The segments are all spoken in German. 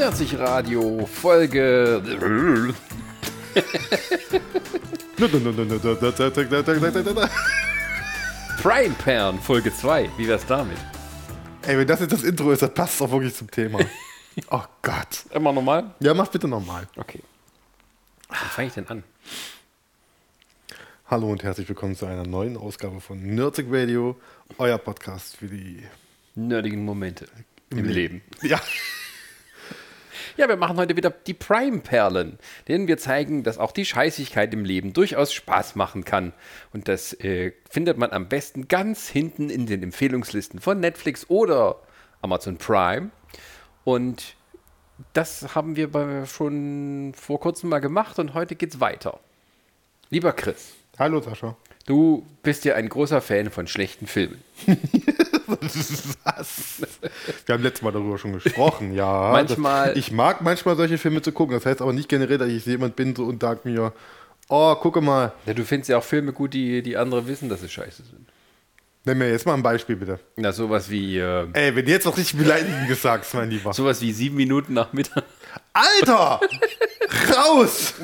Nerdsich Radio, Folge. Prime Pan, Folge 2. Wie wär's damit? Ey, wenn das jetzt das Intro ist, das passt doch wirklich zum Thema. Oh Gott. Immer nochmal? Ja, mach bitte nochmal. Okay. Wie fange ich denn an? Hallo und herzlich willkommen zu einer neuen Ausgabe von Nerdsig Radio, euer Podcast für die Nerdigen Momente im, Leben. Ja. Ja, wir machen heute wieder die Prime-Perlen, denen wir zeigen, dass auch die Scheißigkeit im Leben durchaus Spaß machen kann. Und das äh, findet man am besten ganz hinten in den Empfehlungslisten von Netflix oder Amazon Prime. Und das haben wir bei, schon vor kurzem mal gemacht und heute geht's weiter. Lieber Chris, Hallo Sascha. Du bist ja ein großer Fan von schlechten Filmen. Was? Wir haben letztes Mal darüber schon gesprochen, ja. Manchmal- Das, ich mag manchmal solche Filme zu gucken. Das heißt aber nicht generell, dass ich jemand bin so und sage mir, oh, gucke mal, Ja, du findest ja auch Filme gut, die, die andere wissen, dass sie scheiße sind. nenn mir jetzt mal ein Beispiel bitte. Na, sowas wie, äh, Ey, wenn du jetzt noch richtig beleidigend sagst, mein Lieber. sowas wie sieben Minuten nach Mittag. Alter! Raus!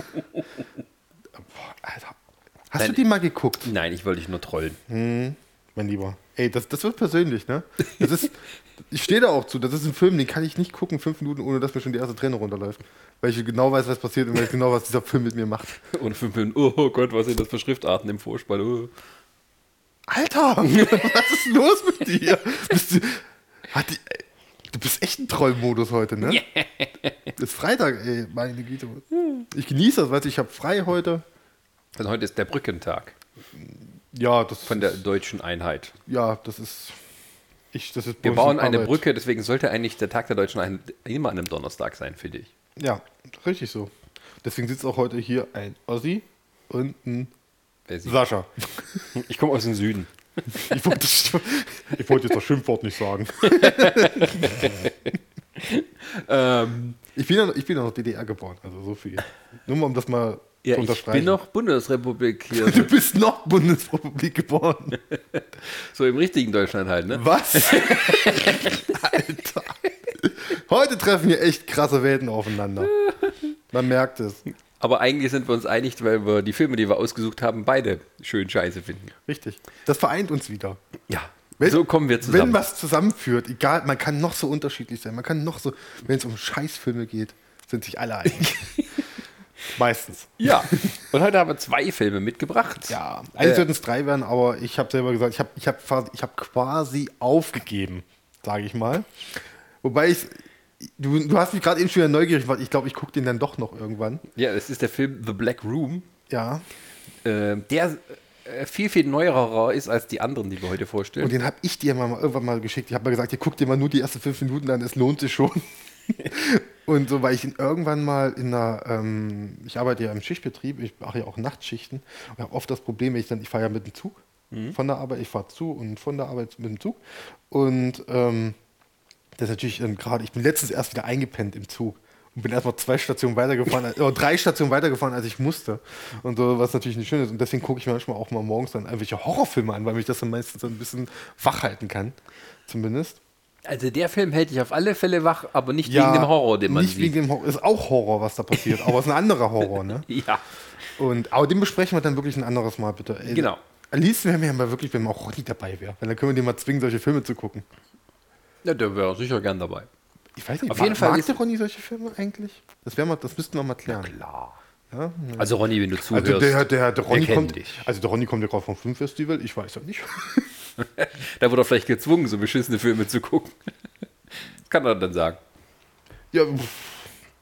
Hast Nein. du die mal geguckt, Nein, ich wollte dich nur trollen. mein Lieber? Ey, das, das wird persönlich, ne? Das ist, ich stehe da auch zu. Das ist ein Film, den kann ich nicht gucken, fünf Minuten, ohne dass mir schon die erste Träne runterläuft. Weil ich genau weiß, was passiert und weil ich genau weiß, was dieser Film mit mir macht. Und fünf Minuten, oh Gott, was sind das für Schriftarten im Vorspann? Oh. Alter! was ist los mit dir? Bist du, hat die, du bist echt ein Trollmodus heute, ne? Ist Freitag, ey, meine Güte. Ich genieße das, weißt du, ich habe frei heute. Also heute ist der Brückentag Ja, das von der deutschen Einheit. Ja, das ist. Ich, das ist Wir bauen eine Arbeit. Brücke, deswegen sollte eigentlich der Tag der deutschen Einheit immer an einem Donnerstag sein, finde ich. Ja, richtig so. Deswegen sitzt auch heute hier ein Ossi und ein Sascha. Ich komme aus dem Süden. Ich wollte, ich wollte jetzt das Schimpfwort nicht sagen. Ähm, Ich bin ja ich bin ja noch DDR geboren, also so viel. Nur mal, um das mal ja, ich bin noch Bundesrepublik hier. Du bist noch Bundesrepublik geboren. so im richtigen Deutschland halt, ne? Was? Alter. Heute treffen hier echt krasse Welten aufeinander. Man merkt es. Aber eigentlich sind wir uns einig, weil wir die Filme, die wir ausgesucht haben, beide schön scheiße finden. Richtig. Das vereint uns wieder. Ja, Wenn- so kommen wir Wenn zusammen. was zusammenführt, egal, man kann noch so unterschiedlich sein, man kann noch so, wenn es um Scheißfilme geht, sind sich alle einig. Meistens. Ja, und heute haben wir zwei Filme mitgebracht. Ja, eigentlich Äh, sollten es drei werden, aber ich habe selber gesagt, ich habe ich hab quasi, ich hab quasi aufgegeben, sage ich mal. Wobei ich, du, du hast mich gerade eben schon wieder neugierig gemacht, ich glaube, ich gucke den dann doch noch irgendwann. Ja, das ist der Film The Black Room, Ja, äh, der viel, viel neuerer ist als die anderen, die wir heute vorstellen. und den habe ich dir mal, irgendwann mal geschickt. Ich habe mal gesagt, ihr guckt dir mal nur die ersten fünf Minuten an, es lohnt sich schon. Und so, weil ich ihn irgendwann mal in einer, ähm, ich arbeite ja im Schichtbetrieb, ich mache ja auch Nachtschichten und habe oft das Problem, wenn ich dann, ich fahre ja mit dem Zug von der Arbeit, ich fahre zu und von der Arbeit mit dem Zug. Und ähm, das ist natürlich ähm, gerade, ich bin letztens erst wieder eingepennt im Zug und bin erstmal zwei Stationen weitergefahren, oder drei Stationen weitergefahren, als ich musste. Und so, was natürlich nicht schön ist. Und deswegen gucke ich mir manchmal auch mal morgens dann irgendwelche Horrorfilme an, weil mich das dann meistens so ein bisschen wach halten kann. Zumindest. Also der Film hält dich auf alle Fälle wach, aber nicht wegen dem Horror, den man nicht sieht. wegen dem Horror. Ist auch Horror, was da passiert, aber es ist ein anderer Horror, ne? ja, Und, aber den besprechen wir dann wirklich ein anderes Mal, bitte. Ey, Genau. Am liebsten wäre mir ja mal wirklich, wenn auch Ronny dabei wäre. Weil dann können wir den mal zwingen, solche Filme zu gucken. ja der wäre sicher gern dabei. Ich weiß nicht, Auf mag, jeden Fall mag der Ronny solche Filme eigentlich? Das, mal, das müssten wir mal klären. Klar. Ja? Also Ronny, wenn du zuhörst, Also der, der, der Ronny kommt, dich. also der Ronny kommt ja gerade vom Filmfestival, ich weiß ja nicht. da wurde er vielleicht gezwungen, so beschissene Filme zu gucken. Das kann er dann sagen. ja,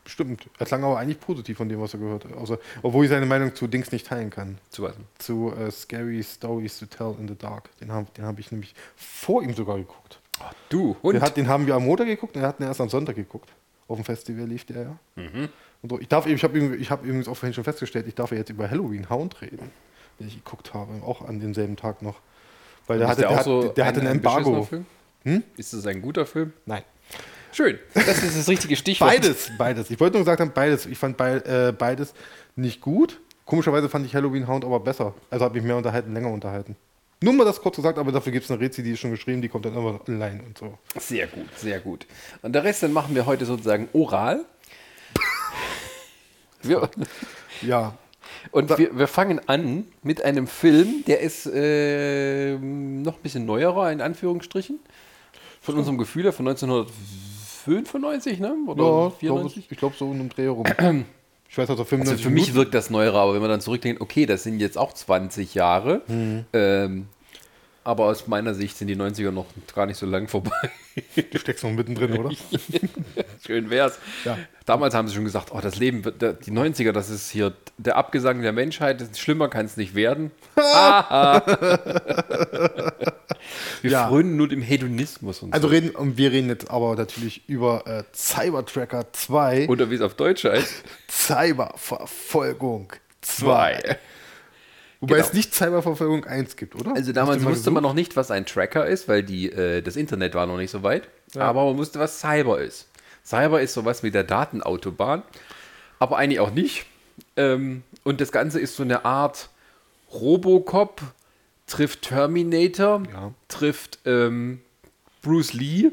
stimmt. Er klang aber eigentlich positiv von dem, was er gehört hat. Außer, obwohl ich seine Meinung zu Dings nicht teilen kann. Zu was? Zu äh, Scary Stories to Tell in the Dark. Den habe den hab ich nämlich vor ihm sogar geguckt. Du, und? Den, hat, den haben wir am Montag geguckt und er hat den erst am Sonntag geguckt. Auf dem Festival lief der ja. Mhm. Und. Ich, darf, ich habe ich hab übrigens auch vorhin schon festgestellt, ich darf ja jetzt über Halloween Hound reden, den ich geguckt habe, auch an demselben Tag noch. Weil der hatte, der der, auch hat, so der hatte ein Embargo. Film? Ist das ein guter Film? Nein. Schön. Das ist das richtige Stichwort. Beides, beides. Ich wollte nur gesagt haben, beides. Ich fand bei, äh, beides nicht gut. Komischerweise fand ich Halloween Hound aber besser. Also habe ich mehr unterhalten, länger unterhalten. Nur mal das kurz gesagt, aber dafür gibt es eine Rezi, die ist schon geschrieben, die kommt dann immer online und so. Sehr gut, sehr gut. Und der Rest, dann machen wir heute sozusagen oral. wir, Ja. Und wir, wir fangen an mit einem Film, der ist äh, noch ein bisschen neuerer, in Anführungsstrichen. Von unserem Gefühl her, von 1995, ne? Oder Ja, glaub, 94? ich glaube so in einem Dreh herum. Ich weiß, er 95 Also für mich wirkt das neuerer, aber wenn man dann zurückdenkt, okay, das sind jetzt auch 20 Jahre. Ähm, aber aus meiner Sicht sind die 90er noch gar nicht so lang vorbei. Du steckst noch mittendrin, oder? Schön wär's. Ja. Damals haben sie schon gesagt, oh, das Leben, die 90er, das ist hier der Abgesang der Menschheit, schlimmer kann es nicht werden. Wir Ja. frönen nur dem Hedonismus und Also so. reden, und wir reden jetzt aber natürlich über äh, Cybertracker 2. Oder wie es auf Deutsch heißt, Cyberverfolgung 2. Wobei Genau. es nicht Cyberverfolgung 1 gibt, oder? Also damals wusste man gesucht? noch nicht, was ein Tracker ist, weil die, äh, das Internet war noch nicht so weit. Aber man wusste, was Cyber ist. Cyber ist sowas wie der Datenautobahn, aber eigentlich auch nicht. Ähm, und das Ganze ist so eine Art Robocop trifft Terminator, Ja. trifft ähm, Bruce Lee,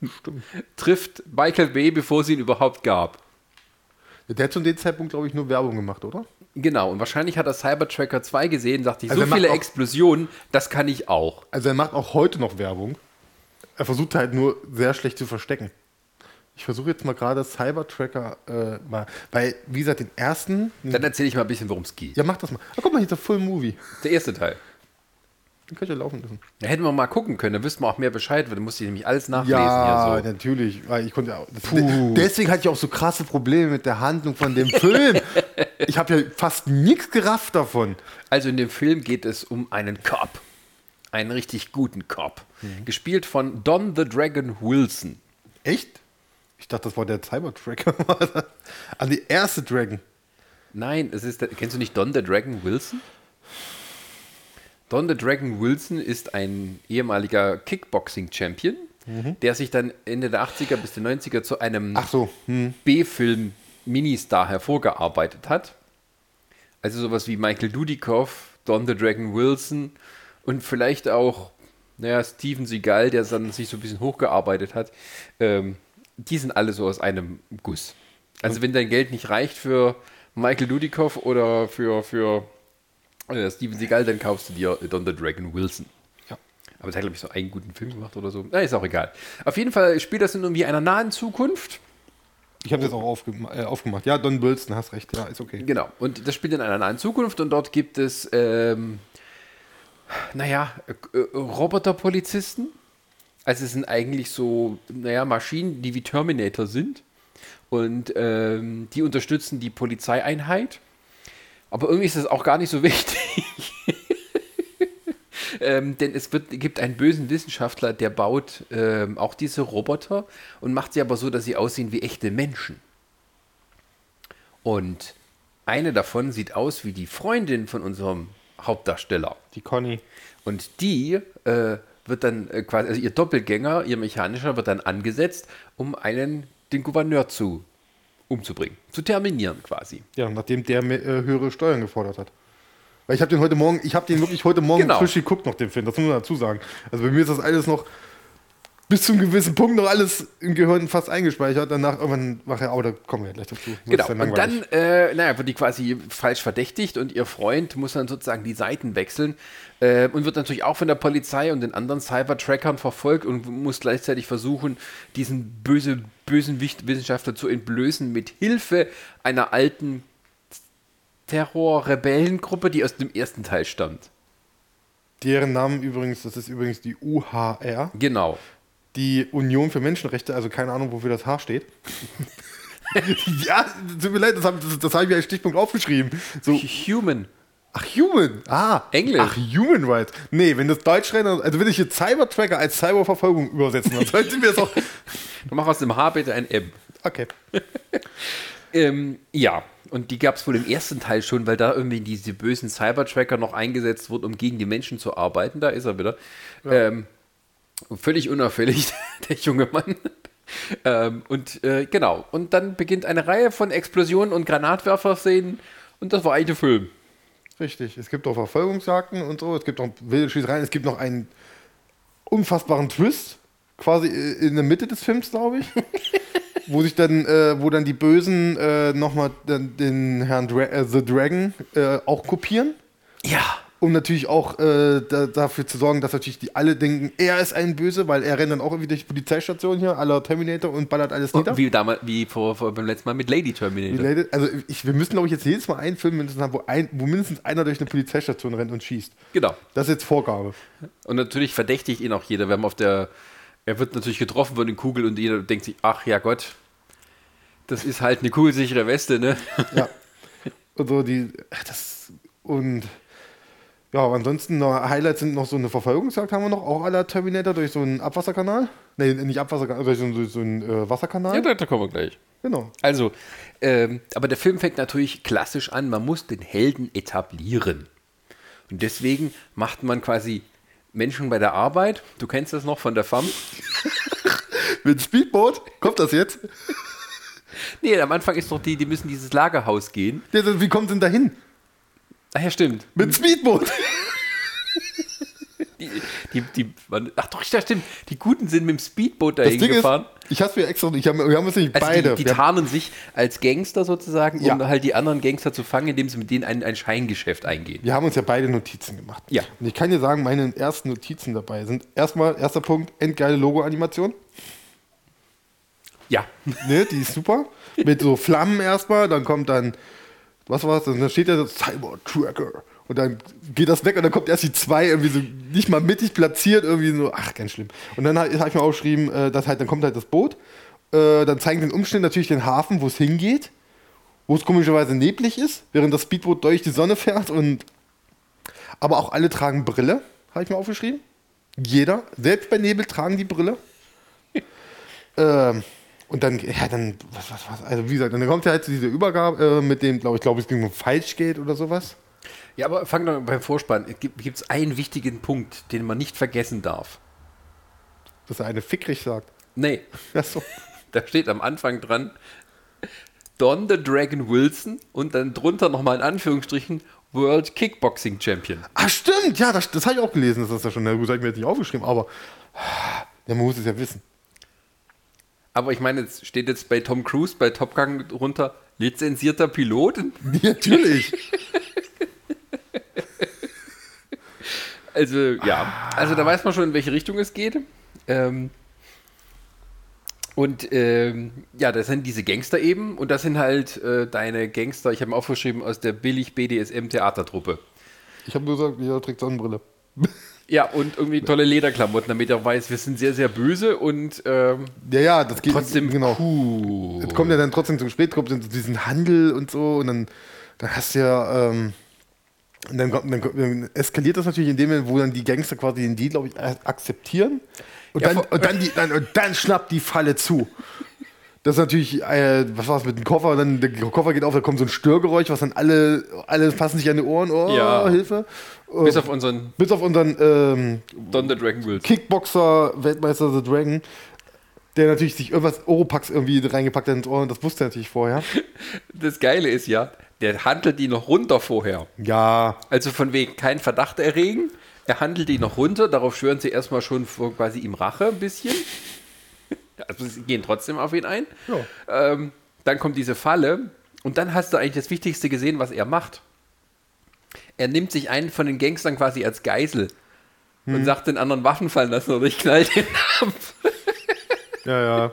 trifft Michael Bay, bevor es ihn überhaupt gab. Der hat zu dem Zeitpunkt, glaube ich, nur Werbung gemacht, oder? Genau, und wahrscheinlich hat er Cybertracker 2 gesehen, sagt sich, Also so viele auch- Explosionen, das kann ich auch. Also er macht auch heute noch Werbung. Er versucht halt nur sehr schlecht zu verstecken. Ich versuche jetzt mal gerade Cybertracker äh, mal, weil, wie gesagt, den ersten. Dann erzähle ich mal ein bisschen, worum es geht. Ja, mach das mal. Ah, guck mal, hier ist der Full Movie. Der erste Teil. Den könnt ihr laufen lassen. Da hätten wir mal gucken können, da wüssten wir auch mehr Bescheid, weil da musste ich nämlich alles nachlesen Ja, hier so. natürlich. Ich konnte auch, Puh. deswegen hatte ich auch so krasse Probleme mit der Handlung von dem Film. ich habe ja fast nichts gerafft davon. Also in dem Film geht es um einen Cop. Einen richtig guten Cop. Mhm. Gespielt von Don the Dragon Wilson. Echt? Ich dachte, das war der Cybertracker. also die erste Dragon. Nein, es ist der, kennst du nicht Don the Dragon Wilson? Don the Dragon Wilson ist ein ehemaliger Kickboxing-Champion, der sich dann Ende der 80er bis die 90er zu einem Mhm. So. Hm. B-Film-Ministar hervorgearbeitet hat. Also sowas wie Michael Dudikoff, Don the Dragon Wilson und vielleicht auch, naja, Steven Seagal, der dann sich so ein bisschen hochgearbeitet hat. Ähm, die sind alle so aus einem Guss. Also wenn dein Geld nicht reicht für Michael Dudikoff oder für, für Steven Seagal, dann kaufst du dir Don the Dragon Wilson. Ja. Aber es hat, glaube ich, so einen guten Film gemacht oder so. Na, ist auch egal. Auf jeden Fall spielt das in irgendwie einer nahen Zukunft. Ich habe das auch aufgema äh, aufgemacht. Ja, Don Wilson, hast recht. Ja, ist okay. Genau. Und das spielt in einer nahen Zukunft und dort gibt es, ähm, naja, äh, äh, Roboterpolizisten. Also es sind eigentlich so, naja, Maschinen, die wie Terminator sind. Und ähm, die unterstützen die Polizeieinheit. Aber irgendwie ist das auch gar nicht so wichtig. ähm, denn es wird, gibt einen bösen Wissenschaftler, der baut ähm, auch diese Roboter und macht sie aber so, dass sie aussehen wie echte Menschen. Und eine davon sieht aus wie die Freundin von unserem Hauptdarsteller. Die Conny. Und die äh, wird dann äh, quasi, also ihr Doppelgänger, ihr Mechanischer wird dann angesetzt, um einen, den Gouverneur zu umzubringen, zu terminieren quasi. Ja, nachdem der mehr, äh, höhere Steuern gefordert hat. Weil ich habe den heute Morgen, ich habe den wirklich heute Morgen Genau. frisch geguckt noch den Film, das muss man dazu sagen. Also bei mir ist das alles noch bis zu einem gewissen Punkt noch alles im Gehirn fast eingespeichert. Danach irgendwann mache ja, aber da kommen wir ja gleich dazu. Das Genau. Und dann, äh, naja, wird die quasi falsch verdächtigt und ihr Freund muss dann sozusagen die Seiten wechseln äh, und wird natürlich auch von der Polizei und den anderen Cyber-Trackern verfolgt und muss gleichzeitig versuchen, diesen böse, bösen Wissenschaftler zu entblößen mit Hilfe einer alten Terror-Rebellengruppe, die aus dem ersten Teil stammt. Deren Namen übrigens, das ist übrigens die UHR, Genau. Die Union für Menschenrechte, also keine Ahnung, wofür das H steht. ja, tut mir leid, das habe das, das hab ich mir als Stichpunkt aufgeschrieben. So, Human. ach, Human. Ah, Englisch. Ach, Human Rights. Nee, wenn das Deutsch rein, also wenn ich hier Cybertracker als Cyberverfolgung übersetzen, dann sollten wir es auch. Du machst aus dem H bitte ein M. Okay. Ähm, ja, und die gab es wohl im ersten Teil schon, weil da irgendwie diese bösen Cybertracker noch eingesetzt wurden, um gegen die Menschen zu arbeiten. Da ist er wieder. Ähm, völlig unauffällig, der junge Mann. ähm, und äh, genau, und dann beginnt eine Reihe von Explosionen und Granatwerfer-Szenen und das war eigentlich der Film. Richtig. Es gibt auch Verfolgungsjagden und so. Es gibt auch wilde Schießereien. Es gibt noch einen unfassbaren Twist, quasi in der Mitte des Films, glaube ich. wo sich dann, äh, wo dann die Bösen äh, nochmal den, den Herrn Dra äh, The Dragon äh, auch kopieren. Ja. Um natürlich auch äh, da, dafür zu sorgen, dass natürlich die alle denken, er ist ein Böse, weil er rennt dann auch irgendwie durch die Polizeistation hier, aller Terminator und ballert alles nieder. Wie damals, wie vor, vor beim letzten Mal mit Lady Terminator. Related. Also ich, wir müssen, glaube ich, jetzt jedes Mal einen Film mindestens haben, wo, ein, wo mindestens einer durch eine Polizeistation rennt und schießt. Genau. Das ist jetzt Vorgabe. Und natürlich verdächtigt ihn auch jeder. Wir haben auf der, er wird natürlich getroffen von den Kugeln und jeder denkt sich, ach ja Gott, das ist halt eine kugelsichere Weste, ne? Ja. Und so die, das, und ja, aber ansonsten Highlights sind noch so eine Verfolgungsjagd haben wir noch, auch aller Terminator durch so einen Abwasserkanal. Nee, nicht Abwasserkanal, durch so, einen- durch so einen äh, Wasserkanal. Ja, da, da kommen wir gleich. Genau. Also, ähm, aber der Film fängt natürlich klassisch an, man muss den Helden etablieren. Und deswegen macht man quasi Menschen bei der Arbeit, du kennst das noch von der FAM, Mit Speedboat, kommt das jetzt? nee, am Anfang ist doch die, die müssen dieses Lagerhaus gehen. Wie kommt denn da hin? Ach ja, stimmt. Mit Speedboot. Die, die, die, ach doch, ja, stimmt. Die Guten sind mit dem Speedboot dahin Das Ding ist, gefahren. ich hab's mir extra, ich hab, wir haben es nicht Also beide. die, die haben- tarnen sich als Gangster sozusagen, Ja. um halt die anderen Gangster zu fangen, indem sie mit denen ein, ein Scheingeschäft eingehen. Wir haben uns ja beide Notizen gemacht. Ja. Und ich kann dir sagen, meine ersten Notizen dabei sind erstmal, erster Punkt, endgeile Logo-Animation. Ja. Ne, die ist super. Mit so Flammen erstmal, dann kommt dann, was war's? Dann steht da so Cyber Tracker. Und dann geht das weg und dann kommt erst die zwei irgendwie so nicht mal mittig platziert, irgendwie so, ach, ganz schlimm. Und dann habe ich mir aufgeschrieben, äh, dass halt, dann kommt halt das Boot. Äh, dann zeigen den Umschnitt natürlich den Hafen, wo es hingeht, wo es komischerweise neblig ist, während das Speedboot durch die Sonne fährt und aber auch alle tragen Brille, habe ich mir aufgeschrieben. Jeder, selbst bei Nebel tragen die Brille. ähm, und dann, ja, dann, was, was, was, also wie gesagt, dann kommt ja halt zu dieser Übergabe äh, mit dem, glaube ich, glaube, es ging um Falschgeld oder sowas. Ja, aber fang doch beim Vorspann. Es gibt gibt's einen wichtigen Punkt, den man nicht vergessen darf. Dass er eine fickrig sagt. Nee, Achso. da steht am Anfang dran Don the Dragon Wilson und dann drunter nochmal in Anführungsstrichen World Kickboxing Champion. Ah, stimmt, ja, das, das habe ich auch gelesen, das ist ja schon, gut, das habe ich mir jetzt nicht aufgeschrieben, aber ja, man muss es ja wissen. Aber ich meine, jetzt steht jetzt bei Tom Cruise bei Top Gun drunter lizenzierter Pilot. Natürlich. Also, ja. Also, da weiß man schon, in welche Richtung es geht. Ähm, und ähm, ja, das sind diese Gangster eben. Und das sind halt äh, deine Gangster, ich habe mir aufgeschrieben, aus der Billig-BDSM-Theatertruppe. Ich habe nur gesagt, jeder trägt Sonnenbrille. Ja, und irgendwie tolle Lederklamotten, damit er weiß, wir sind sehr, sehr böse und ähm, Ja, ja, das geht trotzdem genau. cool. Es kommt ja dann trotzdem zum Spät, kommt dann zu diesen Handel und so und dann, dann hast du ja, ähm, und dann, kommt- dann, dann eskaliert das natürlich in dem Moment, wo dann die Gangster quasi den Deal, glaube ich, akzeptieren und, Ja, dann, und, dann die, dann, und dann schnappt die Falle zu. Das ist natürlich, äh, was war es mit dem Koffer? Dann der Koffer geht auf, da kommt so ein Störgeräusch, was dann alle, alle fassen sich an die Ohren. Oh, Ja. Hilfe. Äh, Bis auf unseren bis auf unseren ähm, Don the Dragon Wilson. Kickboxer, Weltmeister The Dragon, der natürlich sich irgendwas Oropax irgendwie reingepackt hat ins Ohr und das wusste er natürlich vorher. Das Geile ist ja, der handelt die noch runter vorher. Ja, Also von wegen keinen Verdacht erregen. Er handelt die noch runter, darauf schwören sie erstmal schon vor quasi ihm Rache ein bisschen. Also sie gehen trotzdem auf ihn ein. Ja. Ähm, dann kommt diese Falle und dann hast du eigentlich das Wichtigste gesehen, was er macht. Er nimmt sich einen von den Gangstern quasi als Geisel und sagt den anderen Waffen fallen lassen oder ich knall den ab. ja, ja.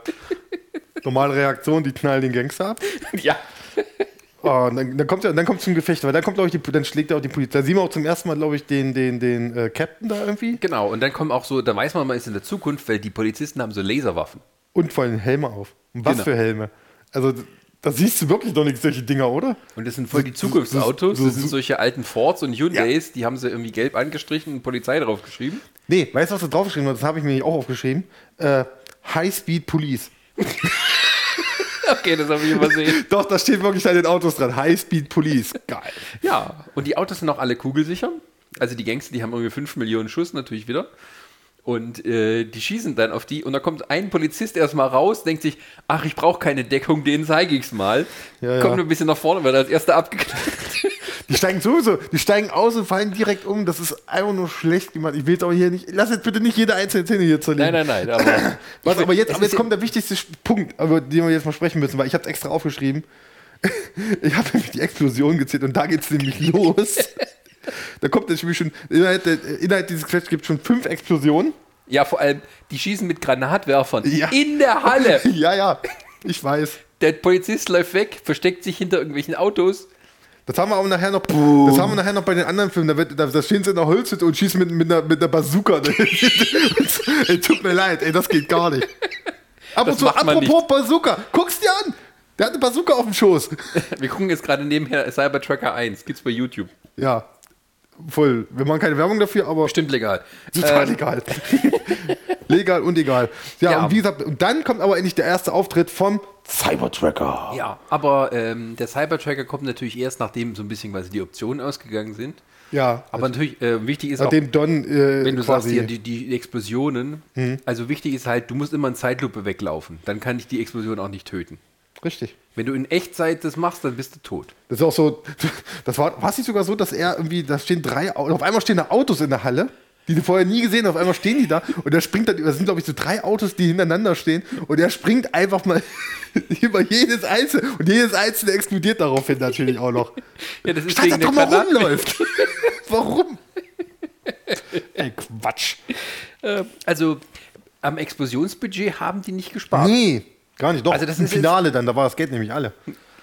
Normale Reaktion, die knallen den Gangster ab. ja. Oh, und dann, dann kommt er, dann kommt zum Gefecht, weil dann kommt, glaube ich, die, dann schlägt er auch die Polizei. Da sehen wir auch zum ersten Mal, glaube ich, den, den, den äh, Captain da irgendwie. Genau, und dann kommen auch so, da weiß man, man ist in der Zukunft, weil die Polizisten haben so Laserwaffen. Und vor allem Helme auf. Und was Genau. für Helme? Also, da siehst du wirklich doch nicht solche Dinger, oder? Und das sind voll die Zukunftsautos. Das sind so- solche alten Fords und Hyundais, die haben sie irgendwie gelb angestrichen und Polizei drauf geschrieben. Nee, weißt du, was da draufgeschrieben hat? Das habe ich mir nicht auch aufgeschrieben. Äh, High Speed Police. Okay, das habe ich übersehen. Doch, da steht wirklich an den Autos dran. High Speed Police. Geil. Ja, und die Autos sind auch alle kugelsicher. Also die Gangster, die haben irgendwie 5 Millionen Schuss natürlich wieder. Und äh, die schießen dann auf die. Und da kommt ein Polizist erstmal raus, denkt sich, ach, ich brauche keine Deckung, den zeige ich's mal. Ja, ja. Kommt ein bisschen nach vorne, weil er als erster abgeknallt. Die steigen sowieso, die steigen aus und fallen direkt um. Das ist einfach nur schlecht gemacht. Ich will jetzt aber hier nicht, lass jetzt bitte nicht jede einzelne Szene hier zerlegen. Nein, nein, nein. Aber, Was, aber jetzt, aber jetzt kommt der wichtigste Punkt, über den wir jetzt mal sprechen müssen, weil ich habe es extra aufgeschrieben. Ich habe nämlich die Explosion gezählt und da geht es nämlich los. Da kommt natürlich schon, innerhalb, der, innerhalb dieses Quetsch gibt es schon fünf Explosionen. Ja, vor allem, die schießen mit Granatwerfern Ja. in der Halle. Ja, ja, ich weiß. Der Polizist läuft weg, versteckt sich hinter irgendwelchen Autos. Das haben wir aber nachher noch, das haben wir nachher noch bei den anderen Filmen. Da, wird, da, da stehen sie in der Holzhütte und schießen mit, mit, einer, mit einer Bazooka. ey, tut mir leid, ey, das geht gar nicht. Aber so, apropos Bazooka, guck's dir an! Der hat eine Bazooka auf dem Schoß. Wir gucken jetzt gerade nebenher Cybertrucker 1. Gibt's bei YouTube. Ja, voll. Wir machen keine Werbung dafür, aber Bestimmt legal. total Ähm, legal. Legal und egal. Ja, Ja. und wie gesagt, und dann kommt aber endlich der erste Auftritt vom Cybertracker. Ja, aber ähm, der Cybertracker kommt natürlich erst, nachdem so ein bisschen quasi die Optionen ausgegangen sind. Ja, Aber natürlich, äh, wichtig ist auch, nachdem Don äh, wenn du sagst, hier, die, die Explosionen, also wichtig ist halt, du musst immer in Zeitlupe weglaufen. Dann kann ich die Explosion auch nicht töten. Richtig. Wenn du in Echtzeit das machst, dann bist du tot. Das ist auch so, das war, war es nicht sogar so, dass er irgendwie, da stehen drei, Au- auf einmal stehen da Autos in der Halle, die du vorher nie gesehen hast, auf einmal stehen die da und er springt dann, das sind glaube ich so drei Autos, die hintereinander stehen und er springt einfach mal über jedes einzelne und jedes einzelne explodiert daraufhin natürlich auch noch. Ja, das ist Statt wegen der Granaten. rumläuft. Warum? Ey, Quatsch. Äh, also am Explosionsbudget haben die nicht gespart. Nee, gar nicht. Doch, Also das im ist Finale dann, da war das Geld nämlich alle.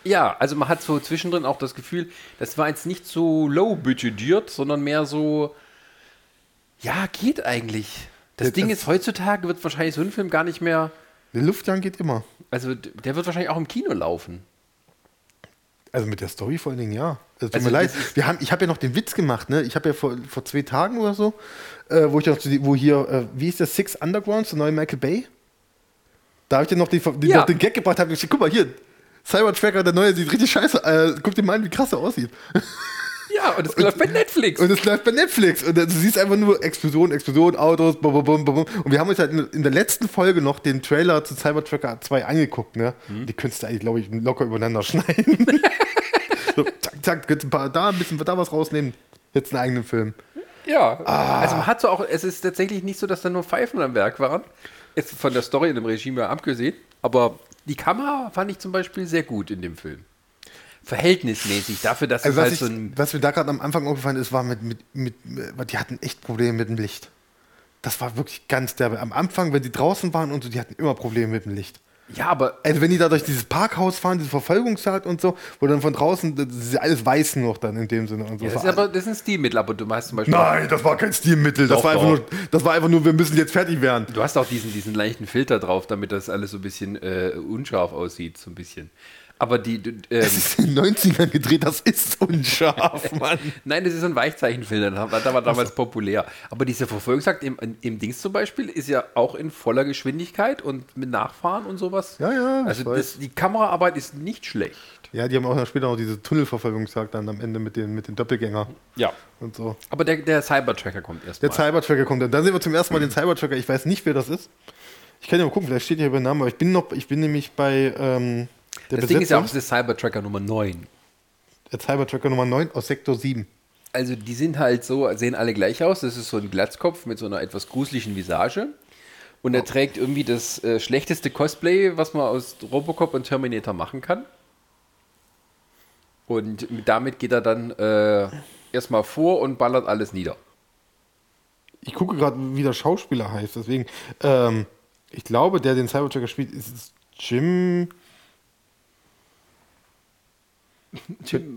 Ja, also man hat so zwischendrin auch das Gefühl, das war jetzt nicht so low budgetiert, sondern mehr so, ja, geht eigentlich. Das Ja, Ding das- ist, heutzutage wird wahrscheinlich so ein Film gar nicht mehr, Der Luftjagd geht immer. also der wird wahrscheinlich auch im Kino laufen. Also mit der Story vor allen Dingen, ja. Also, tut Also mir leid. das Wir haben, ich habe ja noch den Witz gemacht, ne? Ich habe ja vor, vor zwei Tagen oder so, äh, wo ich noch, die- wo hier, äh, wie ist der Six Undergrounds, der neue Michael Bay? Da habe ich dir noch, die, die, Ja. noch den Gag gebracht, habe ich gesagt, guck mal hier, Cybertracker, der neue, sieht richtig scheiße, äh, guck dir mal an, wie krass er aussieht. Ja, und das läuft bei Netflix. Und es läuft bei Netflix. Und du siehst einfach nur Explosion, Explosion, Autos, bum, bum, bum. Und wir haben uns halt in, der letzten Folge noch den Trailer zu Cybertrucker 2 angeguckt, ne? Mhm. Die könntest du eigentlich, glaube ich, locker übereinander schneiden. so, zack, zack, könntest ein paar da, ein bisschen da was rausnehmen. Jetzt einen eigenen Film. ja, also man hat so auch, es ist tatsächlich nicht so, dass da nur Pfeifen am Werk waren. Jetzt von der Story in dem Regime ja abgesehen, aber die Kamera fand ich zum Beispiel sehr gut in dem Film. Verhältnismäßig dafür, dass Also es halt ich, so ein was mir da gerade am Anfang aufgefallen ist, war mit, mit, mit, die hatten echt Probleme mit dem Licht. Das war wirklich ganz derbe. Am Anfang, wenn die draußen waren und so, die hatten immer Probleme mit dem Licht. Ja, aber Also wenn die da durch dieses Parkhaus fahren, diese Verfolgungsjagd und so, wo dann von draußen, das ist alles weiß noch dann in dem Sinne. Und so. Ja, das ist aber das ist ein Stilmittel, aber du hast zum Beispiel. Nein, das war kein Stilmittel. Das Doch, war, einfach doch. nur, das war einfach nur, wir müssen jetzt fertig werden. Du hast auch diesen, diesen leichten Filter drauf, damit das alles so ein bisschen äh, unscharf aussieht, so ein bisschen. Aber die, ähm, Das ist in den 90ern gedreht, das ist unscharf, Mann. nein, das ist so ein Weichzeichenfilter, der war, damals populär. Aber diese Verfolgungsjagd im, im Dings zum Beispiel ist ja auch in voller Geschwindigkeit und mit Nachfahren und sowas. Ja, ja, Also das, die Kameraarbeit ist nicht schlecht. Ja, die haben auch später noch diese Tunnelverfolgungsjagd dann am Ende mit den, mit den Doppelgänger Ja. und so. Aber der, der Cybertracker kommt erst Der mal. Cybertracker kommt dann. Sehen wir zum ersten Mal den Cybertracker. Ich weiß nicht, wer das ist. Ich kann ja mal gucken, vielleicht steht hier über den Namen, aber ich bin noch, ich bin nämlich bei ähm, der Das Ding ist ja auch das Cybertracker Nummer 9. der Cybertracker Nummer 9 aus Sektor 7. Also die sind halt so, sehen alle gleich aus. Das ist so ein Glatzkopf mit so einer etwas gruseligen Visage. Und er trägt irgendwie das äh, schlechteste Cosplay, was man aus Robocop und Terminator machen kann. Und mit- damit geht er dann äh, erstmal vor und ballert alles nieder. Ich gucke gerade, wie der Schauspieler heißt. Deswegen, ähm, ich glaube, der den Cybertracker spielt, ist Jim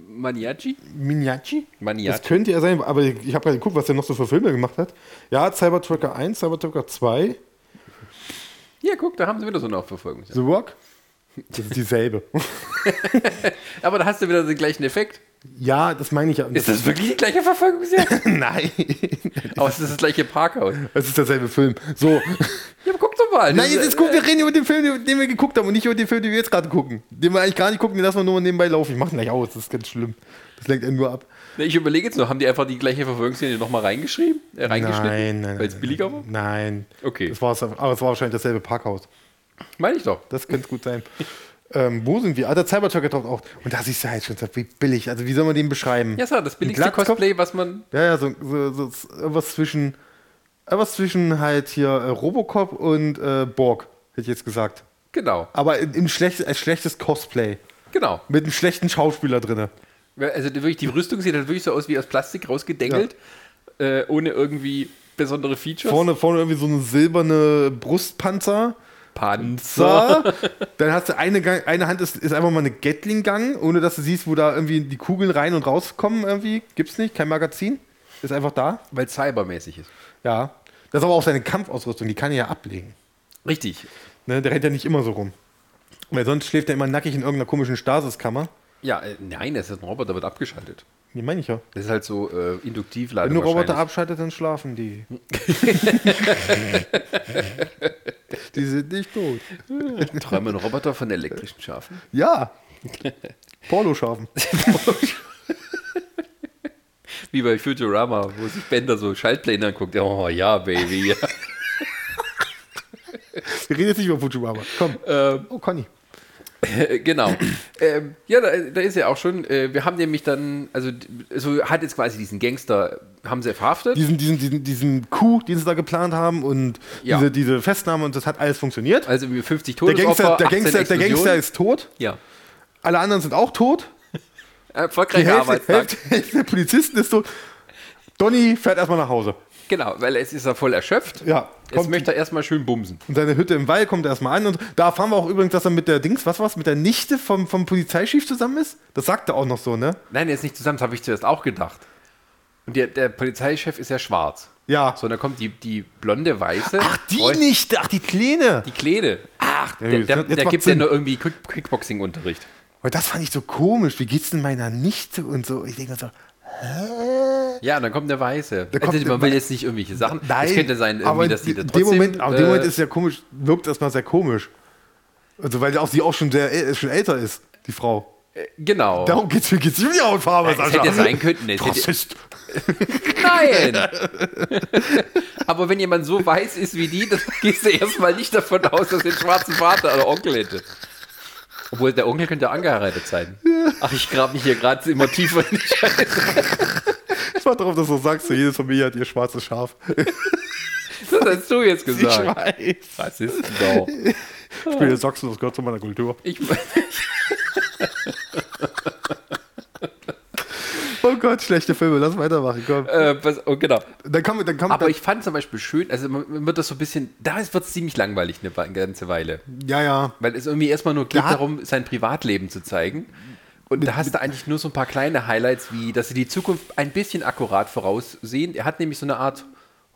Maniaci? Miniaci? Maniaci. Das könnte er sein, aber ich, ich habe gerade geguckt, was er noch so für Filme gemacht hat. Ja, Cybertrucker 1, Cybertrucker 2, Ja, guck, da haben sie wieder so eine Verfolgung. The Rock. Das ist dieselbe. Aber da hast du wieder den gleichen Effekt. Ja, das meine ich ja. Ist das wirklich die gleiche Verfolgungsjagd? Nein, Aber es ist das gleiche Parkhaus. es ist derselbe Film. So. Ja, aber guck doch mal. Nein, jetzt ist, gut, wir reden über den Film, den wir geguckt haben und nicht über den Film, den wir jetzt gerade gucken. Den wir eigentlich gar nicht gucken, den lassen wir nur mal nebenbei laufen. Ich mach den gleich aus, das ist ganz schlimm. Das lenkt einen nur ab. Ich überlege jetzt noch, haben die einfach die gleiche Verfolgungsszene nochmal reingeschrieben? Äh, reingeschnitten? Nein, nein. Weil es billiger war? Nein. Okay. Das war's, aber es war wahrscheinlich dasselbe Parkhaus. Meine ich doch. Das könnte gut sein. Ähm, wo sind wir? Ah, der Cybertruck taucht auch. Und da siehst du halt schon, wie billig. Also wie soll man den beschreiben? Ja, so, das billigste? Cosplay, was man. Ja, ja, so, so, so irgendwas zwischen, irgendwas zwischen halt hier äh, Robocop und äh, Borg, hätte ich jetzt gesagt. Genau, Aber im, im schlecht, als schlechtes Cosplay. genau. Mit einem schlechten Schauspieler drin. Also die- wirklich, die Rüstung sieht halt wirklich so aus wie aus Plastik rausgedengelt, äh, ohne irgendwie besondere Features. Vorne, vorne irgendwie so eine silberne Brustpanzer. Panzer. Dann hast du eine, Gang, eine Hand ist, ist einfach mal eine Gatling-Gang, ohne dass du siehst, wo da irgendwie die Kugeln rein und rauskommen irgendwie. Gibt's nicht, kein Magazin. Ist einfach da. Weil es cybermäßig ist. Ja. Das ist aber auch seine Kampfausrüstung, die kann er ja ablegen. Richtig. Ne, der rennt ja nicht immer so rum. Weil sonst schläft er immer nackig in irgendeiner komischen Stasiskammer. Ja, äh, nein, das ist ein Roboter, wird abgeschaltet. Die meine ich ja. Das ist halt so äh, induktiv leider Wenn du Roboter abschaltet, dann schlafen die. die sind nicht tot. Träumen Roboter von elektrischen Schafen? Ja. Porno-Schafen. Wie bei Futurama, wo sich Bender so Schaltpläne anguckt. Oh ja, Baby. Wir reden jetzt nicht über Futurama. Komm. ähm, Oh, Conny. Genau. ähm, ja, da, da ist ja auch schon. Äh, wir haben nämlich dann, also so hat jetzt quasi diesen Gangster, haben sie verhaftet. Diesen, diesen, diesen, diesen Coup, den sie da geplant haben und Ja. diese, diese Festnahme und das hat alles funktioniert. Also wie 50 Der Todesopfer, Gangster, der, 18 Gangster, der Gangster ist tot. Ja. Alle anderen sind auch tot. Die Erfolgreicher Hälfte, Arbeitstag. Hälfte, Hälfte der Polizisten ist tot. Donny fährt erstmal nach Hause. Genau, weil es ist er voll erschöpft. Ja, Jetzt möchte er erstmal schön bumsen. in seine Hütte im Wald, kommt er erstmal an. Und da erfahren wir auch übrigens, dass er mit der Dings, was war's, mit der Nichte vom, vom Polizeichef zusammen ist. Das sagt er auch noch so, ne? Nein, er ist nicht zusammen, das habe ich zuerst auch gedacht. Und der, der Polizeichef ist ja schwarz. Ja. So, und dann kommt die, die blonde, weiße. Ach, die Freund- Nichte, ach, die Kleine. Die Kleine. Ach, Ja, der, der, der macht gibt ja nur irgendwie Quick, Kickboxing-Unterricht. Und das fand ich so komisch. Wie geht's denn meiner Nichte und so? Ich denke mir so, Ja, und dann kommt der Weiße. Da kommt also, man will jetzt nicht irgendwelche Sachen. Nein, es könnte sein, aber dass die da trotzdem. dem Moment, aber in dem äh, Moment ist ja komisch, wirkt erstmal sehr komisch. Also, weil auch sie auch schon sehr äl- schon älter ist, die Frau. Genau. Darum geht's mir geht's um die Hautfarbe, Ja, es hätte sein können, es Rassist. Nein! Aber wenn jemand so weiß ist wie die, dann gehst du erstmal nicht davon aus, dass er einen schwarzen Vater oder Onkel hätte. Obwohl der Onkel könnte ja angeheiratet sein. Ach, ich grab mich hier gerade immer tiefer in die Scheiße. Ich warte darauf, dass du sagst, so jede Familie hat ihr schwarzes Schaf. Das hast du jetzt Ich gesagt. weiß. Rassisten doch. Ich bin in Sachsen, das gehört zu meiner Kultur. Ich, Oh Gott, schlechte Filme, lass weitermachen, komm. äh, was, oh, genau. Dann kommt, dann kommt, Aber dann, ich fand zum Beispiel schön, also man wird das so ein bisschen, da wird es ziemlich langweilig eine ganze Weile. ja, ja. Weil es irgendwie erstmal nur geht Da- darum, sein Privatleben zu zeigen. Und da hast du eigentlich nur so ein paar kleine Highlights, wie dass sie die Zukunft ein bisschen akkurat voraussehen. Er hat nämlich so eine Art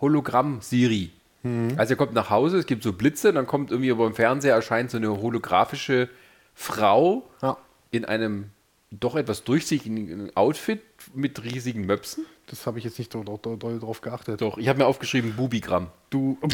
Hologramm-Siri. Mhm. Also er kommt nach Hause, es gibt so Blitze, dann kommt irgendwie über dem Fernseher erscheint so eine holographische Frau Ja. in einem doch etwas durchsichtigen Outfit mit riesigen Möpsen. Das habe ich jetzt nicht so doll, doll, doll drauf geachtet. Doch, ich habe mir aufgeschrieben Bubigramm. Du.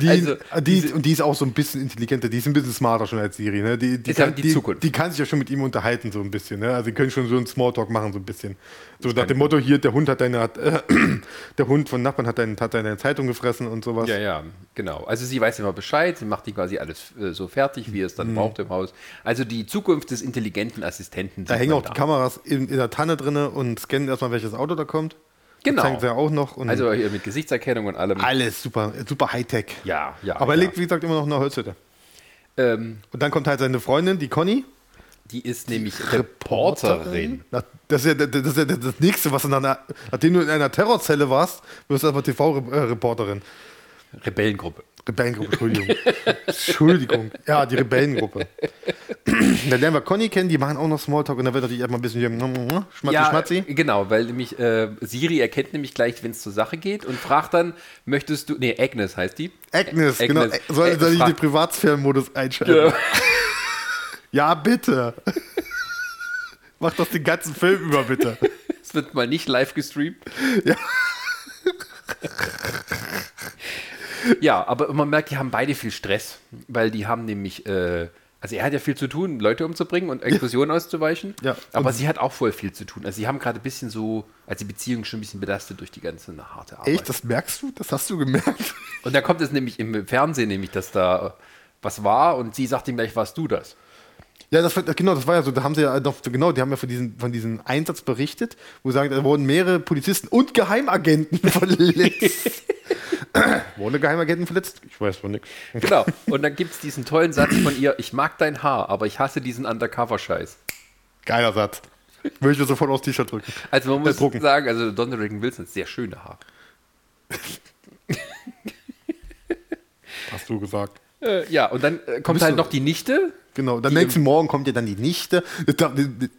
Die, Also, die, diese- und die ist auch so ein bisschen intelligenter, die ist ein bisschen smarter schon als Siri. Ne? Die, die, ja kann, die die, kann sich ja schon mit ihm unterhalten, so ein bisschen. Ne? Also, die können schon so einen Smalltalk machen, so ein bisschen. So nach dem Motto: hier, der Hund hat deine, hat, äh, der Hund von Nachbarn hat, dein, hat deine Zeitung gefressen und sowas. Ja, ja, genau. Also sie weiß immer Bescheid, sie macht die quasi alles äh, so fertig, wie es Mhm. dann braucht im Haus. Also die Zukunft des intelligenten Assistenten. Da hängen auch die Kameras in, in der Tanne drin und scannen erstmal, welches Auto da kommt. Genau. Zeigen sie ja auch noch. Also hier mit Gesichtserkennung und allem. alles super, super Hightech. Ja, ja. Aber er ja. lebt, wie gesagt, immer noch in der Holzhütte. ähm, Und dann kommt halt seine Freundin, die Conny. die ist nämlich Reporterin. Das ist, ja, das ist ja das Nächste, was du dann, nachdem du in einer Terrorzelle warst, wirst du aber TV-Reporterin. Rebellengruppe. Rebellengruppe, Entschuldigung. Entschuldigung. Ja, die Rebellengruppe. dann lernen wir Conny kennen, die machen auch noch Smalltalk und dann wird natürlich erstmal ein bisschen hier schmatzi, ja, schmatzi. genau, weil nämlich äh, Siri erkennt nämlich gleich, wenn es zur Sache geht und fragt dann, möchtest du, nee, Agnes heißt die. Agnes, Agnes. genau. Soll, Äh, soll ich frag- den Privatsphärenmodus einschalten? Ja. Ja, bitte. Mach das den ganzen Film über, bitte. Es wird mal nicht live gestreamt. Ja. Ja, aber man merkt, die haben beide viel Stress, weil die haben nämlich äh, Also er hat ja viel zu tun, Leute umzubringen und Explosionen auszuweichen. Ja. Aber Und- sie hat auch voll viel zu tun. Also sie haben gerade ein bisschen so, als die Beziehung schon ein bisschen belastet durch die ganze harte Arbeit. Echt, das merkst du? Das hast du gemerkt? Und da kommt es nämlich im Fernsehen, nämlich, dass da was war und sie sagt ihm gleich, warst du das? Ja, das, genau, das war ja so, da haben sie ja noch, genau, die haben ja von diesem, von diesem Einsatz berichtet, wo sie sagen, da wurden mehrere Polizisten und Geheimagenten verletzt. Wurden Geheimagenten verletzt? Ich weiß von nichts. Genau. Und dann gibt es diesen tollen Satz von ihr, ich mag dein Haar, aber ich hasse diesen Undercover-Scheiß. Geiler Satz. Würde ich mir sofort aufs T-Shirt drücken. Also man muss drucken. sagen, also Donald Reagan Wilson hat sehr schöne Haare. Hast du gesagt. Äh, ja, und dann äh, kommt halt noch die Nichte. Genau, dann nächsten Morgen kommt ja dann die Nichte.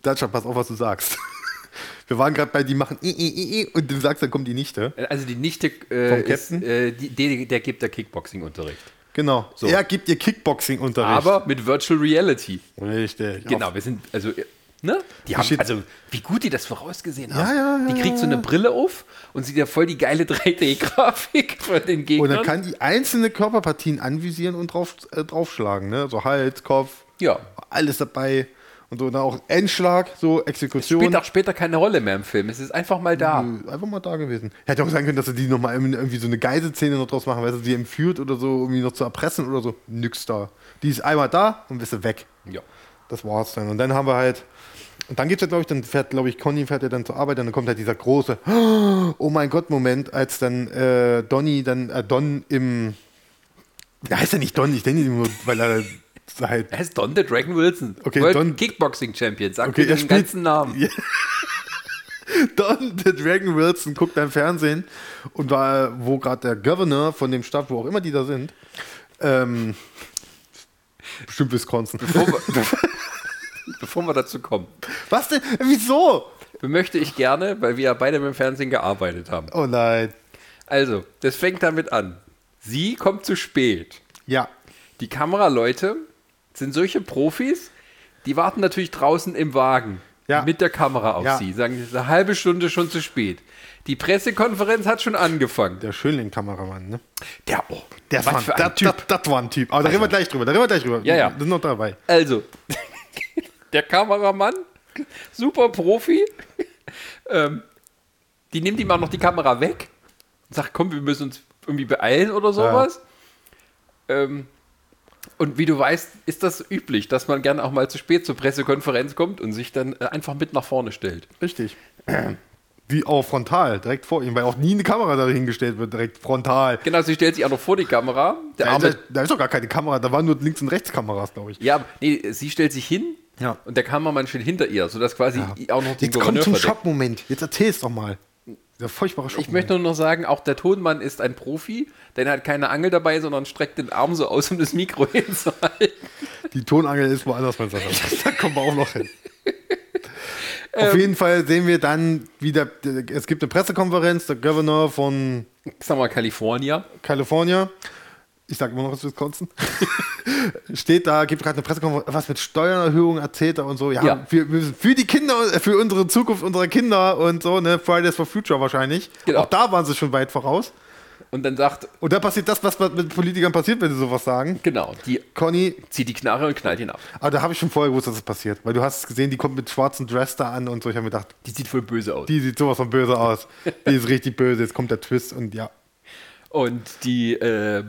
Datscha, pass auf, was du sagst. Wir waren gerade bei die machen i, i, i, und du sagst, dann kommt die Nichte. Also die Nichte äh, Vom ist, Captain? äh, die, die, der gibt der Kickboxing-Unterricht. Genau. So. Er gibt ihr Kickboxing-Unterricht. Aber mit Virtual Reality. Richtig. Genau, wir sind, also, äh, ne? Die haben, also, wie gut die das vorausgesehen haben. Ja, ja, ja, Die kriegt so eine Brille auf und sieht ja voll die geile 3D-Grafik von den Und Gegnern. dann kann die einzelne Körperpartien anvisieren und drauf, äh, draufschlagen. Ne? So Hals, Kopf, ja. alles dabei. Und so, dann auch Endschlag, so Exekution. Spielt auch später keine Rolle mehr im Film. Es ist einfach mal da. Einfach mal da gewesen. Hätte auch sein können, dass sie die nochmal irgendwie so eine Geiselszene noch draus machen, weil sie sie entführt oder so, irgendwie noch zu erpressen oder so. Nix da. Die ist einmal da und bist du weg. Ja. Das war's dann. Und dann haben wir halt. Und dann geht's ja, glaube ich, dann fährt, glaube ich, Conny fährt ja dann zur Arbeit, und dann kommt halt dieser große, oh mein Gott, Moment, als dann äh, Donny, dann äh, Don im. Der heißt ja nicht Don, ich denke nur, weil er halt. Er heißt Don the Dragon Wilson. Okay, World Don- Kickboxing Champion. Sag Okay, er den spielt- ganzen Namen. Ja. Don, der Dragon Wilson, guckt beim Fernsehen und war, wo gerade der Governor von dem Stadt, wo auch immer die da sind, ähm, bestimmt Wisconsin. Bevor wir, bevor wir dazu kommen, Was denn? Wieso? möchte ich gerne, weil wir ja beide mit dem Fernsehen gearbeitet haben. Oh nein. Also, das fängt damit an. Sie kommt zu spät. Ja. Die Kameraleute sind solche Profis, die warten natürlich draußen im Wagen Ja. mit der Kamera auf Ja. sie. Sagen, es ist eine halbe Stunde schon zu spät. Die Pressekonferenz hat schon angefangen. Der Schönling-Kameramann, ne? Der, oh, Das, was war, für ein das, Typ. Das, war ein Typ. Aber da reden wir gleich drüber. Da reden wir gleich drüber. Ja, ja. Das ist noch dabei. Also, der Kameramann, super Profi, ähm, die nimmt ihm auch noch die Kamera weg und sagt, komm, wir müssen uns irgendwie beeilen oder sowas. Ähm, und wie du weißt, ist das üblich, dass man gerne auch mal zu spät zur Pressekonferenz kommt und sich dann äh, einfach mit nach vorne stellt. Richtig. Wie auch frontal, direkt vor ihm, weil auch nie eine Kamera da hingestellt wird, direkt frontal. Genau, sie stellt sich auch noch vor die Kamera. Der Da, arme, da, da ist doch gar keine Kamera, da waren nur links und rechts Kameras, glaube ich. ja, nee, sie stellt sich hin Ja. und der Kameramann steht hinter ihr, sodass quasi auch noch den Jetzt kommt zum. Schockmoment. Jetzt erzähl's doch mal. Der furchtbare Schockmoment. Ich möchte nur noch sagen, auch der Tonmann ist ein Profi, denn er hat keine Angel dabei, sondern streckt den Arm so aus, um das Mikro hinzuhalten. Die Tonangel ist woanders, mein Sache. da kommen wir auch noch hin. Ähm. Auf jeden Fall sehen wir dann wieder, es gibt eine Pressekonferenz, der Governor von Sag mal, California. California, ich sage immer noch aus Wisconsin, steht da, gibt gerade eine Pressekonferenz, was mit Steuererhöhungen erzählt er und so. Ja, Ja. Wir, für die Kinder, für unsere Zukunft unserer Kinder und so, ne, Fridays for Future wahrscheinlich. Genau. Auch da waren sie schon weit voraus. Und dann sagt, Und da passiert das, was mit Politikern passiert, wenn sie sowas sagen. genau, die Conny, zieht die Knarre und knallt ihn ab. aber da habe ich schon vorher gewusst, dass das passiert. Weil du hast gesehen, die kommt mit schwarzem Dress da an und so. Ich habe mir gedacht, Die sieht voll böse aus. die sieht sowas von böse aus. Die ist richtig böse. Jetzt kommt der Twist und ja. Und die äh,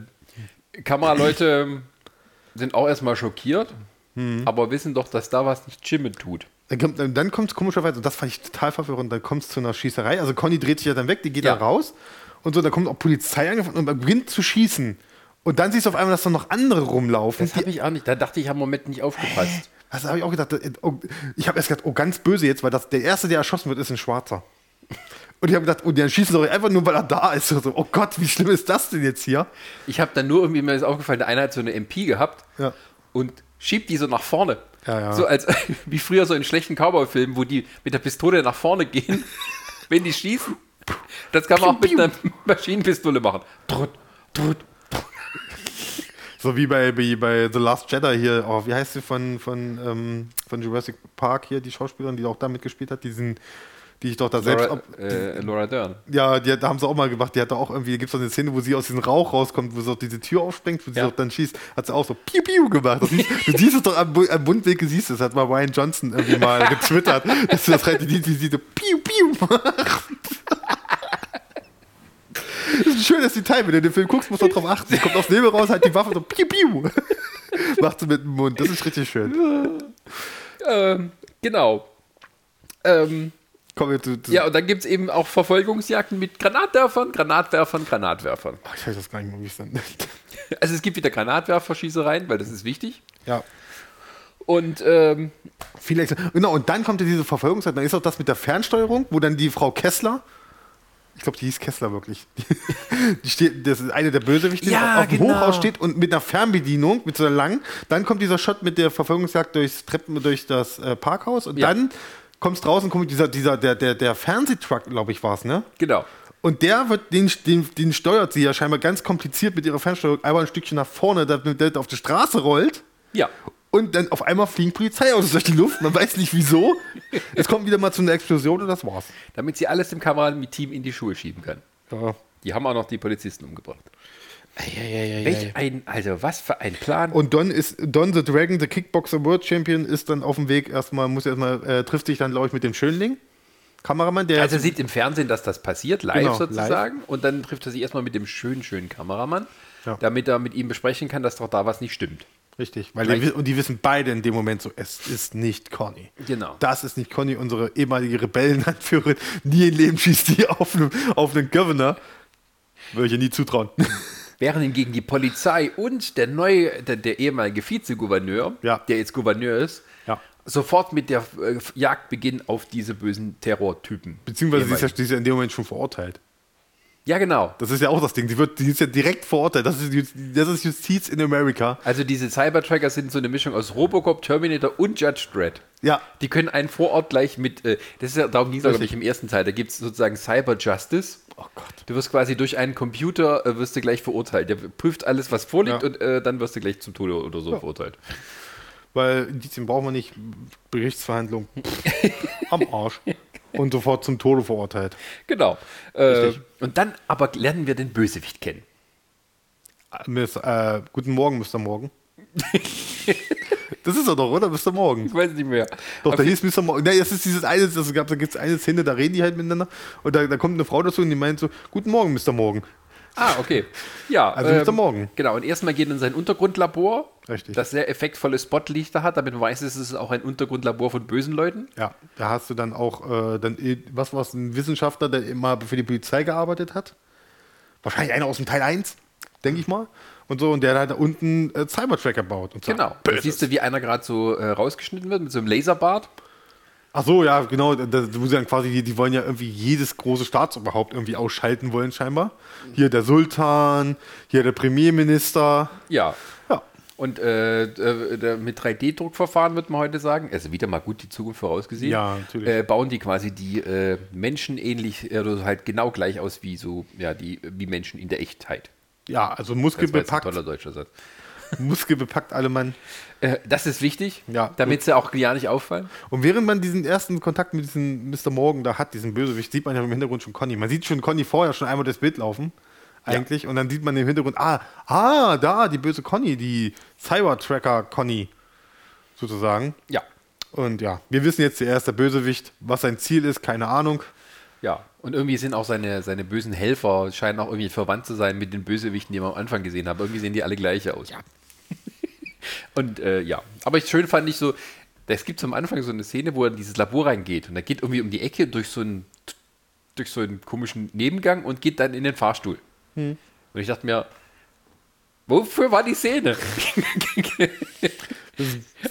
Kameraleute sind auch erstmal schockiert, Mhm. aber wissen doch, dass da was nicht Jimmy tut. Dann kommt kommt's komischerweise, und das fand ich total verwirrend, dann kommt es zu einer Schießerei. Also Conny dreht sich ja dann weg, die geht Ja. da raus und so, da kommt auch Polizei angefangen und beginnt zu schießen. Und dann siehst du auf einmal, dass da noch andere rumlaufen. Das habe ich auch nicht. Da dachte ich, ich habe im Moment nicht aufgepasst. Das habe ich auch gedacht. äh, Oh, ich habe erst gedacht, oh, ganz böse jetzt, weil das, der Erste, der erschossen wird, ist ein Schwarzer. Und ich habe gedacht, oh, der schießen doch einfach nur, weil er da ist. So, oh Gott, wie schlimm ist das denn jetzt hier? Ich habe dann nur irgendwie mir ist aufgefallen, der eine hat so eine MP gehabt Ja. und schiebt die so nach vorne. Ja, ja. So als wie früher so in schlechten Cowboy-Filmen, wo die mit der Pistole nach vorne gehen, wenn die schießen. Das kann man auch mit einer Maschinenpistole machen. Trut, trut. So wie bei, wie bei The Last Jedi hier, oh, wie heißt sie von, von, ähm, von Jurassic Park hier, die Schauspielerin, die auch da mitgespielt hat, diesen, die ich doch da selbst. Laura, äh, Laura Dern. Ja, die, da haben sie auch mal gemacht. Die hat da auch irgendwie, gibt es eine Szene, wo sie aus diesem Rauch rauskommt, wo sie auch diese Tür aufspringt, wo sie Ja. auch dann schießt, hat sie auch so Piu Piu gemacht. Du siehst, du siehst es doch am, am Mundwinkel, siehst du, das hat mal Ryan Johnson irgendwie mal getwittert, dass du das halt, die, die, die so Piu Piu macht. Das ist ein schönes Detail, wenn du den Film guckst, musst du drauf achten. Sie kommt aufs Nebel raus, halt die Waffe so Piu Piu. Macht sie mit dem Mund. Das ist richtig schön. Ähm, genau. Ähm, Wir zu. zu ja, und dann gibt es eben auch Verfolgungsjagden mit Granatwerfern, Granatwerfern, Granatwerfern. Ach, ich weiß das gar nicht mehr, wie es dann Also es gibt wieder Granatwerferschießereien, weil das ist wichtig. Ja. Und ähm, Viel extra. Genau, und dann kommt ja diese Verfolgungszeit. Dann ist auch das mit der Fernsteuerung, wo dann die Frau Kessler, ich glaube, die hieß Kessler wirklich, die steht, das ist eine der Bösewichte, Ja, auf dem genau. Hochhaus steht und mit einer Fernbedienung, mit so einer langen. Dann kommt dieser Shot mit der Verfolgungsjagd durchs Treppen, durch das äh, Parkhaus und Ja. dann kommst draußen, kommt dieser, dieser, der, der, der Fernsehtruck, glaube ich, war es, ne? genau. Und der wird, den, den, den steuert sie ja scheinbar ganz kompliziert mit ihrer Fernsteuerung einmal ein Stückchen nach vorne, damit der auf die Straße rollt. Ja. Und dann auf einmal fliegen Polizeiautos durch die Luft. Man weiß nicht wieso. Es kommt wieder mal zu einer Explosion und das war's. Damit sie alles dem Kamerateam in die Schuhe schieben kann. Ja. Die haben auch noch die Polizisten umgebracht. Welch ein, also was für ein Plan. Und Don ist Don the Dragon, the Kickboxer World Champion, ist dann auf dem Weg erstmal, muss erstmal, äh, trifft sich dann, glaube ich, mit dem Schönling. Kameramann, der also er sieht im Fernsehen, dass das passiert, live Genau, sozusagen. Und dann trifft er sich erstmal mit dem schönen, schönen Kameramann, Ja. damit er mit ihm besprechen kann, dass doch da was nicht stimmt. Richtig, weil die, und die wissen beide in dem Moment so, es ist nicht Conny. Genau. Das ist nicht Conny, unsere ehemalige Rebellenanführerin. Nie im Leben schießt die auf einen, auf einen Governor. Würde ich ihr nie zutrauen. Während hingegen die Polizei und der neue, der, der ehemalige Vizegouverneur, Ja. der jetzt Gouverneur ist, Ja. sofort mit der äh, Jagd beginnen auf diese bösen Terrortypen. Beziehungsweise sie ist, ja, Ehemaligen. sie ist ja in dem Moment schon verurteilt. Ja, genau. Das ist ja auch das Ding. Die, wird, die ist ja direkt verurteilt. Das ist, das ist Justiz in Amerika. Also diese Cybertracker sind so eine Mischung aus Robocop, Terminator und Judge Dredd. Ja. Die können einen vor Ort gleich mit, äh, das ist ja, darum ging es, glaube ich, im ersten Teil, da gibt es sozusagen Cyber Justice. Oh Gott. Du wirst quasi durch einen Computer, äh, wirst du gleich verurteilt. Der prüft alles, was vorliegt Ja. und äh, dann wirst du gleich zum Tode oder so verurteilt. Weil Indizien brauchen wir nicht. Gerichtsverhandlung. Am Arsch. Und sofort zum Tode verurteilt. Genau. Äh, und dann aber lernen wir den Bösewicht kennen. Äh, Miss, äh, guten Morgen, Mr. Morgen. das ist er doch, oder? Mr. Morgen. Ich weiß nicht mehr. Doch, da hieß Mr. Morgen. Nee, das ist dieses eine, das gab, da gibt es eine Szene, da reden die halt miteinander. Und da, da kommt eine Frau dazu und die meint so: Guten Morgen, Mr. Morgen. Ah, okay. Ja, Also Mr. Morgen. Genau, und erstmal geht er in sein Untergrundlabor, Richtig. das sehr effektvolle Spotlichter hat, damit man weiß, es ist auch ein Untergrundlabor von bösen Leuten. Ja, da hast du dann auch, äh, dann, was war es, ein Wissenschaftler, der immer für die Polizei gearbeitet hat. Wahrscheinlich einer aus dem Teil 1, denke ich mal. Und so, und der hat da unten äh, Cybertracker baut. Und so. Genau. Da siehst du, wie einer gerade so äh, rausgeschnitten wird mit so einem Laserbart. Ach so, ja, genau. Da, da, wo sie dann quasi, die, die wollen ja irgendwie jedes große Staatsoberhaupt irgendwie ausschalten wollen, scheinbar. Hier der Sultan, hier der Premierminister. Ja. Ja. Und äh, äh, mit 3D-Druckverfahren wird man heute sagen, also wieder mal gut die Zukunft vorausgesehen, Ja. Äh, bauen die quasi die äh, Menschen ähnlich, äh, oder halt genau gleich aus wie so, ja, die, wie Menschen in der Echtheit. Ja, also Das war ein muskelbepackt, toller deutscher Satz. muskelbepackt alle Mann. Äh, das ist wichtig, Ja. damit sie auch ja nicht auffallen. Und während man diesen ersten Kontakt mit diesem Mr. Morgan da hat, diesen Bösewicht, sieht man ja im Hintergrund schon Conny. Man sieht schon Conny vorher schon einmal das Bild laufen, eigentlich. Und dann sieht man im Hintergrund, ah, ah, da, die böse Conny, die Cyber-Tracker Conny, sozusagen. Ja. Und ja, wir wissen jetzt, er ist der Bösewicht. Was sein Ziel ist, keine Ahnung. Ja, und irgendwie sind auch seine, seine bösen Helfer, scheinen auch irgendwie verwandt zu sein mit den Bösewichten, die wir am Anfang gesehen haben. Irgendwie sehen die alle gleich aus. Ja. und äh, ja, aber ich, schön fand ich so, es gibt am Anfang so eine Szene, wo er in dieses Labor reingeht und er geht irgendwie um die Ecke durch so einen, durch so einen komischen Nebengang und geht dann in den Fahrstuhl. Und ich dachte mir, wofür war die Szene?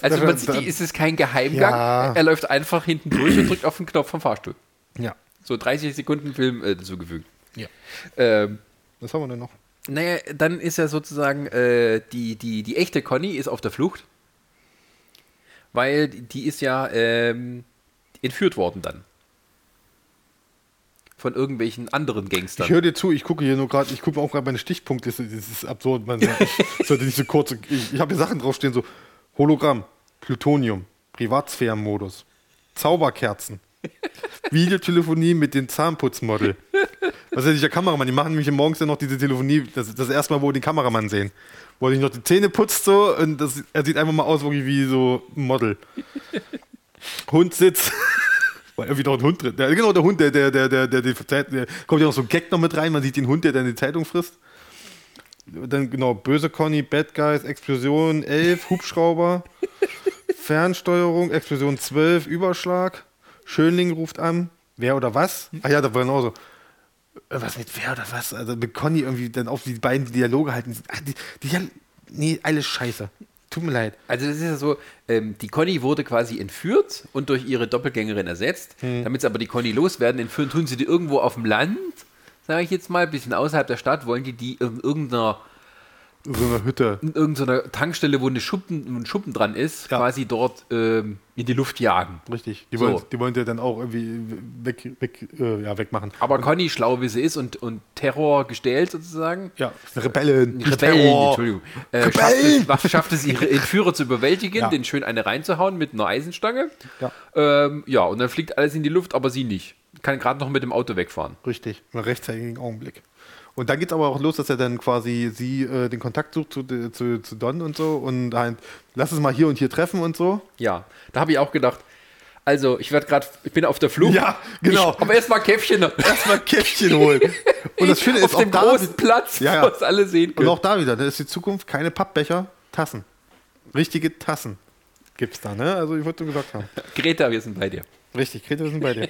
also man sieht, die, ist es kein Geheimgang. Ja. Er läuft einfach hinten durch und drückt auf den Knopf vom Fahrstuhl. Ja. So 30 Sekunden Film äh, zugefügt. ja. Ähm, Was haben wir denn noch? naja, dann ist ja sozusagen äh, die, die, die echte Conny ist auf der Flucht. Weil die die ist ja ähm, entführt worden dann. Von irgendwelchen anderen Gangstern. Ich höre dir zu, ich gucke hier nur gerade, ich gucke auch gerade meine Stichpunktliste, das ist absurd. Man, ich sollte nicht so kurz, ich, ich habe hier Sachen draufstehen, so Hologramm, Plutonium, Privatsphärenmodus, Zauberkerzen, Videotelefonie mit dem Zahnputzmodel. Was ist der Kameramann? Die machen nämlich morgens ja noch diese Telefonie, das das erste Mal, wo wir den Kameramann sehen. Wo er sich noch die Zähne putzt so und das, er sieht einfach mal aus wirklich wie so ein Model. Hund sitzt weil irgendwie noch ein Hund drin. Der, genau, der Hund, der, der, der, der, der, der, der kommt ja noch so ein Gag noch mit rein, man sieht den Hund, der dann die Zeitung frisst. Dann genau, böse Conny, Bad Guys, Explosion 11, Hubschrauber, Fernsteuerung, Explosion 12, Überschlag, Schönling ruft an, wer oder was? Ach ja, da war genauso. Äh, was mit wer oder was? Also mit Conny irgendwie dann auf die beiden Dialoge halten. Ach, die, die, die, nee, alles scheiße. Tut mir leid. Also das ist ja so, ähm, die Conny wurde quasi entführt und durch ihre Doppelgängerin ersetzt. Hm. Damit sie aber die Conny loswerden, entführen tun sie die irgendwo auf dem Land, sage ich jetzt mal, ein bisschen außerhalb der Stadt, wollen die die in irgendeiner, So eine Hütte. in irgendeiner Tankstelle, wo eine Schuppen, ein Schuppen dran ist, Ja. quasi dort ähm, in die Luft jagen. Richtig. Die So. wollen, die wollen sie dann auch irgendwie weg, weg, äh, ja, wegmachen. Aber Conny, schlau wie sie ist und, und Terror gestellt sozusagen, Ja, Rebellen. Rebellen, Terror. Entschuldigung. Äh, schafft, Rebellen! es, schafft es, ihre Entführer zu überwältigen, Ja. den schön eine reinzuhauen mit einer Eisenstange. Ja. Ähm, ja, und dann fliegt alles in die Luft, aber sie nicht. Kann gerade noch mit dem Auto wegfahren. Richtig, im rechtzeitigen Augenblick. Und dann geht es aber auch los, dass er dann quasi sie äh, den Kontakt sucht zu, zu, zu Don und so und halt, lass es mal hier und hier treffen und so. Ja, da habe ich auch gedacht, also ich werde gerade, ich bin auf der Flucht. Ja, genau. Ich, aber erstmal Käffchen. Erstmal Käffchen holen. Und das Schöne auf ist auch dem da, großen Platz, Ja, ja. wo es alle sehen und können. auch da wieder, da ist die Zukunft keine Pappbecher, Tassen. Richtige Tassen gibt es da, ne? Also ich wollte gesagt haben. Greta, wir sind bei dir. Richtig, Greta, wir sind bei dir.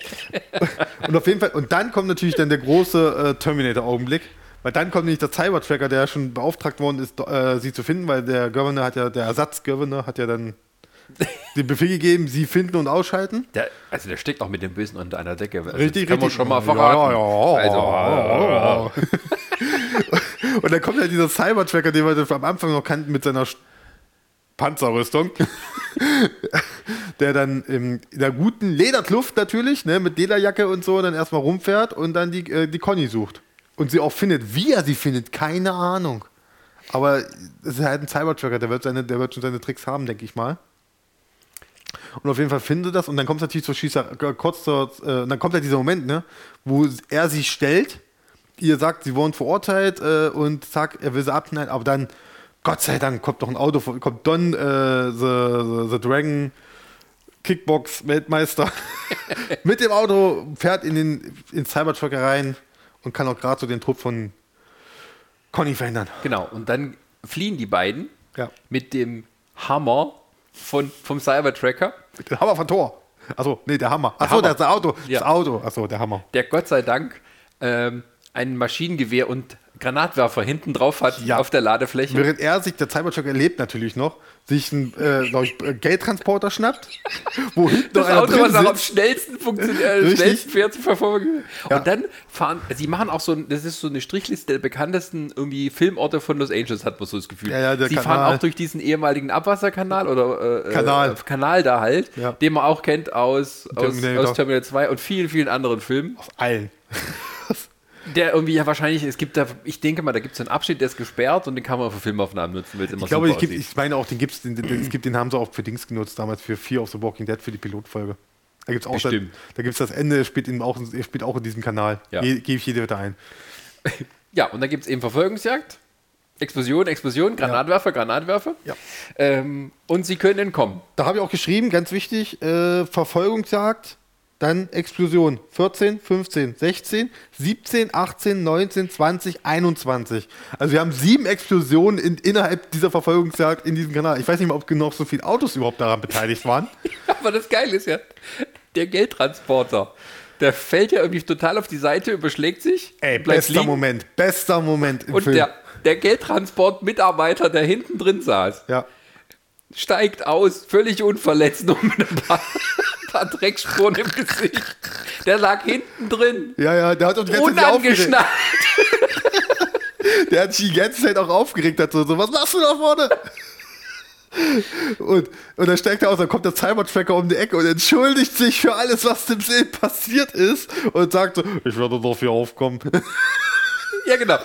und auf jeden Fall, und dann kommt natürlich dann der große äh, Terminator-Augenblick, weil dann kommt nämlich der Cyber-Tracker, der schon beauftragt worden ist, äh, sie zu finden, weil der Governor hat ja, der Ersatz-Governor hat ja dann den Befehl gegeben, sie finden und ausschalten. Der, also der steckt auch mit dem Bösen unter einer Decke. Also Richtig, kann man richtig. schon mal Ja, verraten. ja, ja. Also, Und dann kommt ja dieser Cyber-Tracker, den wir am Anfang noch kannten mit seiner Panzerrüstung, der dann in der guten Lederkluft natürlich, ne, mit Lederjacke und so, dann erstmal rumfährt und dann die, äh, die Conny sucht. Und sie auch findet. Wie er sie findet, keine Ahnung. Aber es ist halt ein Cybertrucker, der wird, der wird schon seine Tricks haben, denke ich mal. Und auf jeden Fall findet das und dann kommt es natürlich zur Schießer, äh, kurz zur, äh, dann kommt ja dieser Moment, ne, wo er sie stellt, ihr sagt, sie wurden verurteilt äh, und zack, er will sie abknallen, aber dann, Gott sei Dank, kommt doch ein Auto, kommt Don, äh, the, the, the Dragon, Kickbox-Weltmeister, mit dem Auto, fährt in den in Cybertrucker rein und kann auch gerade so den Trupp von Conny verhindern. genau, und dann fliehen die beiden Ja. mit dem Hammer von, vom Cybertracker, Der Hammer von Thor. Achso, nee, der Hammer. Achso, Hammer. das Auto. Ja. Das Auto. Achso, der Hammer. der Gott sei Dank ähm, ein Maschinengewehr und Granatwerfer hinten drauf hat Ja. auf der Ladefläche. Während er sich, der Cybertruck erlebt natürlich noch, sich einen äh, äh, Geldtransporter schnappt, wo hinten das Auto, was auch am schnellsten funktioniert, äh, schnellsten fährt zu verfolgen. Ja. Und dann fahren, sie machen auch so, ein- das ist so eine Strichliste der bekanntesten irgendwie Filmorte von Los Angeles, hat man so das Gefühl. Ja, sie Kanal. fahren auch durch diesen ehemaligen Abwasserkanal oder äh, Kanal. Äh, Kanal da halt, den man auch kennt aus, aus, Terminator. aus Terminal 2 und vielen, vielen anderen Filmen. Auf allen. Der irgendwie ja wahrscheinlich, es gibt da, ich denke mal, da gibt es einen Abschnitt, der ist gesperrt und den kann man für Filmaufnahmen nutzen, weil es immer Ich glaube, ich, gibt, ich meine auch, den gibt's, den, den, es gibt, den haben sie auch für Dings genutzt, damals für Fear of the Walking Dead, für die Pilotfolge. Da gibt es auch Bestimmt. da gibt's das Ende, spielt, in, auch, spielt auch in diesem Kanal. Ja. Je- Gebe ich jede Wette ein. Ja, und dann gibt es eben Verfolgungsjagd. Explosion, Explosion, Granatwerfer, Granatwerfer. Ja. Ähm, und sie können entkommen. Da habe ich auch geschrieben, ganz wichtig, äh, Verfolgungsjagd, dann Explosion. 14, 15, 16, 17, 18, 19, 20, 21. Also wir haben sieben Explosionen in, innerhalb dieser Verfolgungsjagd in diesem Kanal. Ich weiß nicht mal, ob genug so viele Autos überhaupt daran beteiligt waren. Aber das Geile ist ja, der Geldtransporter, der fällt ja irgendwie total auf die Seite, überschlägt sich, Ey, bester liegen. Moment, bester Moment im Und Film. der, der Geldtransport-Mitarbeiter, der hinten drin saß, ja. Steigt aus, völlig unverletzt, nur mit ein paar, paar Dreckspuren im Gesicht. Der lag hinten drin, ja, ja, der hat Zeit aufgeregt. unangeschnallt. Der hat sich die ganze Zeit auch aufgeregt dazu. So, was machst du da vorne? Und, und dann steigt er aus, dann kommt der Cybertracker um die Ecke und entschuldigt sich für alles, was dem See passiert ist und sagt so, ich werde dafür aufkommen. Ja, genau.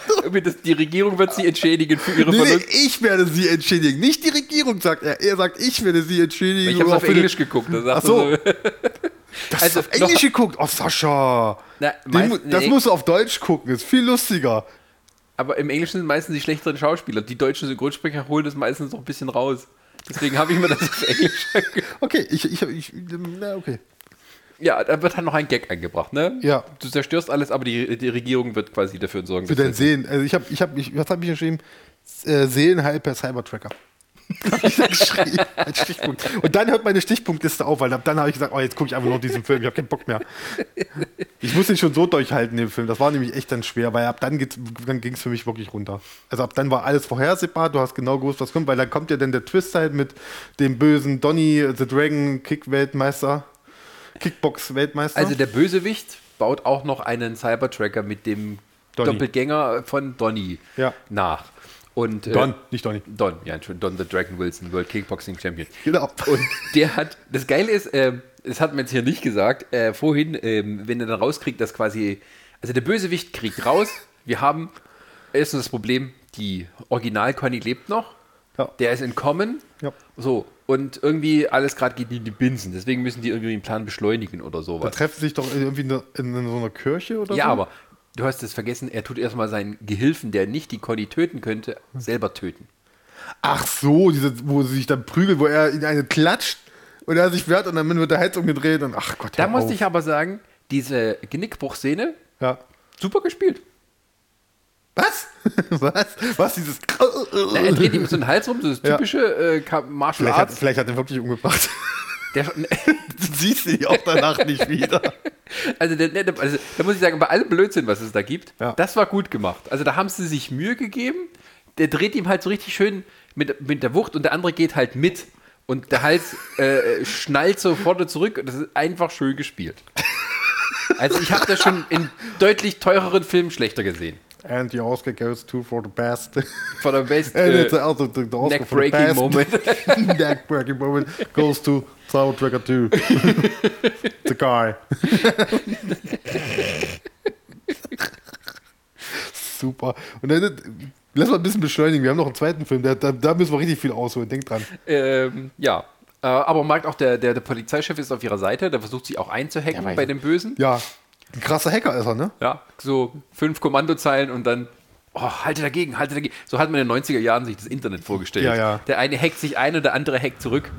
Die Regierung wird sie entschädigen für ihre Nee, nee, Verluste. ich werde sie entschädigen. Nicht die Regierung, sagt er. Er sagt, ich werde sie entschädigen. Ich habe Oder auf für den- Englisch geguckt. Ach so. so, Das Also, auf Englisch geguckt. Oh, Sascha. Na, Den, meist- das nee. musst du auf Deutsch gucken. Ist viel lustiger. Aber im Englischen sind meistens die schlechteren Schauspieler. Die deutschen Synchronsprecher holen das meistens noch ein bisschen raus. Deswegen habe ich mir das auf Englisch. Okay, ich, ich, ich na, okay. Ja, da wird halt noch ein Gag eingebracht, ne? Ja. Du zerstörst alles, aber die, die Regierung wird quasi dafür sorgen. Für dass dein Seelen. Also ich habe, ich habe, ich, was habe ich geschrieben? Äh, Seelenheil per Cybertracker. Hab ich da geschrieben, als Stichpunkt. Und dann hört meine Stichpunktliste auf, weil ab dann habe ich gesagt, oh, jetzt gucke ich einfach noch diesen Film, ich habe keinen Bock mehr. Ich muss den schon so durchhalten, den Film. Das war nämlich echt dann schwer, weil ab dann, dann ging es für mich wirklich runter. Also ab dann war alles vorhersehbar, du hast genau gewusst, was kommt, weil dann kommt ja dann der Twist halt mit dem bösen Donny, The Dragon, Kick-Weltmeister, Kickbox-Weltmeister. Also der Bösewicht baut auch noch einen Cybertracker mit dem Donny. Doppelgänger von Donny Ja. nach. Und, äh, Don, nicht Donny. Don, ja, Don the Dragon Wilson, World Kickboxing Champion. Genau. Und der hat, das Geile ist, ähm, das hat man jetzt hier nicht gesagt, äh, vorhin, ähm, wenn er dann rauskriegt, dass quasi, also der Bösewicht kriegt raus, wir haben erstens das Problem, die Original Conny lebt noch, Ja. der ist entkommen, Ja. so, und irgendwie alles gerade geht in die Binsen, deswegen müssen die irgendwie den Plan beschleunigen oder Da sowas. treffen sich doch irgendwie in, in, in so einer Kirche oder Ja, so? aber du hast es vergessen, er tut erstmal seinen Gehilfen, der nicht die Conny töten könnte, selber töten. Ach so, diese, wo sie sich dann prügelt, wo er in eine klatscht und er sich wehrt und dann wird der Hals umgedreht und ach Gott. Da musste auf. ich aber sagen, diese Genickbruchszene, Ja. super gespielt. Was? Was? Was? Dieses. Na, er dreht ihm so den Hals rum, so das Ja. typische äh, Ka- Martial Vielleicht hat, Arts. vielleicht hat er wirklich umgebracht. Der, du siehst ihn auch danach nicht wieder. also, der, der, also, da muss ich sagen, bei allem Blödsinn, was es da gibt, Ja. das war gut gemacht. Also da haben sie sich Mühe gegeben. Der dreht ihm halt so richtig schön mit, mit der Wucht und der andere geht halt mit. Und der Hals äh, schnallt so vor und zurück. Und das ist einfach schön gespielt. Also ich habe das schon in deutlich teureren Filmen schlechter gesehen. And the Oscar goes to for the best. Von der Best And it's äh, also the, the Oscar for the best. Moment. Neck-breaking moment goes to Sour Tracker 2. the guy. Super. Und dann lass mal ein bisschen beschleunigen. Wir haben noch einen zweiten Film, da, da, da müssen wir richtig viel ausholen. Denk dran. Ähm, ja. Äh, aber man merkt auch, der, der, der Polizeichef ist auf ihrer Seite, der versucht sie auch einzuhacken bei dem Bösen. Ja, ein krasser Hacker ist er, ne? Ja, so fünf Kommandozeilen und dann, oh, halte dagegen, halte dagegen. So hat man in den 90er Jahren sich das Internet vorgestellt. Ja, ja. Der eine hackt sich ein und der andere hackt zurück.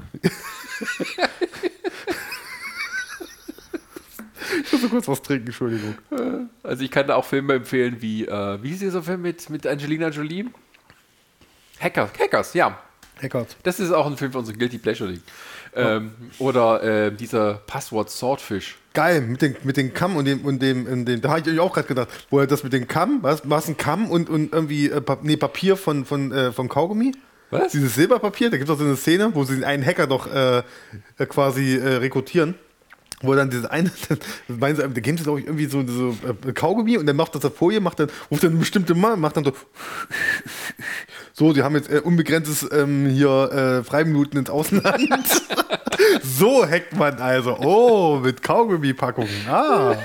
Ich muss so kurz was trinken, Entschuldigung. Also ich kann da auch Filme empfehlen wie, äh, wie hieß dieser Film mit, mit Angelina Jolie? Hacker, Hackers, ja. Hackers. Das ist auch ein Film für unsere Guilty Pleasure League. Ähm, Oder äh, dieser Passwort Swordfish. Geil, mit dem, mit dem Kamm und dem, und dem, und dem da habe ich auch gerade gedacht, wo er das mit dem Kamm, was, was ein Kamm und, und irgendwie äh, Pap nee, Papier von, von, äh, von Kaugummi? Was? Dieses Silberpapier, da gibt es auch so eine Szene, wo sie einen Hacker doch äh, äh, quasi äh, rekrutieren. Wo dann diese eine, meinen sie, da geben sie, glaube ich, irgendwie so, so äh, Kaugummi und dann macht das auf Folie, macht dann, ruft dann eine bestimmte Mann, macht dann so, so, die haben jetzt äh, unbegrenztes ähm, hier äh, Freiminuten ins Ausland. so hackt man also. Oh, mit Kaugummi-Packungen. Ah.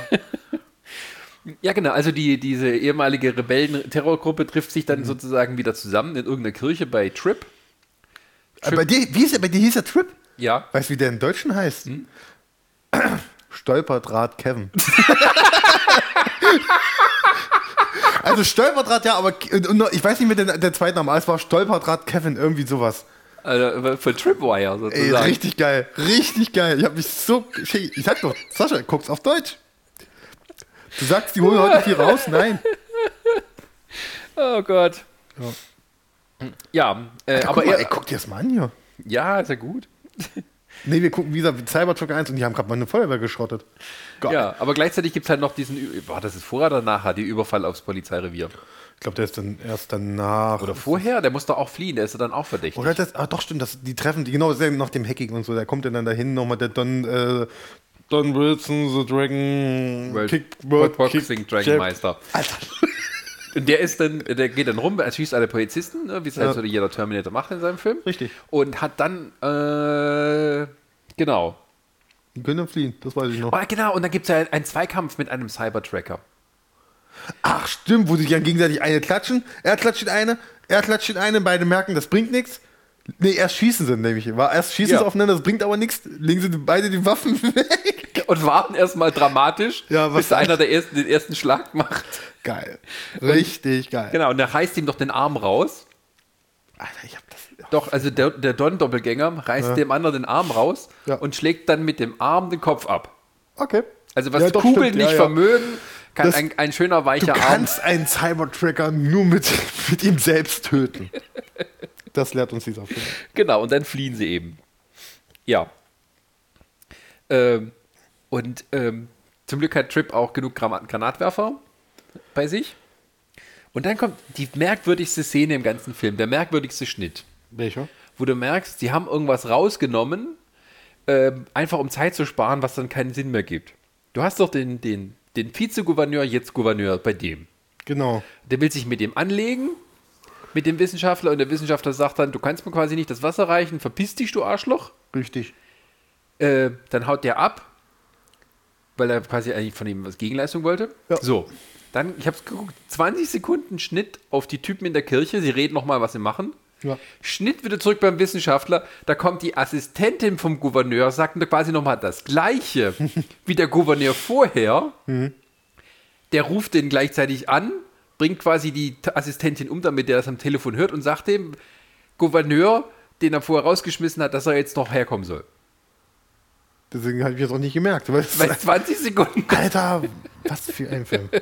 Ja, genau. Also die, diese ehemalige Rebellen-Terrorgruppe trifft sich dann sozusagen wieder zusammen in irgendeiner Kirche bei Trip. Äh, Bei dir, wie ist bei dir hieß der Trip? Ja. Weißt du, wie der im Deutschen heißt? Stolperdraht Kevin. also Stolperdraht, ja, aber ich weiß nicht mehr der, der zweite Name, es war Stolperdraht Kevin, irgendwie sowas. Also von Tripwire Ey, sozusagen. richtig geil, richtig geil. Ich hab mich so. Ich sag doch, Sascha, guck's auf Deutsch. Du sagst, die holen heute viel raus? Nein. Oh Gott. Ja, äh, Ja, aber guck mal, er, ey, guck dir das mal an hier. ja, ist ja gut. Nee, wir gucken wieder Cybertruck 1 und die haben gerade mal eine Feuerwehr geschrottet. Geil. Ja, aber gleichzeitig gibt es halt noch diesen, boah, das ist vorher oder nachher, die Überfall aufs Polizeirevier. Ich glaube, der ist dann erst danach. Oder vorher, der muss doch auch fliehen, der ist dann auch verdächtig. Oder das, ah, doch, stimmt, das, die treffen, die, genau, das ist ja nach dem Hacking und so, da kommt dann dahin nochmal der Don, äh, Don Wilson, The Dragon, World- Kick, World World Boxing Kick, Dragon Jab. Meister. Alter. Und der ist dann, der geht dann rum, erschießt alle Polizisten, ne, wie es Ja. halt so jeder Terminator macht in seinem Film. Richtig. Und hat dann, äh, genau. Die können dann fliehen, das weiß ich noch. Oh, genau, und dann gibt es ja einen Zweikampf mit einem Cybertracker. Ach, stimmt, wo sich dann gegenseitig eine klatschen, er klatscht in eine, er klatscht in eine, beide merken, das bringt nichts. Nee, erst schießen sie nämlich. War erst schießen Ja. sie aufeinander, das bringt aber nichts. Legen sie beide die Waffen weg. und warten erstmal dramatisch, Ja, bis einer der ersten den ersten Schlag macht. Geil. Richtig geil. Genau, und der reißt ihm doch den Arm raus. Alter, ich hab das. Doch, also der, der Don-Doppelgänger reißt dem anderen den Arm raus Ja. und schlägt dann mit dem Arm den Kopf ab. Okay. Also was Ja, doch, Kugeln nicht ja, ja. vermögen, kann Das- ein, ein schöner Du weicher Arm. kannst einen Cybertracker nur mit, mit ihm selbst töten. Das lehrt uns dieser Film. Genau, und dann fliehen sie eben. Ja. Ähm, und ähm, zum Glück hat Trip auch genug Granatwerfer bei sich. Und dann kommt die merkwürdigste Szene im ganzen Film, der merkwürdigste Schnitt, Welcher? wo du merkst, sie haben irgendwas rausgenommen, ähm, einfach um Zeit zu sparen, was dann keinen Sinn mehr gibt. Du hast doch den, den, den Vizegouverneur, jetzt Gouverneur bei dem. Genau. Der will sich mit dem anlegen, mit dem Wissenschaftler, und der Wissenschaftler sagt dann, du kannst mir quasi nicht das Wasser reichen, verpiss dich, du Arschloch. Richtig. Äh, dann haut der ab, weil er quasi eigentlich von ihm was Gegenleistung wollte. Ja. So, dann, ich habe es geguckt, 20 Sekunden Schnitt auf die Typen in der Kirche, sie reden nochmal, was sie machen. Ja. Schnitt wieder zurück beim Wissenschaftler, da kommt die Assistentin vom Gouverneur, sagt quasi nochmal das Gleiche wie der Gouverneur vorher. Der ruft den gleichzeitig an, bringt quasi die Assistentin um, damit der das am Telefon hört und sagt dem Gouverneur, den er vorher rausgeschmissen hat, dass er jetzt noch herkommen soll. Deswegen habe ich das auch nicht gemerkt. Weil es Bei 20 Sekunden. Alter, was für ein Film.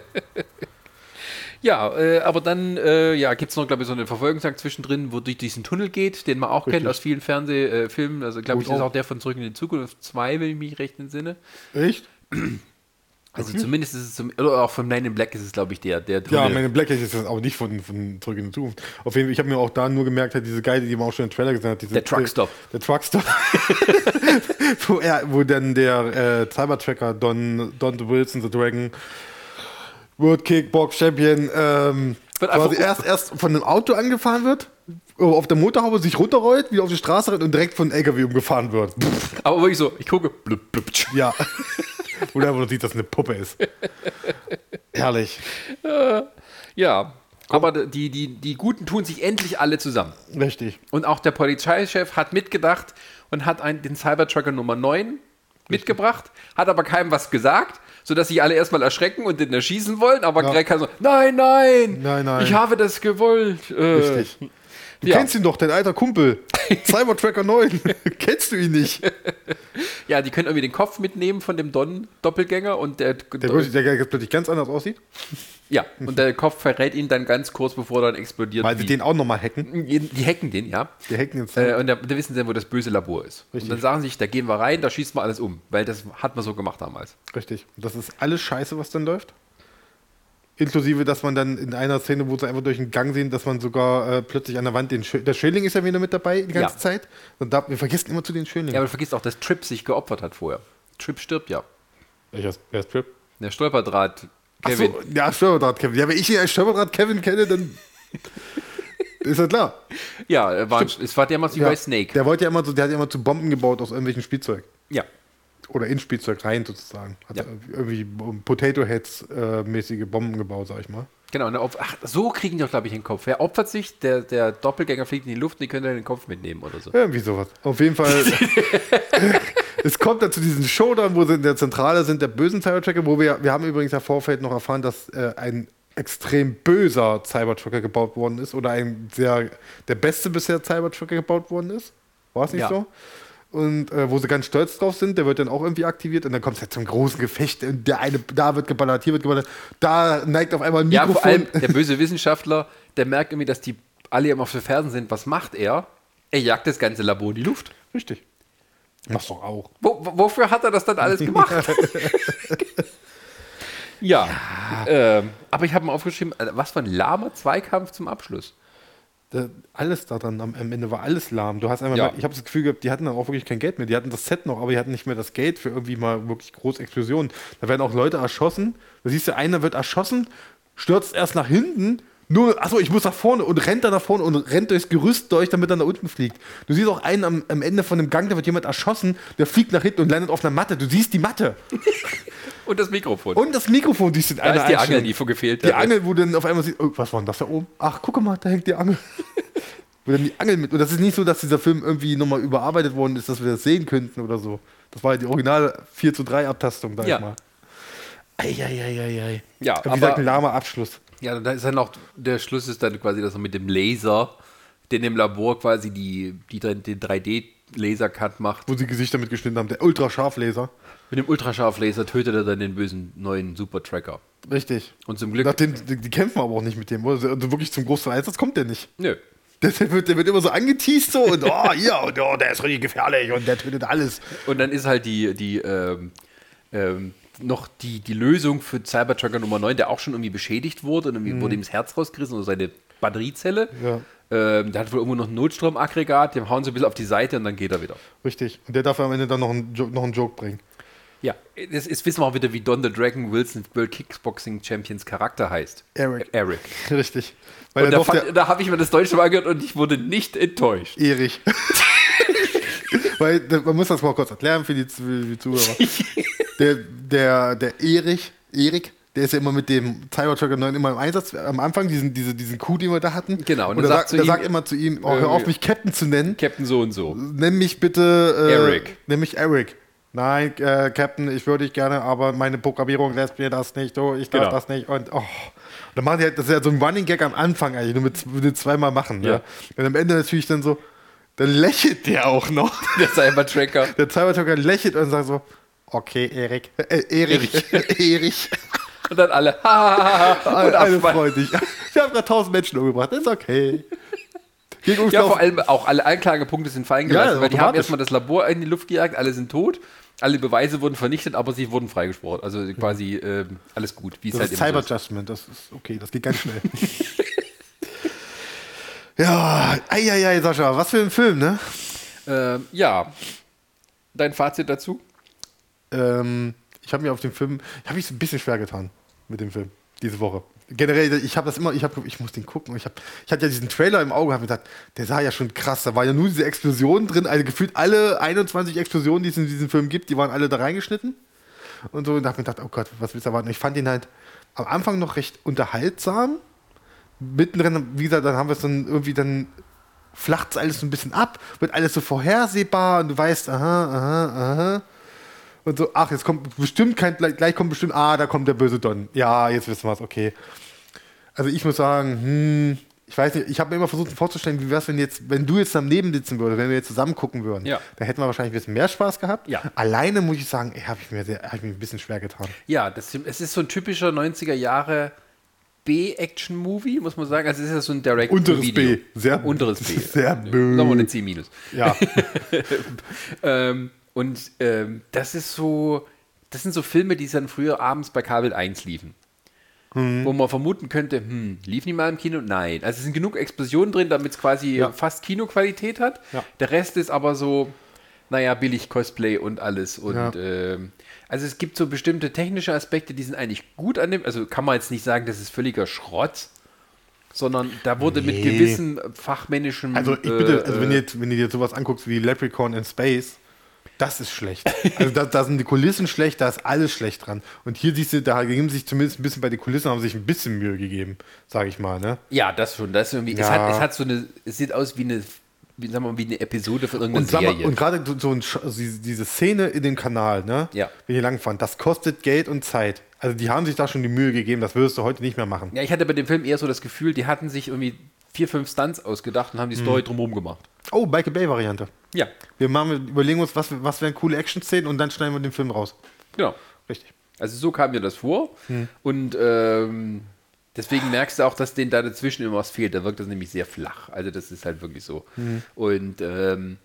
Ja, äh, aber dann äh, ja, gibt es noch, glaube ich, so eine Verfolgungsjagd zwischendrin, wo durch diesen Tunnel geht, den man auch kennt Richtig. aus vielen Fernsehfilmen. Äh, also, glaube ich, Gut ist auch. auch der von Zurück in die Zukunft 2, wenn ich mich recht entsinne. Echt? Also zumindest ist es zum, oder auch von Man in Black ist es, glaube ich, der, der Tunnel. Ja, meine Blacklight ist das aber nicht von, von Zurück in die Zukunft. Auf jeden Fall, ich habe mir auch da nur gemerkt, halt diese Geile, die man auch schon im Trailer gesehen hat. Diese, Der Truckstop. Der Truckstop. wo, er, wo dann der äh, Cybertracker Don, Don Wilson, The Dragon, World Kickbox Champion, ähm, quasi erst, erst von einem Auto angefahren wird, auf der Motorhaube sich runterrollt, wieder auf die Straße rennt und direkt von einem LKW umgefahren wird. Pff, aber wirklich so, ich gucke, blub, blub, tsch. ja. Wo du sieht, dass es eine Puppe ist. Herrlich. ja. Aber die, die, die Guten tun sich endlich alle zusammen. Richtig. Und auch der Polizeichef hat mitgedacht und hat einen, den Cybertrucker Nummer 9 mitgebracht, hat aber keinem was gesagt, sodass sich alle erstmal erschrecken und den erschießen wollen, aber Ja. Greg kann so, nein, nein, Nein, nein. ich habe das gewollt. Äh, Richtig. Du Ja. kennst ihn doch, dein alter Kumpel. Cybertracker 9. kennst du ihn nicht? Ja, die können irgendwie den Kopf mitnehmen von dem Don-Doppelgänger und der, Der, wirklich- der jetzt plötzlich ganz anders aussieht. ja, und der Kopf verrät ihn dann ganz kurz, bevor er dann explodiert. Weil sie den auch nochmal hacken. die hacken den, ja. Die hacken jetzt. Äh, und da, da wissen sie dann, wo das böse Labor ist. Richtig. Und dann sagen sie sich, da gehen wir rein, da schießt man alles um, weil das hat man so gemacht damals. Richtig. Das ist alles scheiße, was dann läuft. Inklusive, dass man dann in einer Szene, wo sie einfach durch den Gang sehen, dass man sogar äh, plötzlich an der Wand den Schö der Schönling ist ja wieder mit dabei die ganze Ja. Zeit. Und da, wir vergessen immer zu den Schönlingen. Ja, aber du vergisst auch, dass Trip sich geopfert hat vorher. Trip stirbt ja. Welcher ist, wer ist Trip? Der Stolperdraht, Ach Kevin. So, ja, Stolperdraht Kevin. Ja, wenn ich ihn als Stolperdraht Kevin kenne, dann ist ja klar. Ja, er war, es war damals wie Ja, bei Snake. Der wollte ja immer so, der hat ja immer zu Bomben gebaut aus irgendwelchen Spielzeug. ja. Oder in Spielzeug rein sozusagen. Hat Ja. irgendwie Potato Heads äh, mäßige Bomben gebaut, sag ich mal. Genau, opf- ach, so kriegen die doch, glaube ich, den Kopf. Er opfert sich, der, der Doppelgänger fliegt in die Luft und die können dann den Kopf mitnehmen oder so. Irgendwie sowas. Auf jeden Fall. es kommt dann zu diesem Showdown, wo sie in der Zentrale sind, der bösen Cybertracker, wo wir, wir haben übrigens im Vorfeld noch erfahren, dass äh, ein extrem böser Cybertrucker gebaut worden ist oder ein sehr, der beste bisher Cybertrucker gebaut worden ist. War es nicht Ja. so? Und äh, wo sie ganz stolz drauf sind, der wird dann auch irgendwie aktiviert und dann kommt es halt zum großen Gefecht. Und der eine, da wird geballert, hier wird geballert, da neigt auf einmal ein Ja, Mikrofon. vor allem der böse Wissenschaftler, der merkt irgendwie, dass die alle immer auf den Fersen sind. Was macht er? Er jagt das ganze Labor in die Luft. Richtig. Machst doch auch. Wo, wo- wofür hat er das dann alles gemacht? ja, ähm, aber ich habe mal aufgeschrieben, äh, was für ein lahmer Zweikampf zum Abschluss. Alles da dann am, Ende war alles lahm. Du hast einmal, Ja. ich habe das Gefühl gehabt, die hatten dann auch wirklich kein Geld mehr. Die hatten das Set noch, aber die hatten nicht mehr das Geld für irgendwie mal wirklich große Explosionen. Da werden auch Leute erschossen. Da siehst du, einer wird erschossen, stürzt erst nach hinten. Nur, achso, ich muss nach vorne und rennt dann nach vorne und rennt durchs Gerüst durch, damit er nach unten fliegt. Du siehst auch einen am, am Ende von dem Gang, da wird jemand erschossen, der fliegt nach hinten und landet auf einer Matte. Du siehst die Matte. Und das Mikrofon. Und das Mikrofon siehst du in da einer ist die Einstellung. Angel, die vor gefehlt Die hat. Angel, wo du dann auf einmal siehst, oh, was war denn das da oben? Ach, guck mal, da hängt die Angel. Wo dann die Angel mit. Und das ist nicht so, dass dieser Film irgendwie nochmal überarbeitet worden ist, dass wir das sehen könnten oder so. Das war ja die originale 4 zu 3 Abtastung, sag Ja. ich mal. Eieieiei. Ja, Aber wie aber- gesagt, ein lahmer Abschluss. Ja, da ist dann auch, der Schluss ist dann quasi, dass er mit dem Laser, den im Labor quasi die, die, den 3D-Laser-Cut macht. Wo sie Gesichter mitgeschnitten haben. Der Ultrascharflaser. Mit dem Ultrascharf-Laser tötet er dann den bösen neuen Super-Tracker. Richtig. Und zum Glück. Nachdem, die, die kämpfen aber auch nicht mit dem. oder? Also wirklich zum großen Einsatz kommt der nicht. Nö. Der, wird, der wird immer so angeteased so und oh, ja, und oh, der ist richtig gefährlich und der tötet alles. Und dann ist halt die, die, ähm, ähm, noch die, die Lösung für Cybertrucker Nummer 9, der auch schon irgendwie beschädigt wurde und irgendwie wurde ihm das Herz rausgerissen oder seine Batteriezelle. Ja. Ähm, der hat wohl irgendwo noch ein Notstromaggregat, dem hauen sie ein bisschen auf die Seite und dann geht er wieder. Richtig. Und der darf am Ende dann noch einen, Jo- noch einen Joke bringen. Ja, das ist, wissen wir auch wieder, wie Don the Dragon Wilson World Kickboxing Champions Charakter heißt. Eric. Eric. Richtig. Weil Und da, fand- da habe ich mir das Deutsche mal angehört und ich wurde nicht enttäuscht. Erich. Weil man muss das mal kurz erklären für die, für die Zuhörer. der, der, der Erich, Erik, der ist ja immer mit dem Cybertrucker 9 immer im Einsatz. Am Anfang, diesen, diese, diesen Coup, den wir da hatten. Genau, und Und, er er sagt der ihm, sagt immer zu ihm, oh, hör auf, äh, mich Captain zu nennen. Captain so und so. Nenn mich bitte äh, Eric. Nenn mich Eric. Nein, äh, Captain, ich würde dich gerne, aber meine Programmierung lässt mir das nicht. So, ich darf Genau. das nicht. Und oh. Und dann machen die halt, das ist ja so ein Running Gag am Anfang eigentlich, nur mit, mit zweimal machen. Ja. Ne? Und am Ende natürlich dann so, dann lächelt der auch noch. Der Cybertracker. Der Cybertrucker lächelt und sagt so, okay, Erik, äh, Erich, Erich. Und dann alle. Und Alle freuen sich. Wir haben gerade tausend Menschen umgebracht, ist okay. Gegen uns Ja, vor allem auch alle Anklagepunkte sind fallen gelassen, Ja, weil die haben erstmal das Labor in die Luft gejagt, alle sind tot, alle Beweise wurden vernichtet, aber sie wurden freigesprochen. Also quasi ähm, alles gut, wie es Das halt ist Cyber so das ist okay, das geht ganz schnell. ja, eieiei, Sascha, was für ein Film, ne? Ähm, ja, dein Fazit dazu? Ähm, ich habe mir auf dem Film, ich habe mich so ein bisschen schwer getan mit dem Film diese Woche. Generell, ich habe das immer, ich habe, ich muss den gucken. Ich, hab, ich hatte ja diesen Trailer im Auge, habe mir gedacht, der sah ja schon krass. Da war ja nur diese Explosion drin, also gefühlt alle 21 Explosionen, die es in diesem Film gibt, die waren alle da reingeschnitten. Und so, und da habe ich mir gedacht, oh Gott, was willst du erwarten? Ich fand ihn halt am Anfang noch recht unterhaltsam. Mittendrin, wie gesagt, dann haben wir es dann irgendwie dann flacht es alles so ein bisschen ab, wird alles so vorhersehbar und du weißt, aha, aha, aha. Und so, ach, jetzt kommt bestimmt kein, gleich kommt bestimmt, ah, da kommt der böse Don. Ja, jetzt wissen wir es, okay. Also ich muss sagen, hm, ich weiß nicht, ich habe mir immer versucht vorzustellen, wie wäre es, wenn jetzt, wenn du jetzt daneben sitzen würdest, wenn wir jetzt zusammen gucken würden. Ja. Da hätten wir wahrscheinlich ein bisschen mehr Spaß gehabt. Ja. Alleine muss ich sagen, habe ich mir sehr, hab ich mir ein bisschen schwer getan. Ja, das, es ist so ein typischer 90er Jahre B-Action-Movie, muss man sagen. Also es ist ja so ein direct Unteres Video. B. Sehr- Unteres B. sehr bö. Sagen wir eine C. Ja. Ähm, und ähm, das ist so, das sind so Filme, die dann früher abends bei Kabel 1 liefen. Mhm. Wo man vermuten könnte, hm, lief die mal im Kino? Nein. Also es sind genug Explosionen drin, damit es quasi Ja. fast Kinoqualität hat. Ja. Der Rest ist aber so, naja, billig Cosplay und alles. Und Ja. ähm, also es gibt so bestimmte technische Aspekte, die sind eigentlich gut an dem, also kann man jetzt nicht sagen, das ist völliger Schrott, sondern da wurde mit Nee. gewissem fachmännischen Also ich bitte, also wenn, äh, jetzt, wenn du dir sowas anguckst wie Leprechaun in Space, das ist schlecht. Also da, da sind die Kulissen schlecht, da ist alles schlecht dran. Und hier siehst du, da geben sich zumindest ein bisschen bei den Kulissen, haben sich ein bisschen Mühe gegeben, sage ich mal. Ne? Ja, das schon. Das ist irgendwie, es, Ja. hat, es hat so eine, es sieht aus wie eine, wie, sagen wir mal, wie eine Episode von irgendeiner Und, sag mal, Serie. und gerade so, ein, also diese Szene in dem Kanal, ne? Ja. wenn ihr langfahren, das kostet Geld und Zeit. Also die haben sich da schon die Mühe gegeben, das würdest du heute nicht mehr machen. ja, ich hatte bei dem Film eher so das Gefühl, die hatten sich irgendwie vier, fünf Stunts ausgedacht und haben die Mhm. Story drumherum gemacht. Oh, Michael Bay-Variante. Ja, Wir machen, überlegen uns, was, was wären coole Action-Szenen und dann schneiden wir den Film raus. genau. Richtig. Also so kam mir das vor. Hm. Und ähm, deswegen merkst du auch, dass denen da dazwischen immer was fehlt. Da wirkt das nämlich sehr flach. Also das ist halt wirklich so. Hm. Und ähm,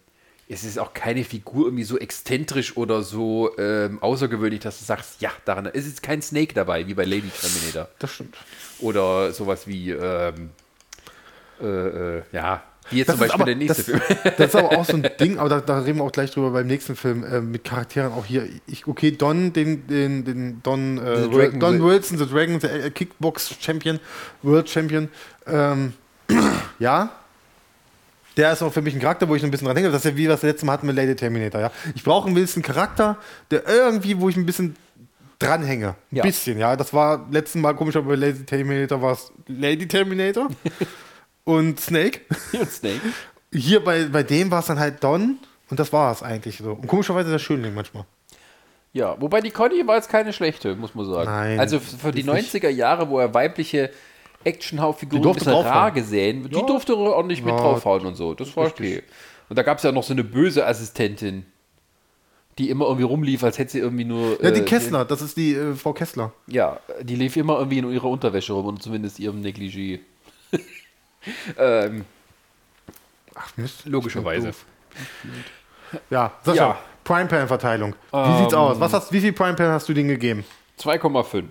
es ist auch keine Figur irgendwie so exzentrisch oder so ähm, außergewöhnlich, dass du sagst, ja, daran es ist kein Snake dabei, wie bei Lady Terminator. Das stimmt. Oder sowas wie, ähm, äh, äh, ja, jetzt Das zum Beispiel aber- der nächste das, Film. Das ist aber auch so ein Ding, aber da, da reden wir auch gleich drüber beim nächsten Film äh, mit Charakteren auch hier. Ich, okay, Don, den, den, den Don, äh, Dragon Don Wil- Wilson, The Dragon, der äh, Kickbox Champion, World Champion. Ähm, ja, der ist auch für mich ein Charakter, wo ich ein bisschen dran denke. Das ist ja wie wir das letzte Mal hatten mit Lady Terminator. Ja? Ich brauche ein bisschen Charakter, der irgendwie, wo ich ein bisschen dranhänge. Ein Ja. bisschen, ja. Das war letzten Mal komisch, aber bei Lady Terminator war es Lady Terminator. und Snake. Und Snake. Hier bei, bei dem war es dann halt Don und das war es eigentlich so. Und komischerweise der Schönling manchmal. Ja, wobei die Conny war jetzt keine schlechte, muss man sagen. Nein, also für die die ist 90er Jahre, wo er weibliche durfte bisschen rar gesehen, die Ja. durfte ordentlich mit Ja, draufhauen und so. Das war richtig. okay. Und da gab es ja noch so eine böse Assistentin, die immer irgendwie rumlief, als hätte sie irgendwie nur. Ja, die äh, Kessler, das ist die äh, Frau Kessler. Ja, die lief immer irgendwie in ihrer Unterwäsche rum und zumindest ihrem Negligé. ähm, Ach Mist. logischerweise. Ja, Sascha, Ja. Prime Pan Verteilung. Wie Ähm, sieht's aus? Was hast, wie viel Prime Pan hast du denen gegeben? 2,5.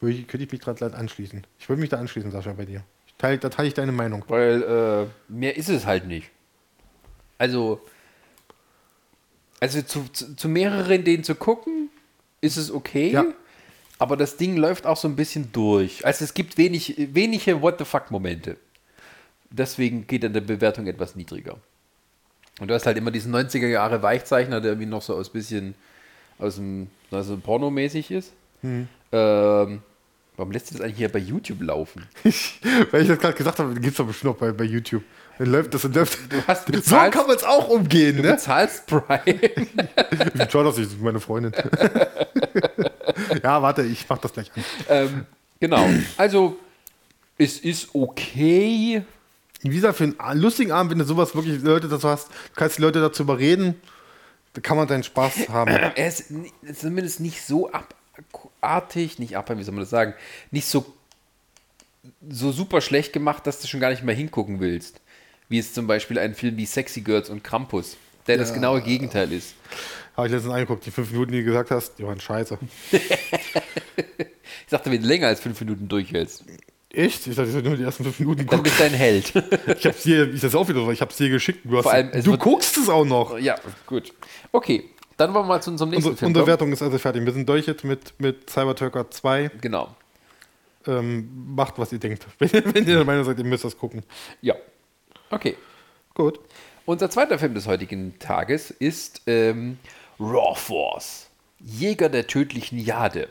Würde ich- Könnte ich mich gerade anschließen. Ich würde mich da anschließen, Sascha, bei dir. Ich teil, da teile ich deine Meinung. Weil äh, mehr ist es halt nicht. Also, also zu, zu, zu mehreren denen zu gucken, ist es okay. Ja. Aber das Ding läuft auch so ein bisschen durch. Also es gibt wenig, wenige What the fuck-Momente. Deswegen geht dann die Bewertung etwas niedriger. Und du hast halt immer diesen 90er Jahre Weichzeichner, der irgendwie noch so aus bisschen aus dem, also pornomäßig ist. Hm. Ähm, warum lässt du das eigentlich hier bei YouTube laufen? Weil ich das gerade gesagt habe, gibt es doch bestimmt noch bei, bei YouTube. Dann läuft das und läuft. hast so bezahlt- kann man es auch umgehen, Du ne? bezahlst Prime. Schau das nicht, das ist meine Freundin. Ja, warte, ich mach das gleich an. ähm, genau. Also, es ist okay. Wie gesagt, für einen lustigen Abend, wenn du sowas wirklich Leute dazu hast, du kannst die Leute dazu überreden, da kann man seinen Spaß haben. Er ist zumindest nicht so abartig, nicht ab, wie soll man das sagen, nicht so, so super schlecht gemacht, dass du schon gar nicht mehr hingucken willst. Wie es zum Beispiel ein Film wie Sexy Girls und Krampus, der das genaue Gegenteil ist. Habe ich letztens angeguckt, die fünf Minuten, die du gesagt hast, die waren scheiße. Ich sagte, wenn du länger als fünf Minuten durchhältst, Echt? Ich dachte, ich nur die ersten fünf Minuten dann gucken. bist du ein Held. Ich hab's dir, ich das auch wieder ich hab's dir geschickt. Du, hast, Vor allem, du guckst es auch noch. ja, gut. Okay, dann wollen wir mal zu unserem nächsten Unsere, Film unsere. Wertung ist also fertig. Wir sind durch jetzt mit, mit Cybertrucker 2. Genau. Ähm, macht, was ihr denkt. Wenn, ihr- wenn ihr der Meinung seid, ihr müsst das gucken. Ja. Okay. Gut. Unser zweiter Film des heutigen Tages ist ähm, Raw Force. Jäger der tödlichen Jade.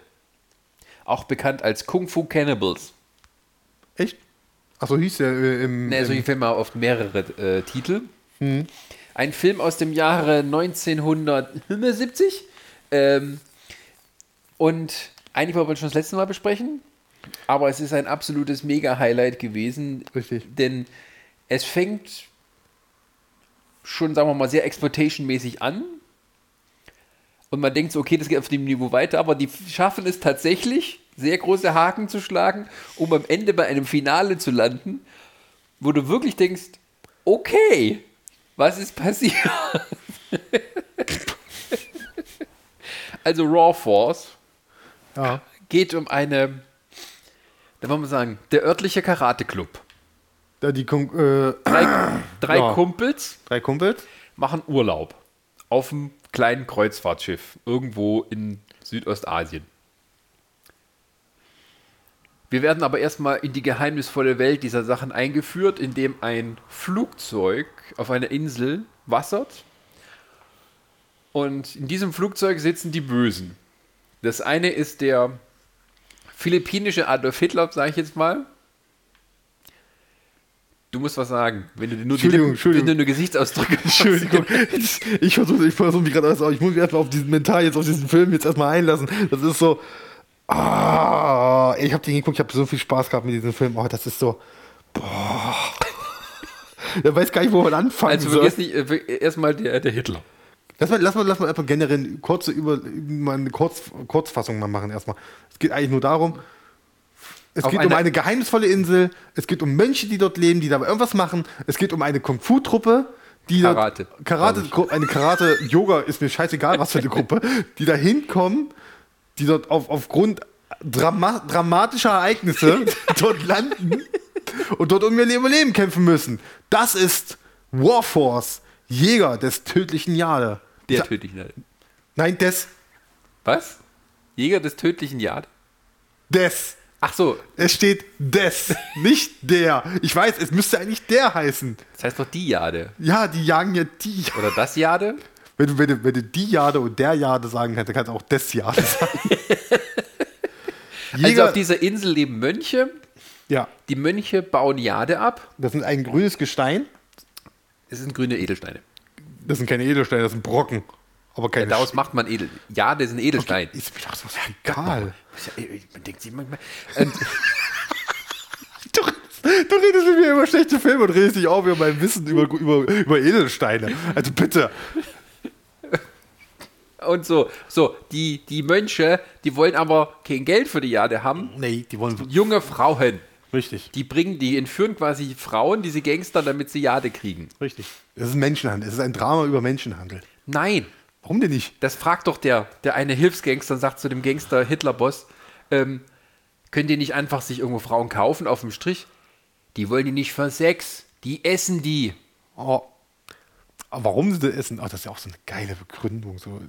Auch bekannt als Kung Fu Cannibals. Echt? Achso, hieß der äh, im. Ne, solche Filme haben oft mehrere äh, Titel. Hm. Ein Film aus dem Jahre 1970. Ähm, und eigentlich wollten wir schon das letzte Mal besprechen. Aber es ist ein absolutes Mega-Highlight gewesen. Richtig. Denn es fängt schon, sagen wir mal, sehr exploitation-mäßig an. Und man denkt so, okay, das geht auf dem Niveau weiter, aber die schaffen es tatsächlich, sehr große Haken zu schlagen, um am Ende bei einem Finale zu landen, wo du wirklich denkst, okay, was ist passiert? also Raw Force ja. geht um eine, da wollen wir sagen, der örtliche Karate-Club. Da die Kon äh, Drei, drei Ja. Kumpels drei Kumpels. machen Urlaub auf einem kleinen Kreuzfahrtschiff irgendwo in Südostasien. Wir werden aber erstmal in die geheimnisvolle Welt dieser Sachen eingeführt, indem ein Flugzeug auf einer Insel wassert. Und in diesem Flugzeug sitzen die Bösen. Das eine ist der philippinische Adolf Hitler, sage ich jetzt mal. Du musst was sagen, wenn du nur Entschuldigung, Lippen, Entschuldigung. wenn du nur Gesichtsausdrücke Entschuldigung. Ich versuche ich versuch mich gerade alles auf. Ich muss mich erstmal auf diesen Mental jetzt auf diesen Film jetzt erstmal einlassen. Das ist so. Ah, ich habe den geguckt, ich habe so viel Spaß gehabt mit diesem Film. Oh, das ist so. Boah. Der weiß gar nicht, wo man anfangen Also soll. vergiss nicht, äh, erstmal der, der Hitler. Lass mal, lass mal, lass mal einfach generell eine kurze über, mal eine Kurz, Kurzfassung mal machen erstmal. Es geht eigentlich nur darum, es geht um eine- geheimnisvolle Insel, es geht um Mönche, die dort leben, die da irgendwas machen, es geht um eine Kung-Fu-Truppe, die dort- Karate, Karate, glaub eine Karate-Yoga ist mir scheißegal, was für eine Gruppe, die da hinkommen, die dort auf, aufgrund Drama dramatischer Ereignisse dort landen und dort um ihr Überleben kämpfen müssen. Das ist Warforce, Jäger des tödlichen Jade. Der Sa- tödlichen Jade. Nein, des. Was? Jäger des tödlichen Jade? Des. Ach so, Es steht des, nicht der. Ich weiß, es müsste eigentlich der heißen. das heißt doch die Jade. Ja, die jagen ja die. Oder das Jade? Wenn du, wenn du, wenn du die Jade und der Jade sagen kannst, dann kannst du auch des Jade sagen. Also Jäger, auf dieser Insel leben Mönche. ja, Die Mönche bauen Jade ab. das ist ein grünes Gestein. Es sind grüne Edelsteine. Das sind keine Edelsteine, das sind Brocken. Aber keine Daraus macht man Edel. Jade ist ein Edelstein. Sch- Ist mir doch so egal. Man denkt sich manchmal. Du, du redest mit mir über schlechte Filme und redest dich auf über mein Wissen über, über, über Edelsteine. Also bitte. und so, so, die, die Mönche, die wollen aber kein Geld für die Jade haben. Nee, die wollen. Junge Frauen. Richtig. Die bringen, die entführen quasi Frauen, diese Gangster, damit sie Jade kriegen. Richtig. Das ist Menschenhandel. Es ist ein Drama über Menschenhandel. Nein, Warum denn nicht? das fragt doch der, der eine Hilfsgangster und sagt zu dem Gangster Hitlerboss, ähm, könnt ihr nicht einfach sich irgendwo Frauen kaufen auf dem Strich? Die wollen die nicht für Sex, die essen die. Oh. Warum sie das essen? Oh, das ist ja auch so eine geile Begründung. So.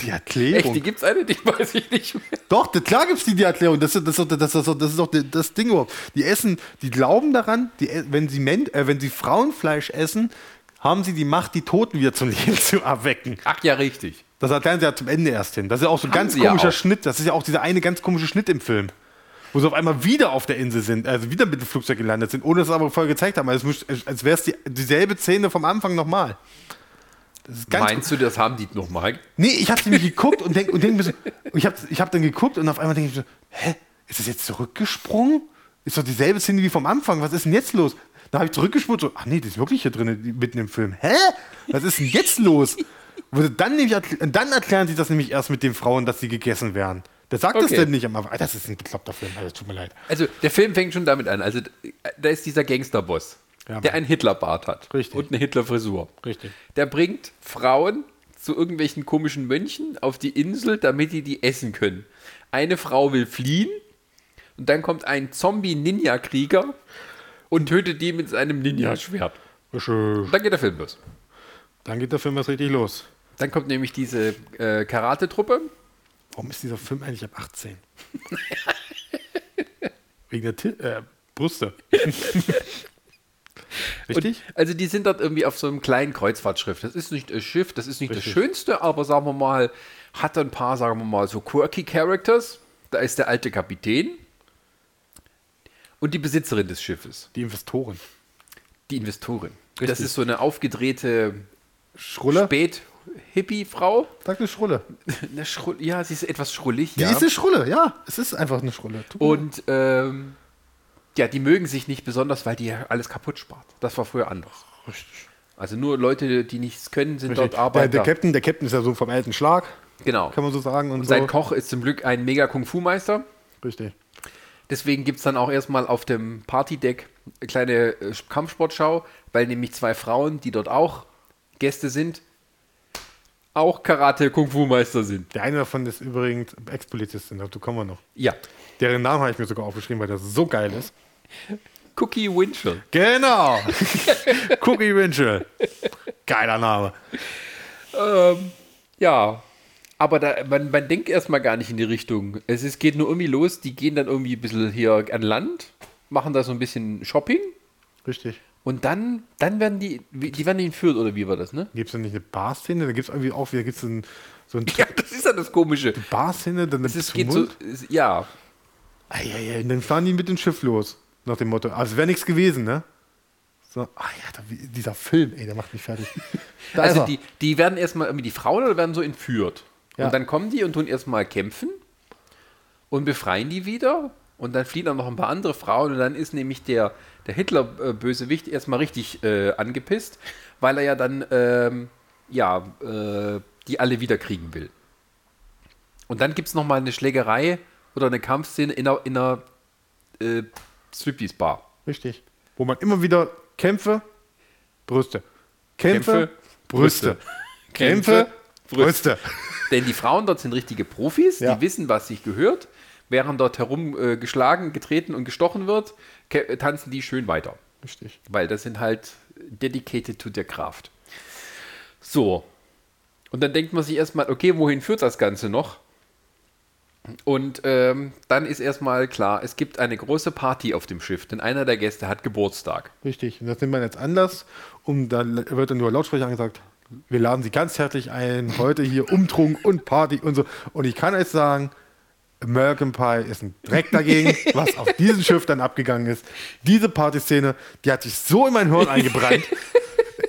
Die Erklärung. Echt, die gibt's eine, die weiß ich nicht mehr. Doch, das, klar gibt es die, die Erklärung. Das, ist- das, das, ist doch- das ist doch das, das Ding überhaupt. Die essen, die glauben daran, die, wenn, sie Men äh, wenn sie Frauenfleisch essen, haben sie die Macht, die Toten wieder zum Leben zu erwecken. Ach ja, richtig. Das erklären sie ja zum Ende erst hin. Das ist ja auch so ein Haben ganz sie ja komischer auch. Schnitt. Das ist ja auch dieser eine ganz komische Schnitt im Film. Wo sie auf einmal wieder auf der Insel sind, also wieder mit dem Flugzeug gelandet sind, ohne dass sie aber vorher gezeigt haben. Also, als wäre es die, dieselbe Szene vom Anfang nochmal. Meinst du, das haben die nochmal? Nee, ich habe nämlich geguckt und denk, und denk mir so, ich habe ich hab dann geguckt und auf einmal denke ich so, hä, ist das jetzt zurückgesprungen? Ist doch dieselbe Szene wie vom Anfang, was ist denn jetzt los? Da habe ich zurückgespult, so, ach nee, die ist wirklich hier drin, mitten im Film. Hä? Was ist denn jetzt los? Und dann, nämlich, dann erklären sie das nämlich erst mit den Frauen, dass sie gegessen werden. Der sagt das Okay. denn nicht am Anfang. Das ist ein bekloppter Film, also tut mir leid. Also, der Film fängt schon damit an. Also, da ist dieser Gangsterboss, Ja, der einen Hitlerbart hat. Richtig. Und eine Hitlerfrisur. Richtig. Der bringt Frauen zu irgendwelchen komischen Mönchen auf die Insel, damit die die essen können. Eine Frau will fliehen und dann kommt ein Zombie-Ninja-Krieger und tötet die mit seinem Ninja-Schwert. Dann geht der Film los. Dann geht der Film erst richtig los. Dann kommt nämlich diese äh, Karate-Truppe. Warum ist dieser Film eigentlich ab 18? Wegen der Ti äh, Brüste. Richtig? Und, also die sind dort irgendwie auf so einem kleinen Kreuzfahrtschiff. Das ist nicht das Schiff, das ist nicht Richtig. das Schönste, aber sagen wir mal, hat ein paar, sagen wir mal, so quirky Characters. Da ist der alte Kapitän und die Besitzerin des Schiffes, Die Investoren. die Investorin. Das Richtig. ist so eine aufgedrehte Schrulle? Spät-Hippie-Frau. Sag eine Schrulle. Eine Schrull- Ja, sie ist etwas schrullig. Die Ja. ist eine Schrulle, ja. Es ist einfach eine Schrulle. Tut. Und ähm, ja, die mögen sich nicht besonders, weil die alles kaputt spart. Das war früher anders. Richtig. Also nur Leute, die nichts können, sind dort der, Arbeiter. der, Captain, der Captain ist ja so vom alten Schlag, genau. kann man so sagen. Und Sein so. Koch ist zum Glück ein mega Kung-Fu-Meister. Richtig. Deswegen gibt es dann auch erstmal auf dem Partydeck eine kleine äh, Kampfsportschau, weil nämlich zwei Frauen, die dort auch Gäste sind, auch Karate-Kung-Fu-Meister sind. Der eine davon ist übrigens Ex-Polizistin, dazu kommen wir noch. Ja. Deren Namen habe ich mir sogar aufgeschrieben, weil das so geil ist. Cookie Winchell. Genau! Cookie Winchell. Geiler Name. Ja. Aber da, man, man denkt erstmal gar nicht in die Richtung. Es ist, geht nur irgendwie los, die gehen dann irgendwie ein bisschen hier an Land, machen da so ein bisschen Shopping Richtig. und dann, dann werden die, die werden entführt oder wie war das, ne? Gibt es da nicht eine Bar-Szene? Da gibt es irgendwie auch wieder gibt's ein, so eine Ja, das ist ja das Komische. Bar-Szene, dann Es ist, geht so, es- ja, Eieiei, und dann fahren die mit dem Schiff los. Nach dem Motto. Also wäre nichts gewesen, ne? So, ah ja, dieser Film, ey, der macht mich fertig. Also die, die werden erstmal irgendwie die Frauen oder werden so entführt. Ja. Und dann kommen die und tun erstmal kämpfen und befreien die wieder. Und dann fliehen dann noch ein paar andere Frauen und dann ist nämlich der, der Hitler-Bösewicht erstmal richtig äh, angepisst, weil er ja dann ähm, ja, äh, die alle wiederkriegen will. Und dann gibt es nochmal eine Schlägerei oder eine Kampfszene in einer, in einer äh, Striptease-Bar. Richtig. Wo man immer wieder Kämpfe, Brüste. Kämpfe, Kämpfe, Brüste. Kämpfe, Brüste. Denn die Frauen dort sind richtige Profis, Ja. die wissen, was sich gehört. Während dort herum äh, geschlagen, getreten und gestochen wird, tanzen die schön weiter. Richtig. Weil das sind halt dedicated to their Craft. So. Und dann denkt man sich erstmal, okay, wohin führt das Ganze noch? Und ähm, dann ist erstmal klar, es gibt eine große Party auf dem Schiff, denn einer der Gäste hat Geburtstag. Richtig. Und das nimmt man jetzt Anlass. Und dann wird dann nur Lautsprecher angesagt, wir laden Sie ganz herzlich ein, heute hier Umtrunk und Party und so. Und ich kann euch sagen, American Pie ist ein Dreck dagegen, was auf diesem Schiff dann abgegangen ist. Diese Partyszene, die hat sich so in mein Hirn eingebrannt.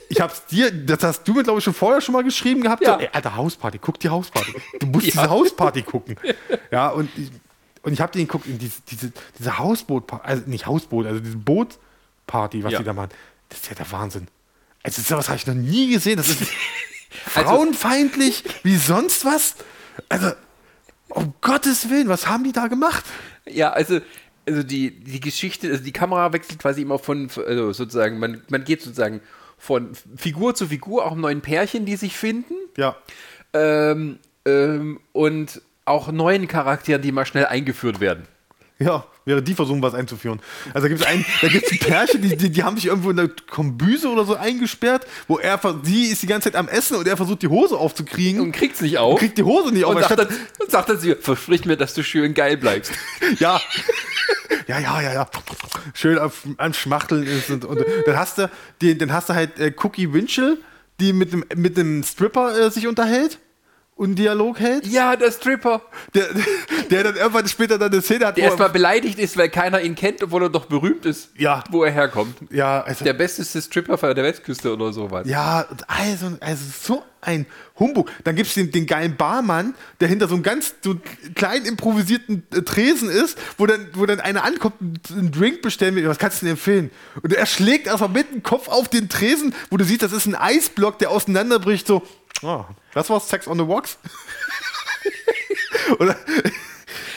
Ich hab's dir, das hast du mir, glaube ich, schon vorher schon mal geschrieben gehabt. Ja. So, ey, Alter, Hausparty, guck die Hausparty. Du musst Ja. diese Hausparty gucken. Ja, und ich, und ich habe den geguckt, diese, diese, diese Hausboot, also nicht Hausboot, also diese Bootparty, was Ja. die da machen. Das ist ja der Wahnsinn. Also sowas habe ich noch nie gesehen. Das ist Also- frauenfeindlich wie sonst was. Also, um Gottes Willen, was haben die da gemacht? Ja, also, also die, die Geschichte, also die Kamera wechselt quasi immer von, also sozusagen, man, man geht sozusagen von Figur zu Figur, auch neuen Pärchen, die sich finden. Ja. Ähm, ähm, und auch neuen Charakteren, die mal schnell eingeführt werden. Ja, wäre die versuchen, was einzuführen. Also da gibt es ein, da gibt's ein Pärchen, die, die, die haben sich irgendwo in der Kombüse oder so eingesperrt, wo er, sie ist die ganze Zeit am Essen und er versucht die Hose aufzukriegen Und kriegt's nicht auf. kriegt die Hose nicht auf. und sagt dann, und sagt dann sie, versprich mir, dass du schön geil bleibst. Ja. Ja, ja, ja, ja. Schön auf, am Schmachteln ist und, und dann hast du, den, dann hast du halt äh, Cookie Winchell, die mit dem, mit dem Stripper äh, sich unterhält und Dialog hält. ja, der Stripper, Der, der dann irgendwann später dann eine Szene hat, der er- erstmal beleidigt ist, weil keiner ihn kennt, obwohl er doch berühmt ist, Ja. wo er herkommt. ja, also, Der besteste Stripper von der Westküste oder sowas. ja, also, also so ein Humbug. Dann gibt es den, den geilen Barmann, der hinter so einem ganz so kleinen improvisierten äh, Tresen ist, wo dann, wo dann einer ankommt und einen Drink bestellen will. Was kannst du denn empfehlen? Und er schlägt erstmal mit dem Kopf auf den Tresen, wo du siehst, das ist ein Eisblock, der auseinanderbricht, so, oh, das war Sex on the Rocks. Oder,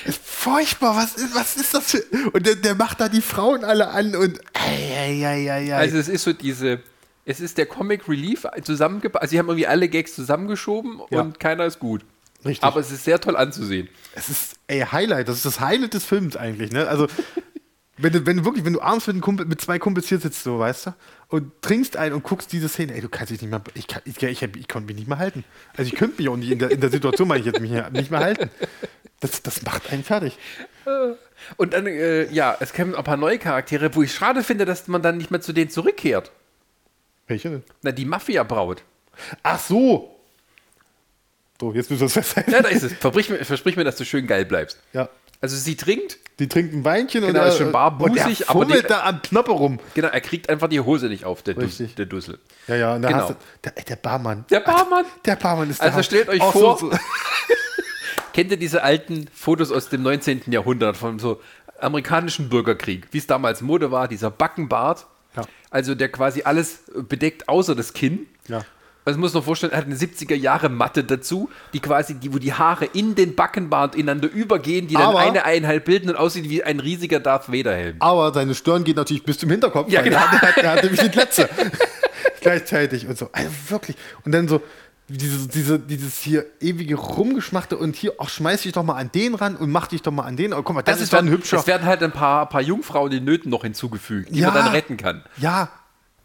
ist furchtbar, was ist, was ist das für, und der, der macht da die Frauen alle an und, ei, ei, ei. Also es ist so diese, es ist der Comic Relief zusammengepackt, also sie haben irgendwie alle Gags zusammengeschoben Ja. und keiner ist gut. Richtig. Aber es ist sehr toll anzusehen. Es ist, ey, Highlight. Das ist das Highlight des Films eigentlich, ne? Also, wenn du, wenn du wirklich, wenn du abends mit, einem Kumpel, mit zwei Kumpels hier sitzt, so, weißt du, und trinkst ein und guckst diese Szene, ey, du kannst dich nicht mehr, ich, kann, ich, ich, ich, konnte mich nicht mehr halten. Also, ich könnte mich auch nicht, in der, in der Situation, meine ich jetzt, mich nicht mehr halten. Das, das macht einen fertig. Und dann, äh, ja, es kämen ein paar neue Charaktere, wo ich schade finde, dass man dann nicht mehr zu denen zurückkehrt. Welche denn? Na, die Mafia-Braut. Ach so. So, jetzt müssen wir es festhalten. Ja, da ist es. Versprich mir, versprich mir, dass du schön geil bleibst. Ja. Also sie trinkt, Die trinkt ein Weinchen Genau, und ist schon barbusig, und er aber die- da am Knoppe rum. genau, er kriegt einfach die Hose nicht auf, der, Dus, Richtig. der Dussel. Ja, ja, und da Genau. hast du, der, der Barmann. Der Barmann. Der Barmann ist Also der stellt euch Auch vor- so, so, Kennt ihr diese alten Fotos aus dem 19. Jahrhundert von so amerikanischen Bürgerkrieg, wie es damals Mode war, dieser Backenbart, Ja. also der quasi alles bedeckt außer das Kinn. Ja. Also muss noch vorstellen, er hat eine 70er Jahre Matte dazu, die quasi, die, wo die Haare in den Backenbart ineinander übergehen, die dann Aber- eine Einheit bilden und aussieht wie ein riesiger Darth Vader Helm. Aber seine Stirn geht natürlich bis zum Hinterkopf. Ja, genau. Er hat, er hat, nämlich die Glatze. Gleichzeitig und so. Also wirklich. Und dann so diese, diese, dieses hier ewige Rumgeschmachte und hier, ach, schmeiß dich doch mal an den ran und mach dich doch mal an den. Oh, guck mal, das, ist doch ein hübscher. Es werden halt ein paar, paar Jungfrauen in Nöten noch hinzugefügt, die Ja. man dann retten kann. Ja,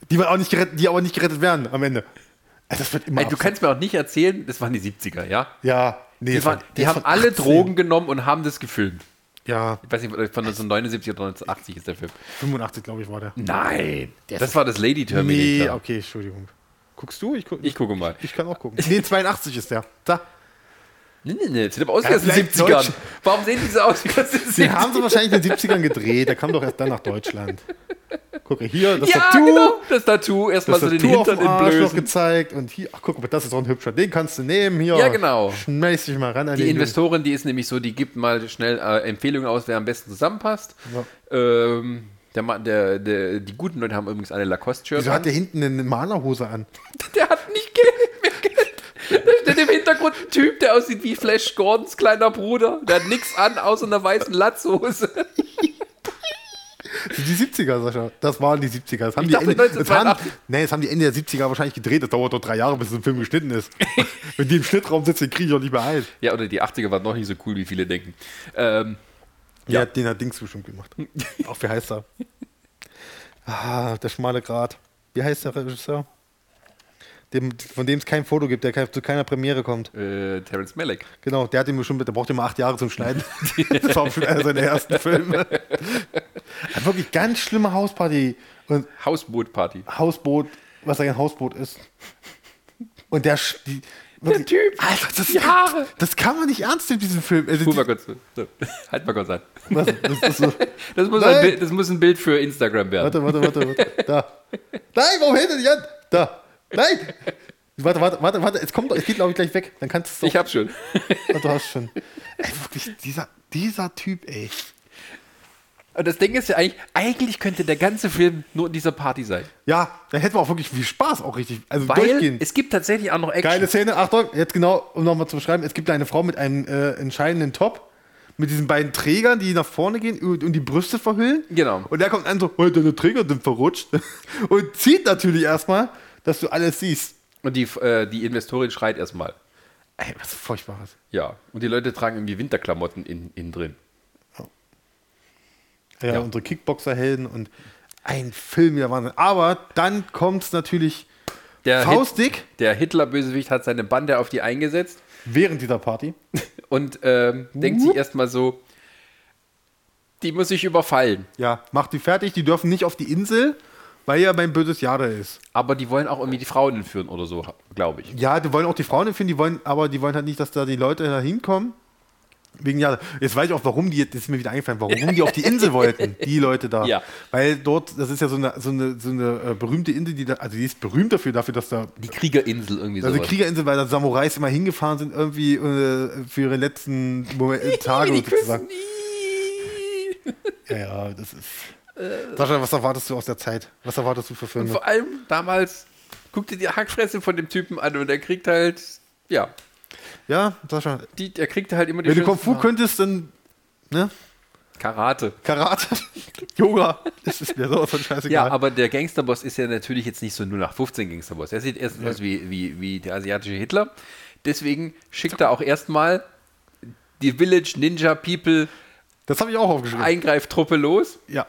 die, man auch nicht gerettet, die aber nicht gerettet werden am Ende. Also das wird immer Ey, du kannst mir auch nicht erzählen, das waren die 70er, ja? Ja, nee. Die, das waren, war- die haben alle 18. Drogen genommen und haben das gefilmt. Ja, Ich weiß nicht, von 1979 oder 1980 ist der Film. 85, glaube ich, war der. Nein, das war das Lady Nee, Terminator. okay, Entschuldigung. Guckst du? Ich, guck, Ich gucke mal. ich kann auch gucken. Nee, 82 ist der. Da. Nee, nee, nee, sieht aber aus wie Ja, aus den vielleicht 70ern. Deutsch. Warum sehen die so aus wie aus den 70ern? Den haben sie wahrscheinlich in den 70ern gedreht. Der kam doch erst dann nach Deutschland. Guck mal, hier, das ja, Tattoo. genau, das Tattoo. Erstmal so den Hintern dem Arsch noch gezeigt. Und hier, ach guck mal, das ist doch ein hübscher. Den kannst du nehmen. Hier. Ja, genau. Schmeiß dich mal ran an Die Investorin, die ist nämlich so, die gibt mal schnell äh, Empfehlungen aus, wer am besten zusammenpasst. Ähm, der, der, der, die guten Leute haben übrigens alle Lacoste-Shirts Wieso hat der hinten eine Malerhose an? Der hat nicht Geld mehr Geld. Da steht im Hintergrund ein Typ, der aussieht wie Flash Gordons kleiner Bruder. Der hat nichts an, außer einer weißen Latzhose. Die 70er, Sascha. Das waren die 70er. Das haben Ich die dachte Ende, das haben, 1982. nee, das haben die Ende der 70er wahrscheinlich gedreht. Das dauert doch drei Jahre, bis so ein Film geschnitten ist. Wenn die im Schnittraum sitzen, kriege ich auch nicht mehr ein. Ja, oder die 80er waren noch nicht so cool, wie viele denken. Ähm, Ja. Den hat Dings bestimmt gemacht. Auch wie heißt er? Ah, der schmale Grat. Wie heißt der Regisseur? Dem, von dem es kein Foto gibt, der zu keiner Premiere kommt. äh, Terence Malick. Genau, der hat ihm schon, der braucht immer acht Jahre zum Schneiden. das war einer seiner ersten Filme. Hat wirklich ganz schlimme Hausparty und Hausbootparty. Hausboot, was eigentlich ein Hausboot ist. Und der, die, Der Typ. Alter, das, die Haare. das kann man nicht ernst nehmen, diesen Film. Also, Guck mal kurz. So. Halt mal kurz an. was, das so. Das muss, ein Bild, das muss ein Bild für Instagram werden. Warte, warte, warte, warte. Da. Nein, warum hält er dich an? Da. Nein. Warte, warte, warte, warte. Es kommt doch, es geht glaube ich gleich weg. Dann kannst du. Ich hab schon. Du hast schon. Ey, wirklich, dieser, dieser Typ, ey. Und das Ding ist ja eigentlich, eigentlich könnte der ganze Film nur in dieser Party sein. Ja, da hätten wir auch wirklich viel Spaß, auch richtig. Also Weil durchgehend. es gibt tatsächlich auch noch Action. Geile Szene, Achtung, jetzt genau, um nochmal zu beschreiben, es gibt eine Frau mit einem äh, entscheidenden Top, mit diesen beiden Trägern, die nach vorne gehen und, und die Brüste verhüllen. Genau. Und der kommt an so, heute deine Träger sind verrutscht. Und zieht natürlich erstmal, dass du alles siehst. Und die, äh, die Investorin schreit erstmal. Ey, was Furchtbares. Ja. Und die Leute tragen irgendwie Winterklamotten in, innen drin. Ja, Ja. unsere Kickboxer-Helden und ein Film, der Wahnsinn. Aber dann kommt es natürlich Der, Hit, faustdick der Hitler-Bösewicht hat seine Bande auf die eingesetzt während dieser Party. und ähm, denkt sich erstmal so, die muss ich überfallen. Ja, macht die fertig, die dürfen nicht auf die Insel, weil ja mein böses Jahr da ist. Aber die wollen auch irgendwie die Frauen entführen oder so, glaube ich. Ja, die wollen auch die Frauen empfinden, die wollen, aber die wollen halt nicht, dass da die Leute da hinkommen. Wegen ja, jetzt weiß ich auch, warum die, jetzt ist mir wieder eingefallen, warum die auf die Insel wollten, die Leute da. Ja. Weil dort, das ist ja so eine, so eine, so eine äh, berühmte Insel, die da, also die ist berühmt dafür, dafür, dass da, Die Kriegerinsel irgendwie also sowas. Kriegerinsel, weil da Samurais immer hingefahren sind, irgendwie äh, für ihre letzten Moment, Tage sozusagen. Ja, ja, das ist. Sascha, was erwartest du aus der Zeit? Was erwartest du für Filme? Vor allem damals, guck dir die Hackfresse von dem Typen an und er kriegt halt, ja, Ja, Sascha. die, er kriegt halt immer die Wenn du Kung Fu könntest, dann. Ne? Karate. Karate, Yoga, das ist mir sowas von scheißegal. Ja, aber der Gangsterboss ist ja natürlich jetzt nicht so nur nach 15 Gangsterboss. Er sieht erstens aus wie, wie, wie der asiatische Hitler. Deswegen schickt er auch erstmal die Village Ninja People das habe ich auch aufgeschrieben. Eingreiftruppe los ja.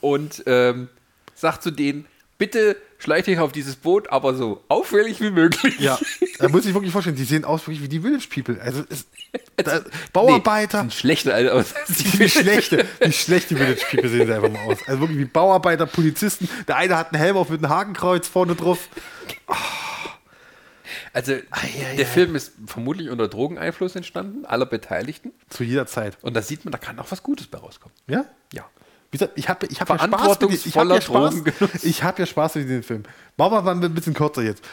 Und ähm, sagt zu denen, bitte schleicht euch auf dieses Boot, aber so auffällig wie möglich. Ja, da muss ich wirklich vorstellen, die sehen aus wirklich wie die Village People. Also es, da, Bauarbeiter, Sind schlechter als die wie schlechte, wie schlechte Village People sehen sie einfach mal aus. Also wirklich wie Bauarbeiter, Polizisten. Der eine hat einen Helm auf mit einem Hakenkreuz vorne drauf. Also der Film ist vermutlich unter Drogeneinfluss entstanden, aller Beteiligten. Zu jeder Zeit. Und da sieht man, da kann auch was Gutes bei rauskommen. Ja? Ja. Wie gesagt, ich habe ich hab ja Spaß mit ich hab ja Spaß, Drogengenuss. ich hab ja Spaß mit diesem Film. Machen wir mal ein bisschen kürzer jetzt.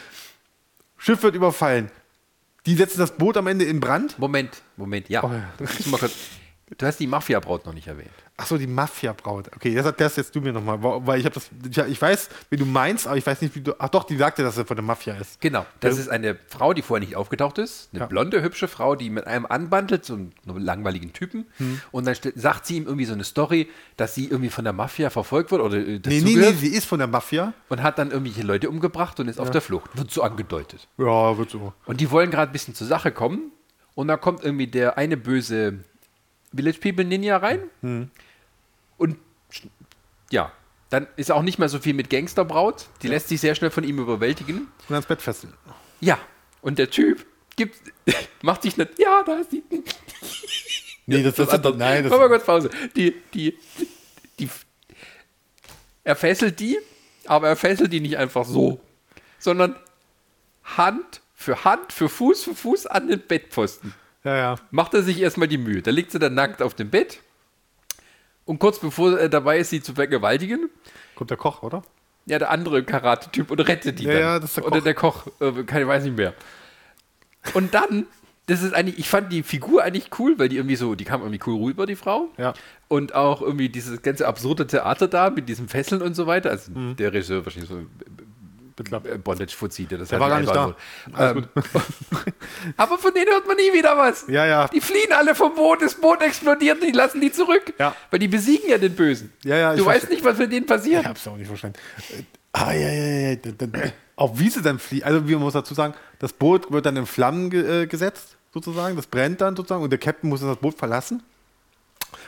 Schiff wird überfallen. Die setzen das Boot am Ende in Brand. Moment, Moment, ja. Oh ja. Du, hast die Mafia-Braut noch nicht erwähnt. Achso, die Mafia-Braut. Okay, das erklärst jetzt du mir nochmal. Weil ich habe das. Ich, weiß, wie du meinst, aber ich weiß nicht, wie du. Ach doch, die sagte, dass er von der Mafia ist. Genau. Das ist eine Frau, die vorher nicht aufgetaucht ist. Eine Ja. blonde, hübsche Frau, die mit einem anbandelt, so einen langweiligen Typen. Hm. Und dann sagt sie ihm irgendwie so eine Story, dass sie irgendwie von der Mafia verfolgt wird oder äh, Nee, nee, nee, sie ist von der Mafia. und hat dann irgendwelche Leute umgebracht und ist auf der Flucht. Wird so angedeutet. Ja, wird so. Und die wollen gerade ein bisschen zur Sache kommen. Und da kommt irgendwie der eine böse Village People Ninja rein. Hm. Und ja, dann ist auch nicht mehr so viel mit Gangsterbraut. Die lässt sich sehr schnell von ihm überwältigen. Und ans Bett fesseln. Ja, und der Typ gibt, macht sich nicht. Ja, da ist die. Nee, das, das, andere. nein, das, Mach mal kurz Pause. Die, die, die, er fesselt die, aber er fesselt die nicht einfach so, sondern Hand für Hand, für Fuß für Fuß an den Bettpfosten. Ja, ja. Macht er sich erstmal die Mühe. Da liegt sie dann nackt auf dem Bett. Und kurz bevor er dabei ist, sie zu vergewaltigen, Kommt der Koch, oder? ja, der andere Karate-Typ und rettet die Ja, dann. ja, das ist der Oder Koch. der Koch, äh, keine, weiß nicht mehr. Und dann, das ist eigentlich, ich fand die Figur eigentlich cool, weil die irgendwie so, die kam irgendwie cool rüber, die Frau. Ja. Und auch irgendwie dieses ganze absurde Theater da mit diesen Fesseln und so weiter. Also Mhm. der Regisseur wahrscheinlich so äh, Bondage-Fuzzi, der das Der halt war gar nicht will. Ähm, aber von denen hört man nie wieder was. Ja, ja. Die fliehen alle vom Boot, das Boot explodiert, die lassen die zurück. Ja. Weil die besiegen ja den Bösen. Ja, ja, Du weißt nicht, was mit denen passiert. Ich hab's auch nicht verstanden. Äh, Ah, ja, ja, ja. da- da- Auch wie sie dann fliegen. Also, wie man muss dazu sagen, das Boot wird dann in Flammen ge äh, gesetzt, sozusagen. Das brennt dann sozusagen und der Captain muss das Boot verlassen.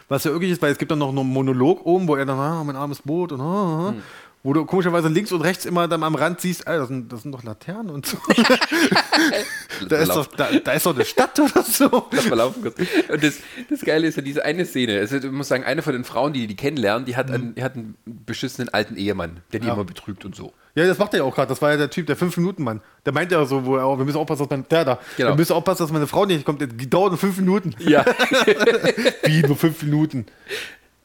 Was ja irgendwie ist, weil es gibt dann noch einen Monolog oben, wo er dann, ah, mein armes Boot und, ah, ah. Wo du komischerweise links und rechts immer dann am Rand siehst, Alter, das sind, das sind doch Laternen und so. da, ist doch, da, da ist doch eine Stadt oder so. Lass mal laufen kurz. Und das, das Geile ist ja diese eine Szene. Also, ich muss sagen, eine von den Frauen, die die kennenlernen, die hat, einen, die hat einen beschissenen alten Ehemann, der die Ja. immer betrügt und so. Ja, das macht er ja auch gerade. Das war ja der Typ, der 5-Minuten-Mann. Der meinte ja so, wo er wir müssen aufpassen, dass mein, der da, Genau. wir müssen aufpassen, dass meine Frau nicht kommt. Die dauert nur 5 Minuten. Ja. Wie, nur 5 Minuten?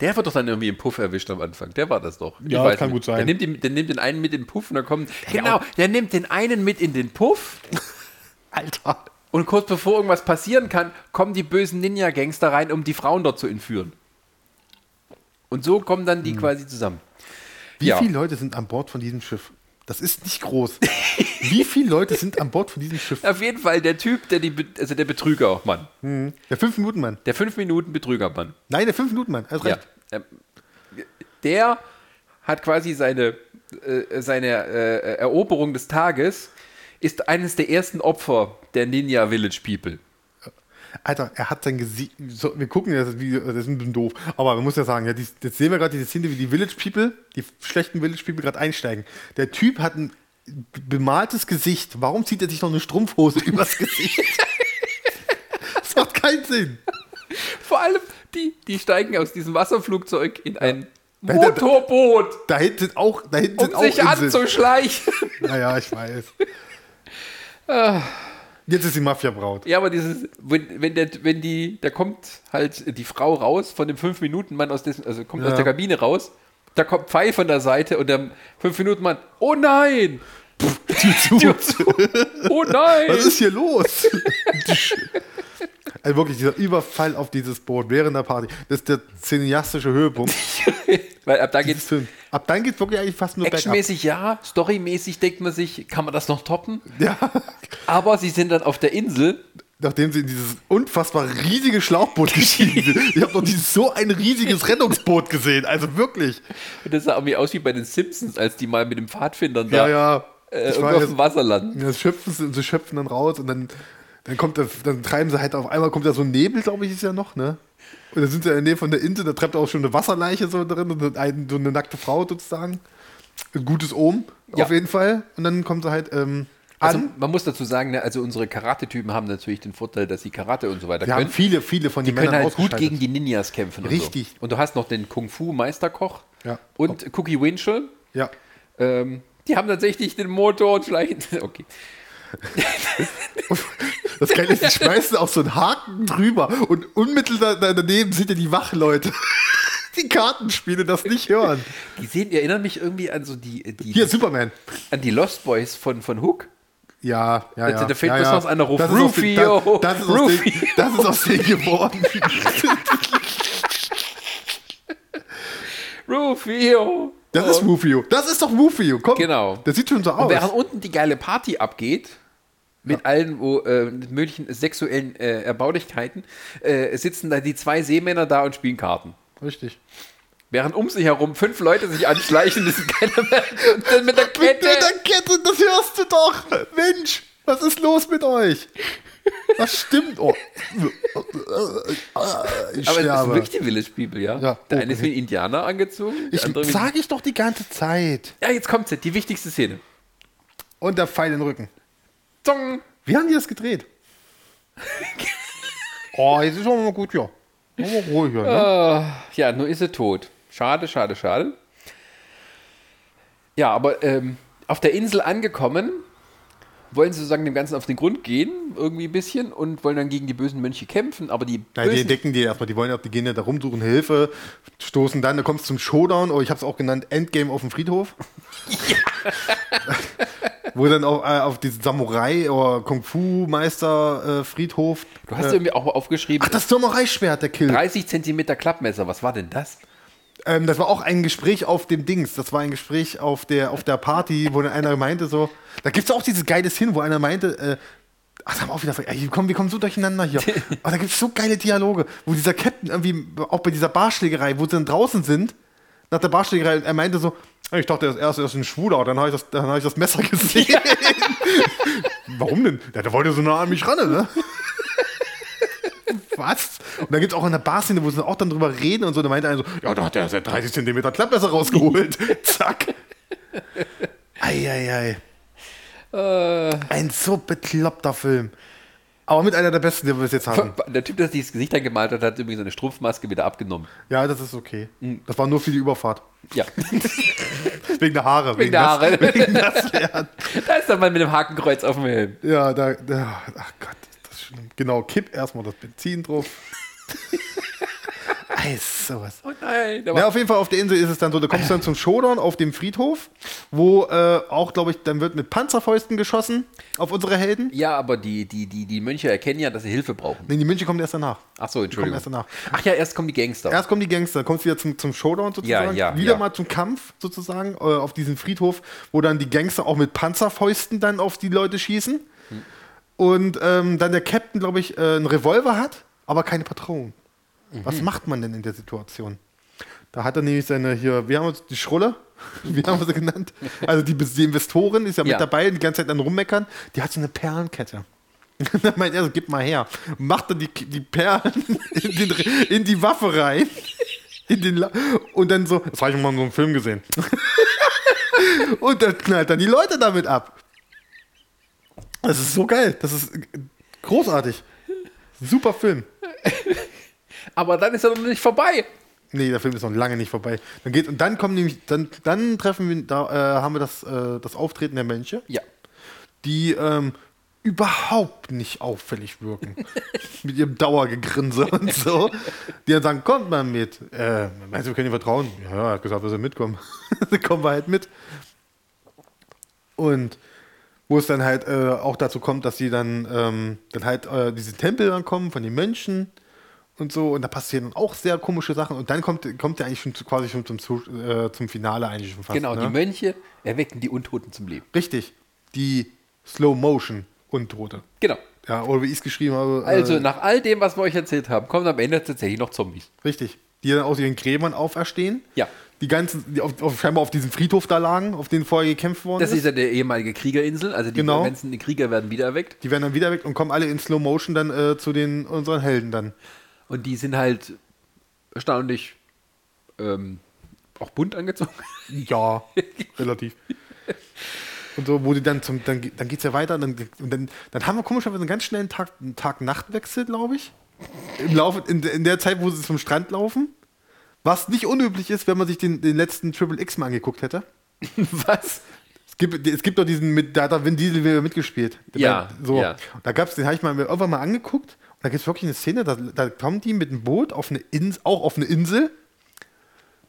Der wird doch dann irgendwie im Puff erwischt am Anfang. Der war das doch. Ich Ja, weiß kann gut sein. Der nimmt, den, der nimmt den einen mit in den Puff und dann kommt. Genau, der nimmt den einen mit in den Puff Alter. und kurz bevor irgendwas passieren kann, kommen die bösen Ninja-Gangster rein, um die Frauen dort zu entführen. Und so kommen dann die quasi zusammen. Wie Ja. viele Leute sind an Bord von diesem Schiff? Das ist nicht groß. Wie viele Leute sind an Bord von diesem Schiff? Auf jeden Fall der Typ, der die, Be- also der Betrügermann. Der 5-Minuten-Mann. Der 5 Minuten Betrügermann. Nein, der 5-Minuten-Mann. Hast Ja. recht. Ähm, Der hat quasi seine, äh, seine äh, Eroberung des Tages, ist eines der ersten Opfer der Ninja Village People. Alter, er hat sein Gesicht. So, wir gucken ja das Video, das ist ein bisschen doof. Aber man muss ja sagen, ja, dies, jetzt sehen wir gerade diese Szene, wie die Village People, die schlechten Village People gerade einsteigen. Der Typ hat ein bemaltes Gesicht. Warum zieht er sich noch eine Strumpfhose übers Gesicht? das macht keinen Sinn. Vor allem, die, die steigen aus diesem Wasserflugzeug in ein Motorboot, Da hinten sind auch, da hinten um sind auch sich Inseln. anzuschleichen. Naja, ich weiß. Jetzt ist die Mafia braut. Ja, aber dieses, wenn, wenn, der, wenn die, da kommt halt die Frau raus von dem 5-Minuten-Mann aus dessen, also kommt Ja. aus der Kabine raus, da kommt Pfeil von der Seite und der 5-Minuten-Mann, oh nein! Tür zu. Oh nein! Was ist hier los? also wirklich, dieser Überfall auf dieses Boot während der Party, das ist der cineastische Höhepunkt Weil ab da geht's Films. Ab dann geht es wirklich eigentlich fast nur actionmäßig ja, storymäßig denkt man sich, kann man das noch toppen? Ja, Aber sie sind dann auf der Insel. nachdem sie in dieses unfassbar riesige Schlauchboot gestiegen sind. Ich habe noch nie so ein riesiges Rettungsboot gesehen. Also wirklich. Und das sah irgendwie aus wie bei den Simpsons, als die mal mit dem Pfadfindern Ja, da ja. äh, Ich irgendwo auf dem Wasser landen. Das schöpfen sie schöpfen dann raus und dann, dann kommt das, dann treiben sie halt auf einmal kommt da so ein Nebel, glaube ich, ist ja noch, ne? Und dann sind sie in der Nähe von der Insel, da treibt auch schon eine Wasserleiche so drin und ein, so eine nackte Frau sozusagen. Ein gutes Ohm, Ja. auf jeden Fall. Und dann kommt sie halt ähm, Also an. man muss dazu sagen, ne, also unsere Karate-Typen haben natürlich den Vorteil, dass sie Karate und so weiter Wir haben können. viele, viele von Die den können Männern halt gut gegen die Ninjas kämpfen. Richtig. Und, so. und du hast noch den Kung-Fu-Meisterkoch Ja. und Cookie Winchell. Ja. Ähm, die haben tatsächlich den Motor und schleichen. Okay. Das Geile ist, die schmeißen auch so einen Haken drüber und unmittelbar daneben sind ja die Wachleute. Die Kartenspiele das nicht hören. Die sehen, die erinnern mich irgendwie an so die, die Hier, Superman. an die Lost Boys von, von Hook. Ja, ja, ja. da fehlt ja, ja. noch einer Ruf. Das ist Rufio, Das, das, ist Rufio. das ist aus dem geworden. Rufio! Das ist Rufio. Das ist doch Rufio. Komm. Genau. Das sieht schon so Und aus. während unten die geile Party abgeht, mit allen wo, äh, mit möglichen sexuellen äh, Erbaulichkeiten, äh, sitzen da die zwei Seemänner da und spielen Karten. Richtig. Während um sich herum fünf Leute sich anschleichen, das ist keiner mehr. Und dann mit der Mit Kette. der Kette, das hörst du doch. Mensch, was ist los mit euch? Was stimmt? Oh. Ich Aber es ist sterbe. wirklich die Village People, ja? Ja. Der eine ist wie ein Indianer angezogen. Ich, andere wie- sag ich doch die ganze Zeit. ja, jetzt kommt sie, die wichtigste Szene. Und der Pfeil in den Rücken. Zong. Wie haben die das gedreht? oh, jetzt ist auch mal gut, ja. Wir ruhig, ja. Ne? Ja, nur ist sie tot. Schade, schade, schade. Ja, aber ähm, auf der Insel angekommen, wollen sie sozusagen dem Ganzen auf den Grund gehen, irgendwie ein bisschen, und wollen dann gegen die bösen Mönche kämpfen, aber die Nein, die entdecken die erstmal, die wollen ja, die gehen ja da rum, suchen Hilfe, stoßen dann, da kommt es zum Showdown, oder ich habe es auch genannt, Endgame auf dem Friedhof. Wo dann auch äh, auf diesen Samurai oder Kung-Fu-Meister äh, Friedhof. du hast äh, irgendwie auch aufgeschrieben, ach, das Samurai-Schwert, der Kill. 30 Zentimeter Klappmesser, was war denn das? Ähm, das war auch ein Gespräch auf dem Dings. Das war ein Gespräch auf der, auf der Party, wo dann einer meinte so, da gibt es auch dieses geiles Hin, wo einer meinte, äh, ach, das haben wir auch wieder, ver- ey, wir kommen, wir kommen so durcheinander hier. Aber da gibt es so geile Dialoge, wo dieser Captain irgendwie, auch bei dieser Barschlägerei, wo sie dann draußen sind, nach der Barschlägerei, er meinte so, ich dachte erst, erst er ist ein Schwuler, dann habe ich, das- dann hab ich das Messer gesehen. Warum denn? Ja, der wollte so nah an mich ran, ne? Was? Und da gibt es auch in der Barszene, wo sie auch dann drüber reden und so, da meinte einer so, ja, da hat er seit 30 Zentimeter Klappmesser rausgeholt. Zack. Eieiei. Äh, Ein so bekloppter Film. Aber mit einer der besten, die wir bis jetzt hatten. der Typ, der sich das Gesicht angemalt hat, hat übrigens seine Strumpfmaske wieder abgenommen. Ja, das ist okay. Das war nur für die Überfahrt. Ja, Wegen der Haare. wegen der Haare. Das, wegen das, da ist der Mann mit dem Hakenkreuz auf dem Helm. ja, da, da, ach Gott, das ist schlimm. Genau, kipp erstmal das Benzin drauf. Eis, sowas. Oh nein, da Ja, war, auf jeden Fall auf der Insel ist es dann so, du kommst dann zum Showdown auf dem Friedhof, wo äh, auch, glaube ich, dann wird mit Panzerfäusten geschossen auf unsere Helden. ja aber die, die, die, die Mönche erkennen ja, dass sie Hilfe brauchen. Nee, die München kommen erst danach. Ach so, Kommen Entschuldigung. erst danach. Ach ja, erst kommen die Gangster. Erst kommen die Gangster, dann kommst du wieder zum, zum Showdown sozusagen. Ja, ja, wieder ja. mal zum Kampf sozusagen äh, auf diesen Friedhof, wo dann die Gangster auch mit Panzerfäusten dann auf die Leute schießen. Hm. Und ähm, dann der Captain, glaube ich, äh, einen Revolver hat, aber keine Patronen. Was Mhm. macht man denn in der Situation? Da hat er nämlich seine hier, wir haben uns die Schrulle, wie haben wir sie genannt? Also die, die Investorin ist ja, Ja. mit dabei, die ganze Zeit dann rummeckern. Die hat so eine Perlenkette. dann meint er so, gib mal her. Macht dann die, die Perlen in, den, in die Waffe rein. In den La und dann so, das habe ich mal in so einem Film gesehen. und dann knallt dann die Leute damit ab. Das ist so geil. Das ist großartig. Super Film. Aber dann ist er noch nicht vorbei. Nee, der Film ist noch lange nicht vorbei. Dann geht, und dann kommen nämlich, dann, dann treffen wir, da äh, haben wir das, äh, das Auftreten der Mönche, Ja. die ähm, überhaupt nicht auffällig wirken. mit ihrem Dauergegrinse und so. Die dann sagen, kommt mal mit. Äh, meinst du, wir können ihr vertrauen? Ja, er hat gesagt, wir sollen mitkommen. dann kommen wir halt mit. Und wo es dann halt äh, auch dazu kommt, dass sie dann, ähm, dann halt äh, diese Tempel dann kommen von den Mönchen und so und da passieren auch sehr komische Sachen und dann kommt, kommt der eigentlich schon zu, quasi schon zum, Zu- äh, zum Finale eigentlich schon fast. Genau, ne? die Mönche erwecken die Untoten zum Leben. Richtig, die Slow Motion Untote. Genau. Ja, oder wie ich es geschrieben habe. Also äh, nach all dem, was wir euch erzählt haben, kommen am Ende tatsächlich noch Zombies. richtig, die dann aus ihren Gräbern auferstehen. Ja. Die ganzen, die auf, auf, scheinbar auf diesem Friedhof da lagen, auf den vorher gekämpft worden Das ist. ist ja der ehemalige Kriegerinsel, also die Genau. ganzen Krieger werden wiedererweckt. Die werden dann wieder weg und kommen alle in Slow Motion dann äh, zu den unseren Helden dann. Und die sind halt erstaunlich ähm, auch bunt angezogen. Ja, relativ. Und so, wo die dann zum, dann, dann geht es ja weiter, dann, und dann, dann haben wir komischerweise einen ganz schnellen Tag, Tag-Nacht-Wechsel, glaube ich. Im Laufe, in, der- in der Zeit, wo sie zum Strand laufen. Was nicht unüblich ist, wenn man sich den, den letzten Triple X mal angeguckt hätte. Was? Es gibt, es gibt doch diesen, mit, da hat Vin Diesel wieder mitgespielt. Ja, So. ja. Da gab es, den habe ich mal irgendwann mal angeguckt. Da gibt es wirklich eine Szene, da, da kommen die mit einem Boot auf eine Insel, auch auf eine Insel.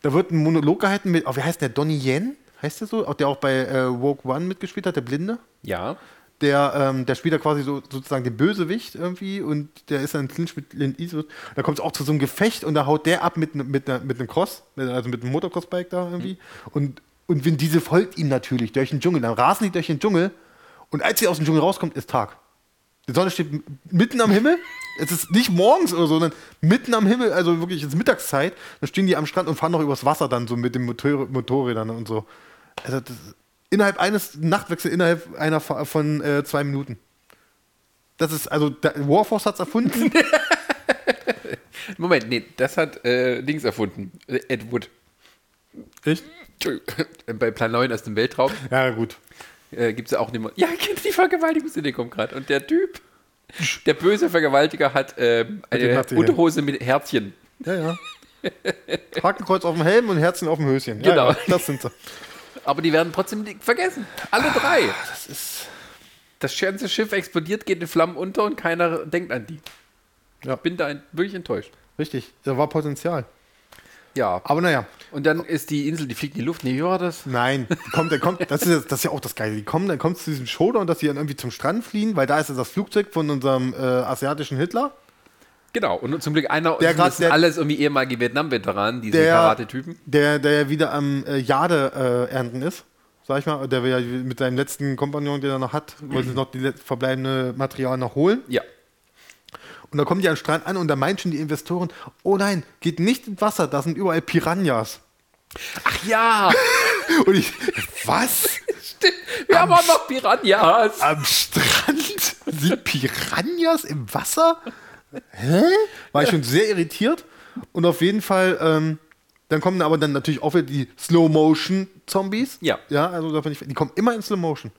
Da wird ein Monolog gehalten mit, oh, wie heißt der, Donnie Yen? Heißt der so? Auch der auch bei äh, Rogue One mitgespielt hat, der Blinde. Ja. Der, ähm, der spielt da quasi so, sozusagen den Bösewicht irgendwie und der ist dann in Clinch mit Clint Eastwood. Da kommt es auch zu so einem Gefecht und da haut der ab mit, mit, mit einem Cross, mit- also mit einem Motocross-Bike da irgendwie. Und, und Vin Diesel folgt ihm natürlich durch den Dschungel. Dann rasen die durch den Dschungel und als sie aus dem Dschungel rauskommt, ist Tag. Die Sonne steht mitten am Himmel. Es ist nicht morgens oder so, sondern mitten am Himmel, also wirklich ist Mittagszeit. Dann stehen die am Strand und fahren noch übers Wasser dann so mit den Motor Motorrädern und so. Also das, innerhalb eines Nachtwechsel, innerhalb einer von äh, zwei Minuten. Das ist, also Warforce hat es erfunden. Moment, nee, das hat äh, Dings erfunden. Ed Wood. Echt? Bei Plan 9 aus dem Weltraum Ja, gut. Äh, gibt es ja auch nicht mehr. Ja, die Vergewaltigungsidee kommt gerade. Und der Typ, der böse Vergewaltiger, hat ähm, eine Unterhose mit Herzchen. Ja, ja. Hakenkreuz auf dem Helm und Herzen auf dem Höschen. Ja, Genau. Ja, das sind sie. Aber die werden trotzdem vergessen. Alle drei. Das ist. Das ganze Schiff explodiert, geht in Flammen unter und keiner denkt an die. Ja. Ich bin da wirklich enttäuscht. Richtig, da war Potenzial. Ja. Aber naja, Und dann ist die Insel, die fliegt in die Luft. Nee, wie war das? nein, die kommt, der kommt, das, ist, jetzt- das ist ja auch das Geile. Die kommen, dann kommt es zu diesem Showdown, dass sie dann irgendwie zum Strand fliehen, weil da ist ja das Flugzeug von unserem äh, asiatischen Hitler. Genau. Und zum Glück einer, Der grad- das sind der- alles irgendwie ehemalige Vietnam-Veteranen, diese Der, Karate-Typen. der, der ja wieder am äh, Jade äh, ernten ist, sag ich mal, der will ja mit seinem letzten Kompagnon, den er noch hat, wollte noch die verbleibende Material noch holen. Ja. Und da kommen die am Strand an und da meinen schon die Investoren, oh nein, geht nicht ins Wasser, da sind überall Piranhas. Ach ja, Und ich, was? stimmt. Wir haben auch noch Piranhas. Am Strand sind Piranhas im Wasser? Hä? War ich schon sehr irritiert. Und auf jeden Fall ähm, Dann kommen aber dann natürlich auch wieder die Slow-Motion-Zombies. Ja. Ja, also davon nicht, die kommen immer in Slow-Motion.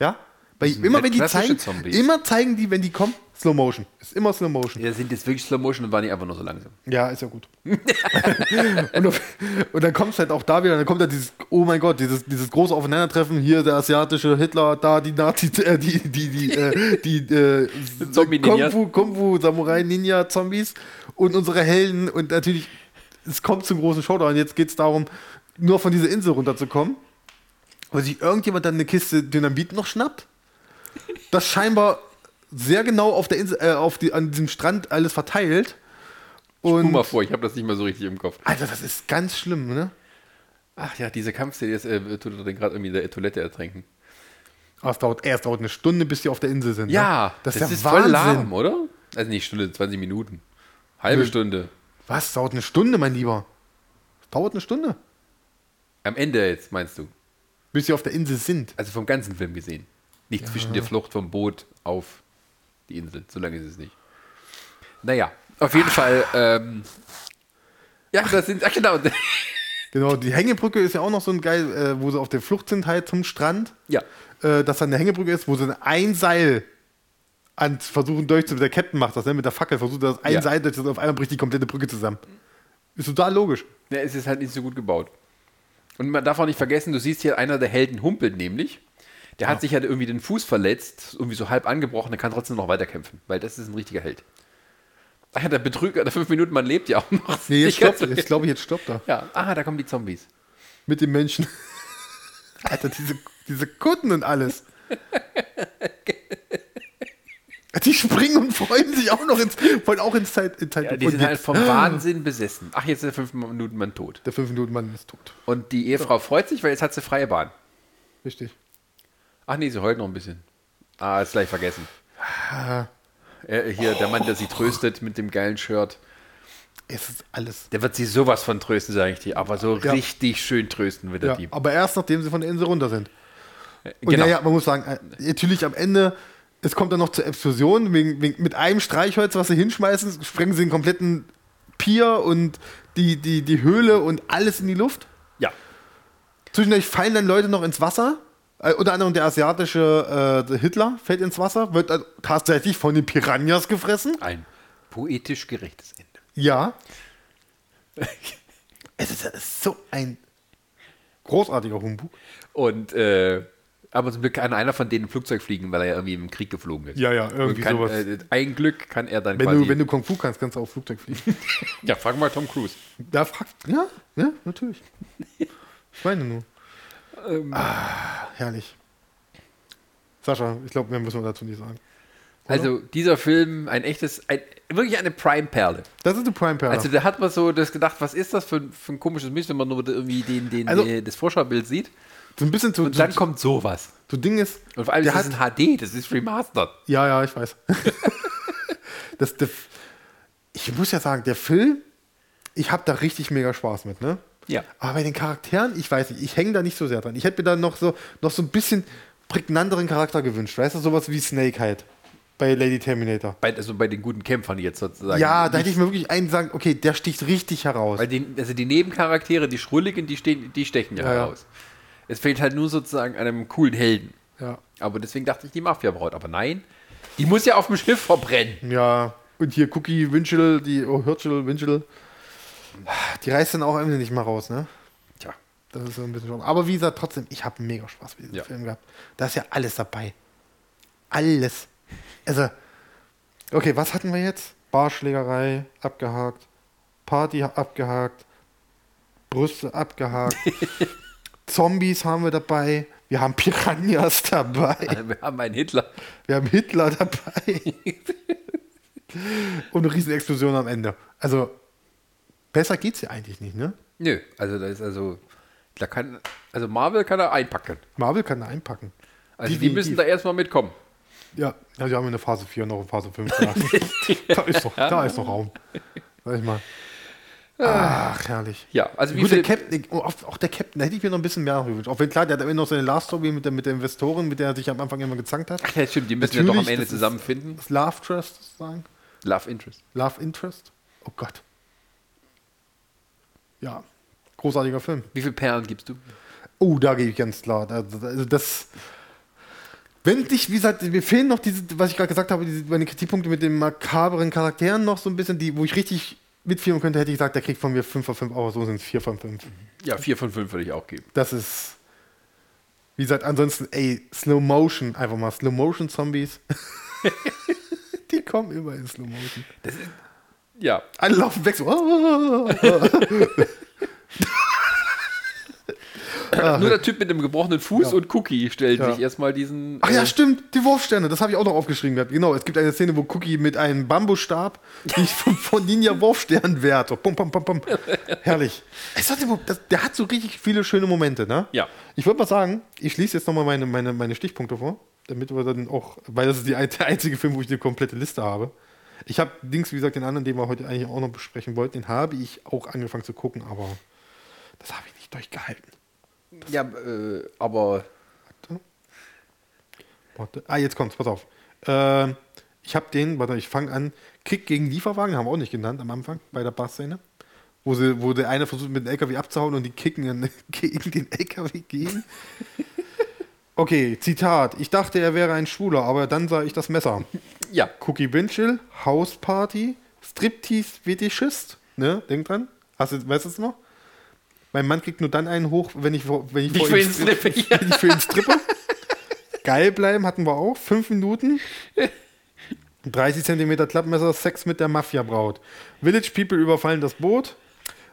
Ja? Weil sind immer wenn die zeigen, Zombies. immer zeigen die, wenn die kommen, Slow-Motion. Ist immer Slow-Motion. Ja, sind jetzt wirklich Slow Motion und waren nicht einfach nur so langsam. Ja, ist ja gut. und, auf, und dann kommt es halt auch da wieder, dann kommt da dieses, oh mein Gott, dieses, dieses große Aufeinandertreffen, hier der asiatische Hitler, da die Nazi, äh, die, die, die, äh, die äh. Kung Fu, Kung Fu, Samurai, Ninja, Zombies und unsere Helden und natürlich, es kommt zum großen Showdown. Jetzt geht es darum, nur von dieser Insel runterzukommen, weil sich irgendjemand dann eine Kiste Dynamit noch schnappt, das scheinbar sehr genau auf der Insel, äh, auf die, an diesem Strand alles verteilt. Und mal vor, ich habe das nicht mehr so richtig im Kopf. Alter, das ist ganz schlimm, ne? Ach ja, diese Kampfszene, jetzt äh, tut er den gerade irgendwie in der Toilette ertränken. Aber es dauert, erst dauert eine Stunde, bis die auf der Insel sind. Ja, ne? das, das, ist, ist, ja voll Wahnsinn. lahm, oder? Also nicht Stunde, 20 Minuten. Halbe Nö. Stunde. Was? Dauert eine Stunde, mein Lieber. Dauert eine Stunde, Am Ende jetzt, meinst du? bis sie auf der Insel sind. Also vom ganzen Film gesehen. Nicht zwischen der Flucht vom Boot auf die Insel. So lange ist es nicht. Naja, auf jeden Fall. Ähm, ja, das sind. Ach, genau. Genau, die Hängebrücke ist ja auch noch so ein geil, äh, wo sie auf der Flucht sind, halt zum Strand. ja. Äh, dass dann eine Hängebrücke ist, wo sie ein Seil an versuchen durchzu. Der Captain macht das, ne? Mit der Fackel versucht er das ein Ja. Seil durch, auf einmal bricht die komplette Brücke zusammen. Ist total logisch. ja. Es ist halt nicht so gut gebaut. Und man darf auch nicht vergessen, du siehst hier einer der Helden humpelt nämlich. Der hat sich halt irgendwie den Fuß verletzt, irgendwie so halb angebrochen, der kann trotzdem noch weiterkämpfen, weil das ist ein richtiger Held. Ach ja, der Betrüger, der fünf Minuten, man lebt ja auch noch. Nee, jetzt stoppt, jetzt glaube ich, jetzt stoppt er. Ja, aha, da kommen die Zombies. Mit den Menschen. Alter, diese, diese Kutten und alles. Die springen und freuen sich auch noch ins, wollen auch ins Zeit, in Zeit Ja, die sind halt vom Wahnsinn besessen. Ach, jetzt ist der fünf Minuten Mann tot. Der 5 Minuten Mann ist tot. Und die Ehefrau freut sich, weil jetzt hat sie freie Bahn. Richtig. Ach nee, sie heult noch ein bisschen. Ah, ist gleich vergessen. Äh, hier, der Mann, der sie tröstet mit dem geilen Shirt. Es ist alles. Der wird sie sowas von trösten, sage ich dir. Aber so Ja. richtig schön trösten wird er Ja, die. aber erst nachdem sie von der Insel runter sind. Und Genau. naja, man muss sagen, äh, natürlich am Ende, es kommt dann noch zur Explosion. Wegen, wegen, mit einem Streichholz, was sie hinschmeißen, sprengen sie den kompletten Pier und die, die, die Höhle und alles in die Luft. ja. Zwischendurch fallen dann Leute noch ins Wasser. Äh, unter anderem der asiatische äh, Hitler fällt ins Wasser, wird dann tatsächlich von den Piranhas gefressen. Ein poetisch gerechtes Ende. Ja. es ist, so ein großartiger Humbug. Und, äh, aber zum Glück kann einer von denen im Flugzeug fliegen, weil er ja irgendwie im Krieg geflogen ist. Ja, ja, irgendwie kann, sowas. Äh, ein Glück kann er dann Wenn quasi. du, wenn du Kung Fu kannst, kannst du auch Flugzeug fliegen. ja, frag mal Tom Cruise. Da fragt, ja, ja, natürlich. Ich meine nur. Ah, herrlich. Sascha, ich glaube, mehr müssen wir dazu nicht sagen. Also, dieser Film, ein echtes, ein, wirklich eine Prime-Perle. Das ist eine Prime Perle. Also, da hat man so das gedacht, was ist das für, ein- für ein komisches Mist, wenn man nur irgendwie den, den, Also- äh, das Vorschaubild sieht. so ein bisschen zu, Und dann zu, kommt sowas. zu Ding ist. Und vor allem, der das ist in HD, das ist remastered. Ja, ja, ich weiß. das, der, ich muss ja sagen, der Film, ich habe da richtig mega Spaß mit, ne? Ja. Aber bei den Charakteren, ich weiß nicht, ich hänge da nicht so sehr dran. Ich hätte mir da noch so, noch so ein bisschen prägnanteren Charakter gewünscht. Weißt du, sowas wie Snake halt bei Lady Terminator. Bei, also bei den guten Kämpfern jetzt sozusagen. Ja, da hätte ich mir wirklich einen sagen, okay, der sticht richtig heraus. Weil die, also die Nebencharaktere, die Schrulligen, die, stehen, die stechen ja, Ja, ja. heraus. Es fehlt halt nur sozusagen einem coolen Helden. Ja. Aber deswegen dachte ich, die Mafia-Braut. Aber nein, die muss ja auf dem Schiff verbrennen. Ja, und hier Cookie Winchell, die, oh, Hirschel, Winchell, die reißt dann auch am Ende nicht mal raus, ne? Tja. Das ist so ein bisschen schon. Aber wie gesagt, trotzdem, ich habe mega Spaß mit diesem Ja. Film gehabt. Da ist ja alles dabei. Alles. Also, okay, was hatten wir jetzt? Barschlägerei abgehakt, Party abgehakt, Brüste abgehakt, Zombies haben wir dabei, wir haben Piranhas dabei, Wir haben einen Hitler. wir haben Hitler dabei und eine riesen Explosion am Ende. Also, besser geht's ja eigentlich nicht, ne? Nö, also da ist also, da kann, also Marvel kann er einpacken. Marvel kann da einpacken. Also die Definitiv. müssen da erstmal mitkommen. Ja, ja, wir haben in der Phase 4 noch in Phase 5. Da, da, ist, noch, da ist noch Raum. Sag ich mal. Ach, herrlich. Ja, also wie Gut, der Captain, oh, auch, der Captain, da hätte ich mir noch ein bisschen mehr gewünscht. Auch wenn klar, der hat immer noch seine Last Story mit der, mit der Investorin, mit der er sich am Anfang immer gezankt hat. Ach ja, stimmt, die müssen ja doch am Natürlich, Ende das ist- zusammenfinden. Das Love Trust sozusagen. Love Interest. Love Interest. Oh Gott. Ja. Großartiger Film. Wie viele Perlen gibst du? Oh, da gehe ich ganz klar. Also, also das. Wenn nicht, wie gesagt, mir fehlen noch diese, was ich gerade gesagt habe, diese, meine Kritikpunkte mit den makaberen Charakteren noch so ein bisschen, die, wo ich richtig mitfilmen könnte, hätte ich gesagt, der kriegt von mir 5 von 5, aber so sind es 4 von 5. Ja, 4 von 5 würde ich auch geben. Das ist. Wie gesagt, ansonsten, ey, Slow Motion, einfach mal Slow Motion Zombies. die kommen immer in Slow Motion. Ja. Alle laufen weg so. Nur der Typ mit dem gebrochenen Fuß Ja. und Cookie stellen Ja. sich erstmal diesen. Ach ja, äh, stimmt, die Wurfsterne, das habe ich auch noch aufgeschrieben gehabt. Genau, es gibt eine Szene, wo Cookie mit einem Bambusstab sich von, von Ninja Wurfsternen wehrt. So, pum, pum, pum, pum. Herrlich. Es hat, der hat so richtig viele schöne Momente, ne? Ja. Ich würde mal sagen, ich schließe jetzt nochmal meine, meine, meine Stichpunkte vor, damit wir dann auch, weil das ist die, der einzige Film, wo ich die komplette Liste habe. Ich habe Dings, wie gesagt, den anderen, den wir heute eigentlich auch noch besprechen wollten, den habe ich auch angefangen zu gucken, aber das habe ich nicht durchgehalten. Ja, äh, aber Warte. Ah, jetzt kommt's, pass auf. Ähm, ich habe den, warte, ich fange an. Kick gegen Lieferwagen, haben wir auch nicht genannt am Anfang bei der Barszene. Wo, sie, wo der eine versucht, mit dem LKW abzuhauen und die kicken dann gegen den LKW gehen. Okay, Zitat. Ich dachte, er wäre ein Schwuler, aber dann sah ich das Messer. Ja. Cookie Winchell, Hausparty, Striptease-Fetischist. Ne, denk dran. Hast du, weißt du es noch? Mein Mann kriegt nur dann einen hoch, wenn ich, wenn ich, Ich für ihn strippe, wenn ich für ihn strippe. Geil bleiben hatten wir auch. Fünf Minuten. 30 Zentimeter Klappmesser, Sex mit der Mafia-Braut. Village People überfallen das Boot.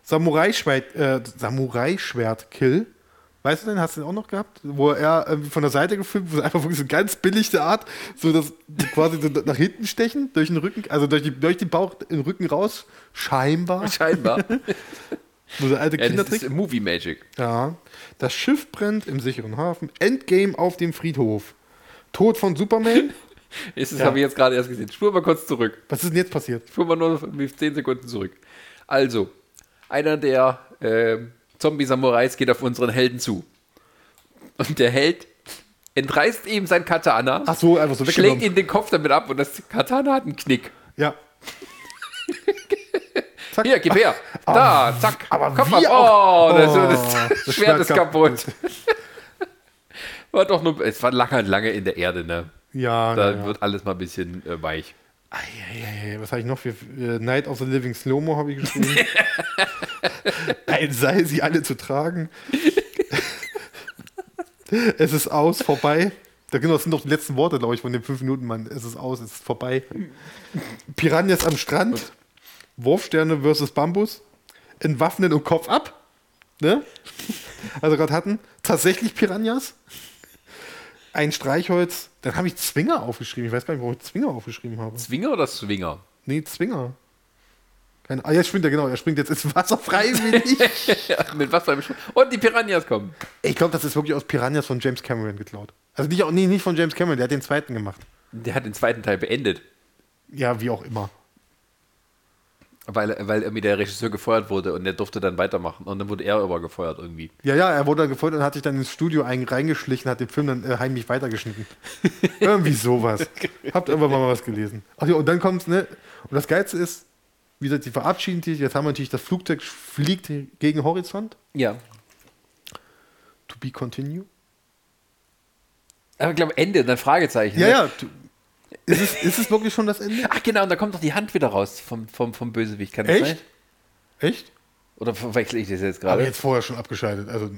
Samurai-Schwert, äh, Samurai-Schwert-Kill. Weißt du den? Hast du den auch noch gehabt? Wo er irgendwie von der Seite gefilmt, wo sie einfach wirklich so ganz billigste Art, so das quasi so nach hinten stechen, durch den Rücken, also durch, die, durch den Bauch in den Rücken raus, scheinbar. Scheinbar. So der alte ja, das Kindertrick. ist Movie Magic. Ja. Das Schiff brennt im sicheren Hafen. Endgame auf dem Friedhof. Tod von Superman. Ist das Ja. habe ich jetzt gerade erst gesehen. Spur mal kurz zurück. Was ist denn jetzt passiert? Spur mal nur 10 Sekunden zurück. Also, einer der äh, Zombie-Samurais geht auf unseren Helden zu. Und der Held entreißt ihm sein Katana, Ach so, einfach so schlägt ihm den Kopf damit ab und das Katana hat einen Knick. Ja. Zack. Hier, gib her. Da, zack. aber Kopf wie ab. auch- Oh, das, Oh, das, das Schwert ist kaputt. war doch nur, es war lange, lange in der Erde, ne? Ja, Da ja, ja. wird alles mal ein bisschen äh, weich. Eieiei, Was habe ich noch für äh, Night of the Living Slow-Mo habe ich geschrieben? Ein sei sie alle zu tragen. es ist aus, vorbei. Da genau, das sind doch die letzten Worte, glaube ich, von den fünf Minuten, Mann. Es ist aus, es ist vorbei. Piranhas am Strand. Wurfsterne versus Bambus. Entwaffnen und Kopf ab. Ne? Also gerade hatten. Tatsächlich Piranhas. Ein Streichholz. Dann habe ich Zwinger aufgeschrieben. Ich weiß gar nicht, warum ich Zwinger aufgeschrieben habe. Zwinger oder Swinger? Nee, Zwinger. Keine, ah, jetzt springt er, genau. Er springt jetzt ins Wasser freiwillig. Mit was beim Sch- Und die Piranhas kommen. ich glaube, das ist wirklich aus Piranhas von James Cameron geklaut. Also nicht, auch- nee, nicht von James Cameron, der hat den zweiten gemacht. Der hat den zweiten Teil beendet, Ja, wie auch immer. Weil, weil irgendwie der Regisseur gefeuert wurde und der durfte dann weitermachen. Und dann wurde er aber gefeuert irgendwie. Ja, ja, er wurde dann gefeuert und hat sich dann ins Studio ein, reingeschlichen, hat den Film dann äh, heimlich weitergeschnitten. Irgendwie sowas. Habt irgendwann mal was gelesen. Ach ja, und dann kommt's, ne? Und das Geilste ist, wie gesagt, sie verabschieden sich. Jetzt haben wir natürlich, das Flugzeug fliegt gegen Horizont. Ja. To be continue. Aber ich glaube, Ende, dann Fragezeichen. Ja, ne? ja. Ist es, ist es wirklich schon das Ende? Ach genau, und da kommt doch die Hand wieder raus vom, vom, vom Bösewicht. Kann das Echt? sein? Echt? Oder verwechsel ich das jetzt Aber gerade? jetzt vorher schon abgeschaltet. Also,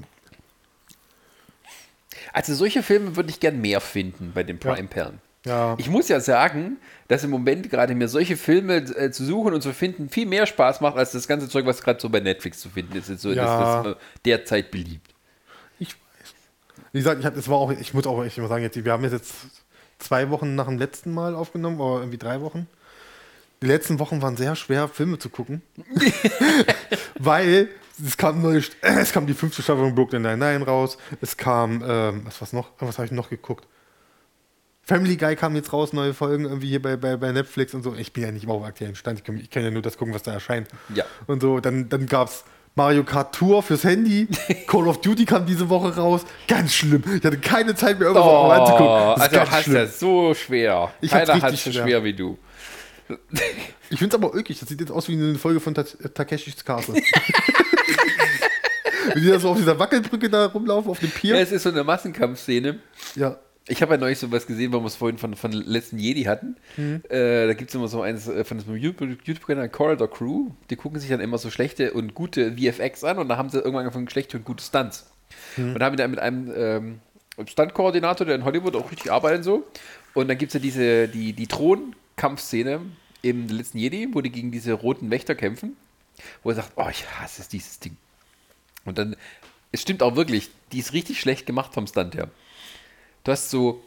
Also solche Filme würde ich gern mehr finden bei den Prime-Perlen. ja. Ich muss ja sagen, dass im Moment gerade mir solche Filme äh, zu suchen und zu finden viel mehr Spaß macht, als das ganze Zeug, was gerade so bei Netflix zu finden ist. ist so, Ja. Das ist äh, derzeit beliebt. Ich weiß. Wie gesagt, ich, hab, das war auch, ich muss auch echt mal sagen, jetzt, wir haben jetzt, jetzt zwei Wochen nach dem letzten Mal aufgenommen, oder irgendwie drei Wochen. Die letzten Wochen waren sehr schwer, Filme zu gucken. Weil es kam, neue, es kam die fünfte Staffel von Brooklyn Nine-Nine raus. Es kam, ähm, was war's noch? Was habe ich noch geguckt? Family Guy kam jetzt raus, neue Folgen irgendwie hier bei, bei, bei Netflix und so. Ich bin ja nicht immer auf aktuellen Stand. Ich kann, ich kann ja nur das gucken, was da erscheint. Ja. Und so, dann, dann gab es Mario Kart Tour fürs Handy. Call of Duty kam diese Woche raus. Ganz schlimm. Ich hatte keine Zeit mehr, irgendwas Oh, anzugucken. Das also hast schlimm. das so schwer. Ich Keiner hat es so schwer. schwer wie du. Ich finde es aber ökig. Das sieht jetzt aus wie eine Folge von Ta Takeshis Castle. Wie die da so auf dieser Wackelbrücke da rumlaufen, auf dem Ja, Pier. es ist so eine Massenkampfszene. Ja. Ich habe ja neulich sowas gesehen, weil wir es vorhin von, von letzten Jedi hatten. Äh, da gibt es immer so eins äh, von diesem YouTube-Kanal Corridor Crew. Die gucken sich dann immer so schlechte und gute VFX an und da haben sie irgendwann angefangen, schlechte und gute Stunts. Und da haben wir dann mit einem ähm, Stunt-Koordinator, der in Hollywood auch richtig arbeitet und so. Und dann gibt es ja diese, die, die Thron-Kampfszene im letzten Jedi, wo die gegen diese roten Wächter kämpfen. Wo er sagt, oh, ich hasse es, dieses Ding. Und dann, es stimmt auch wirklich, die ist richtig schlecht gemacht vom Stunt her. Du hast so,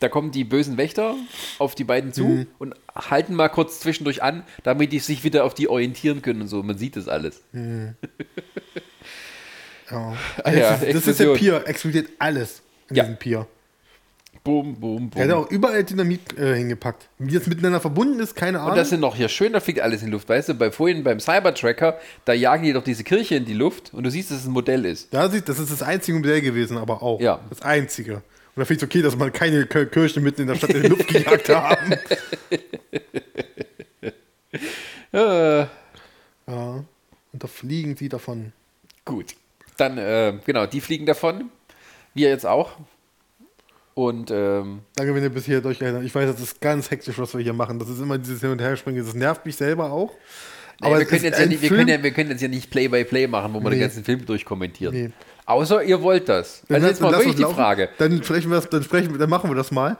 da kommen die bösen Wächter auf die beiden zu Mhm. und halten mal kurz zwischendurch an, damit die sich wieder auf die orientieren können und so. Man sieht das alles. ja. Ah ja, das, ist, das ist der. Pier, explodiert alles in Ja. diesem Pier. Boom, boom, Er hat boom. auch überall Dynamit äh, hingepackt. Wie das miteinander verbunden ist, keine Ahnung. Und das sind noch hier schön, da fliegt alles in die Luft. Weißt du, bei vorhin beim Cybertracker, da jagen die doch diese Kirche in die Luft und du siehst, dass es ein Modell ist. da sieht, das ist das einzige Modell gewesen, aber auch. Ja. Das einzige. Da finde ich es okay, dass man keine K- Kirche mitten in der Stadt in die Luft gejagt haben. Ja. Und da fliegen sie davon. gut. Dann, äh, genau, die fliegen davon. Wir jetzt auch. Und ähm, Danke, wenn ihr bis hier durchgehalten habt. Ich weiß, das ist ganz hektisch, was wir hier machen. Das ist immer dieses Hin- und Herspringen. Das nervt mich selber auch. Aber wir, können ist jetzt ja ein nicht, wir, können ja, wir können jetzt ja nicht Play-by-Play machen, wo den Nee. ganzen Film durchkommentieren. Nee. Außer ihr wollt das. Dann Also lass- jetzt mal wirklich die laufen. Frage. Dann sprechen wir dann sprechen dann machen wir das mal.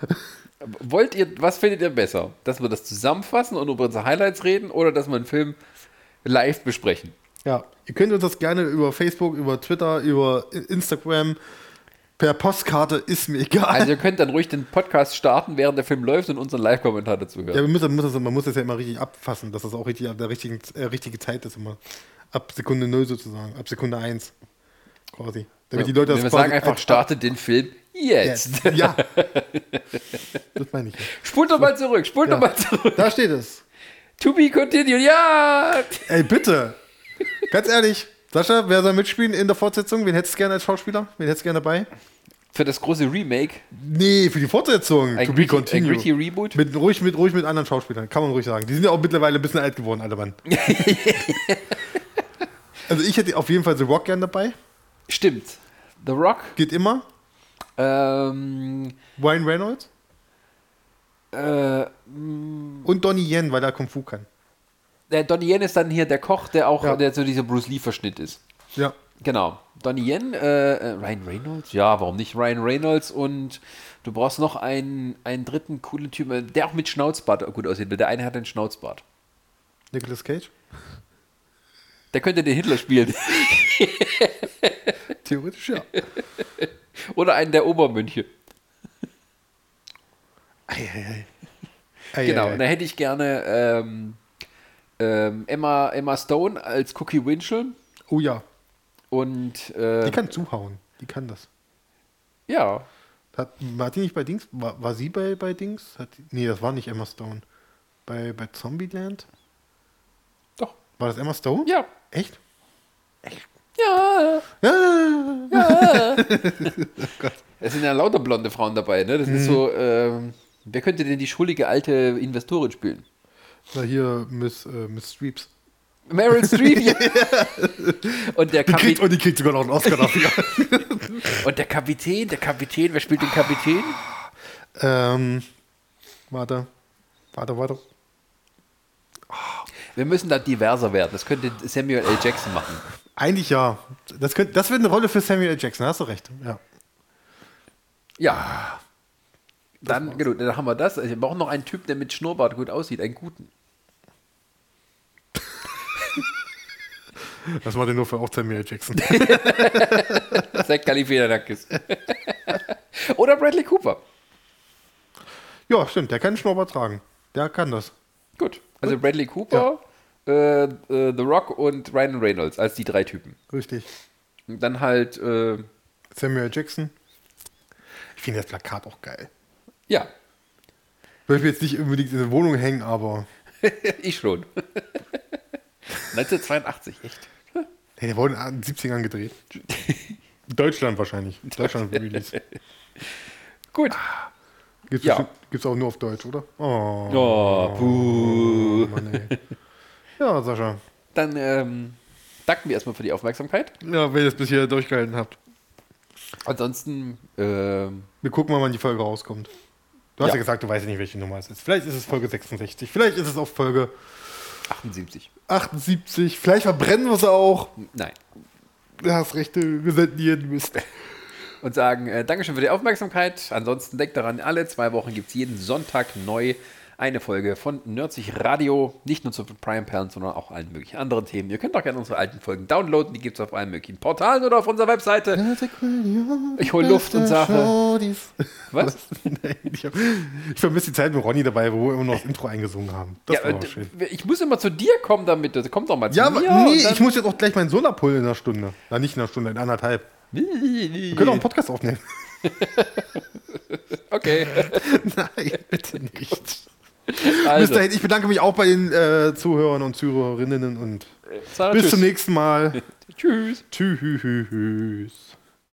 Wollt ihr, was findet ihr besser? Dass wir das zusammenfassen und über unsere Highlights reden oder dass wir einen Film live besprechen? Ja, ihr könnt uns das gerne über Facebook, über Twitter, über Instagram, per Postkarte, ist mir egal. Also ihr könnt dann ruhig den Podcast starten, während der Film läuft und unseren Live-Kommentar dazu hören. ja, müssen, muss das, man muss das ja immer richtig abfassen, dass das auch richtig ab der richtigen, äh, richtige Zeit ist immer. Ab Sekunde 0 sozusagen, ab Sekunde 1 quasi. Damit die Leute Wenn wir sagen einfach, startet den Film jetzt. Jetzt. Ja. das meine ich. ja. Spult doch mal zurück, spult Ja. doch mal zurück. Da steht es. To be continued, ja! Ey, bitte. Ganz ehrlich, Sascha, wer soll mitspielen in der Fortsetzung? Wen hättest du gerne als Schauspieler? Wen hättest du gerne dabei? Für das große Remake, Nee, für die Fortsetzung. ein, to be gritty, ein continued. gritty Reboot. Mit, ruhig, mit, ruhig mit anderen Schauspielern, kann man ruhig sagen. Die sind ja auch mittlerweile ein bisschen alt geworden, alle Mann. also ich hätte auf jeden Fall The Rock gern dabei. Stimmt. The Rock, Geht immer. ähm, Ryan Reynolds. äh, Und Donnie Yen, weil er Kung Fu kann. der Donnie Yen ist dann hier der Koch, der auch, Ja. der so dieser Bruce Lee-Verschnitt ist. Ja. Genau. Donnie Yen, äh, äh, Ryan Reynolds? Ja, warum nicht Ryan Reynolds und du brauchst noch einen, einen dritten coolen Typen, der auch mit Schnauzbart gut aussieht. weil Der eine hat einen Schnauzbart. Nicolas Cage. Der könnte den Hitler spielen. Theoretisch ja. Oder einen der Obermönche. Ei, ei, Genau. ei. Und da hätte ich gerne ähm, ähm, Emma, Emma Stone als Cookie Winchell. Oh ja. Und äh, Die kann zuhauen. Die kann das. ja, Hat, war die nicht bei Dings? War, war sie bei, bei Dings? Hat nee, das war nicht Emma Stone. Bei, bei Zombieland? doch. War das Emma Stone? Ja. Echt? Ja. Ja. Es sind ja lauter blonde Frauen dabei, ne? Das ist so, ähm, wer könnte denn die schuldige alte Investorin spielen? Na hier Miss, äh, Miss Streeps. Meryl Streep. ja. und, der Die kriegt, Kapitän, und die kriegt sogar noch einen Oscar dafür. und der Kapitän, der Kapitän, wer spielt den Kapitän? ähm, warte. Warte, warte. Wir müssen da diverser werden. Das könnte Samuel L. Jackson machen. Eigentlich ja. Das, könnte, das wird eine Rolle für Samuel L. Jackson, hast du recht. Ja. Ja. Dann, genau, dann haben wir das. Also, wir brauchen noch einen Typ, der mit Schnurrbart gut aussieht, einen guten. Das war denn nur für auch Samuel. Jackson. Zach Galifianakis. Oder Bradley Cooper. ja, stimmt. Der kann Schnurrbart tragen. Der kann das. Gut. Also Bradley Cooper, äh, äh, The Rock und Ryan Reynolds als die drei Typen. Richtig. Und dann halt, äh, Samuel. Jackson. Ich finde das Plakat auch geil. ja, Würde ich jetzt nicht unbedingt in der Wohnung hängen, aber. ich schon. 1982, echt. Hey, der wurde in den 70ern gedreht. Deutschland wahrscheinlich. In Deutschland Release. Gut. Gibt's, Ja. bestimmt- gibt's auch nur auf Deutsch, oder? Oh, Oh, puh. Mann. Ja, Sascha. Dann, ähm, danken wir erstmal für die Aufmerksamkeit. Ja, wenn ihr es bis hier durchgehalten habt. Ansonsten, ähm, Wir gucken mal, wann die Folge rauskommt. Du hast Ja. ja, gesagt, du weißt ja nicht, welche Nummer es ist. Vielleicht ist es Folge 66, vielleicht ist es auch Folge 78. 78, vielleicht verbrennen wir es auch. Nein. Du hast recht, wir senden jeden Mist. Und sagen äh, Dankeschön für die Aufmerksamkeit. Ansonsten denkt daran, alle zwei Wochen gibt es jeden Sonntag neu eine Folge von Nerdsich Radio. Nicht nur zu Prime Perlen, sondern auch allen möglichen anderen Themen. Ihr könnt auch gerne unsere alten Folgen downloaden. Die gibt es auf allen möglichen Portalen oder auf unserer Webseite. Ich hol Luft und sage- Was? Ich, vermisse die Zeit mit Ronny dabei, wo wir immer noch das Intro eingesungen haben. Das Ja, war äh, auch schön. ich muss immer zu dir kommen damit. Komm doch mal zu Ja, mir. nee, und dann- ich muss jetzt auch gleich meinen abholen in einer Stunde. Na, nicht in einer Stunde, in anderthalb. Wir können auch einen Podcast aufnehmen. Okay. Nein, bitte nicht. Bis Also, dahin, ich bedanke mich auch bei den äh, Zuhörern und Zuhörerinnen und bis zum nächsten Mal. Tschüss. Tschüss.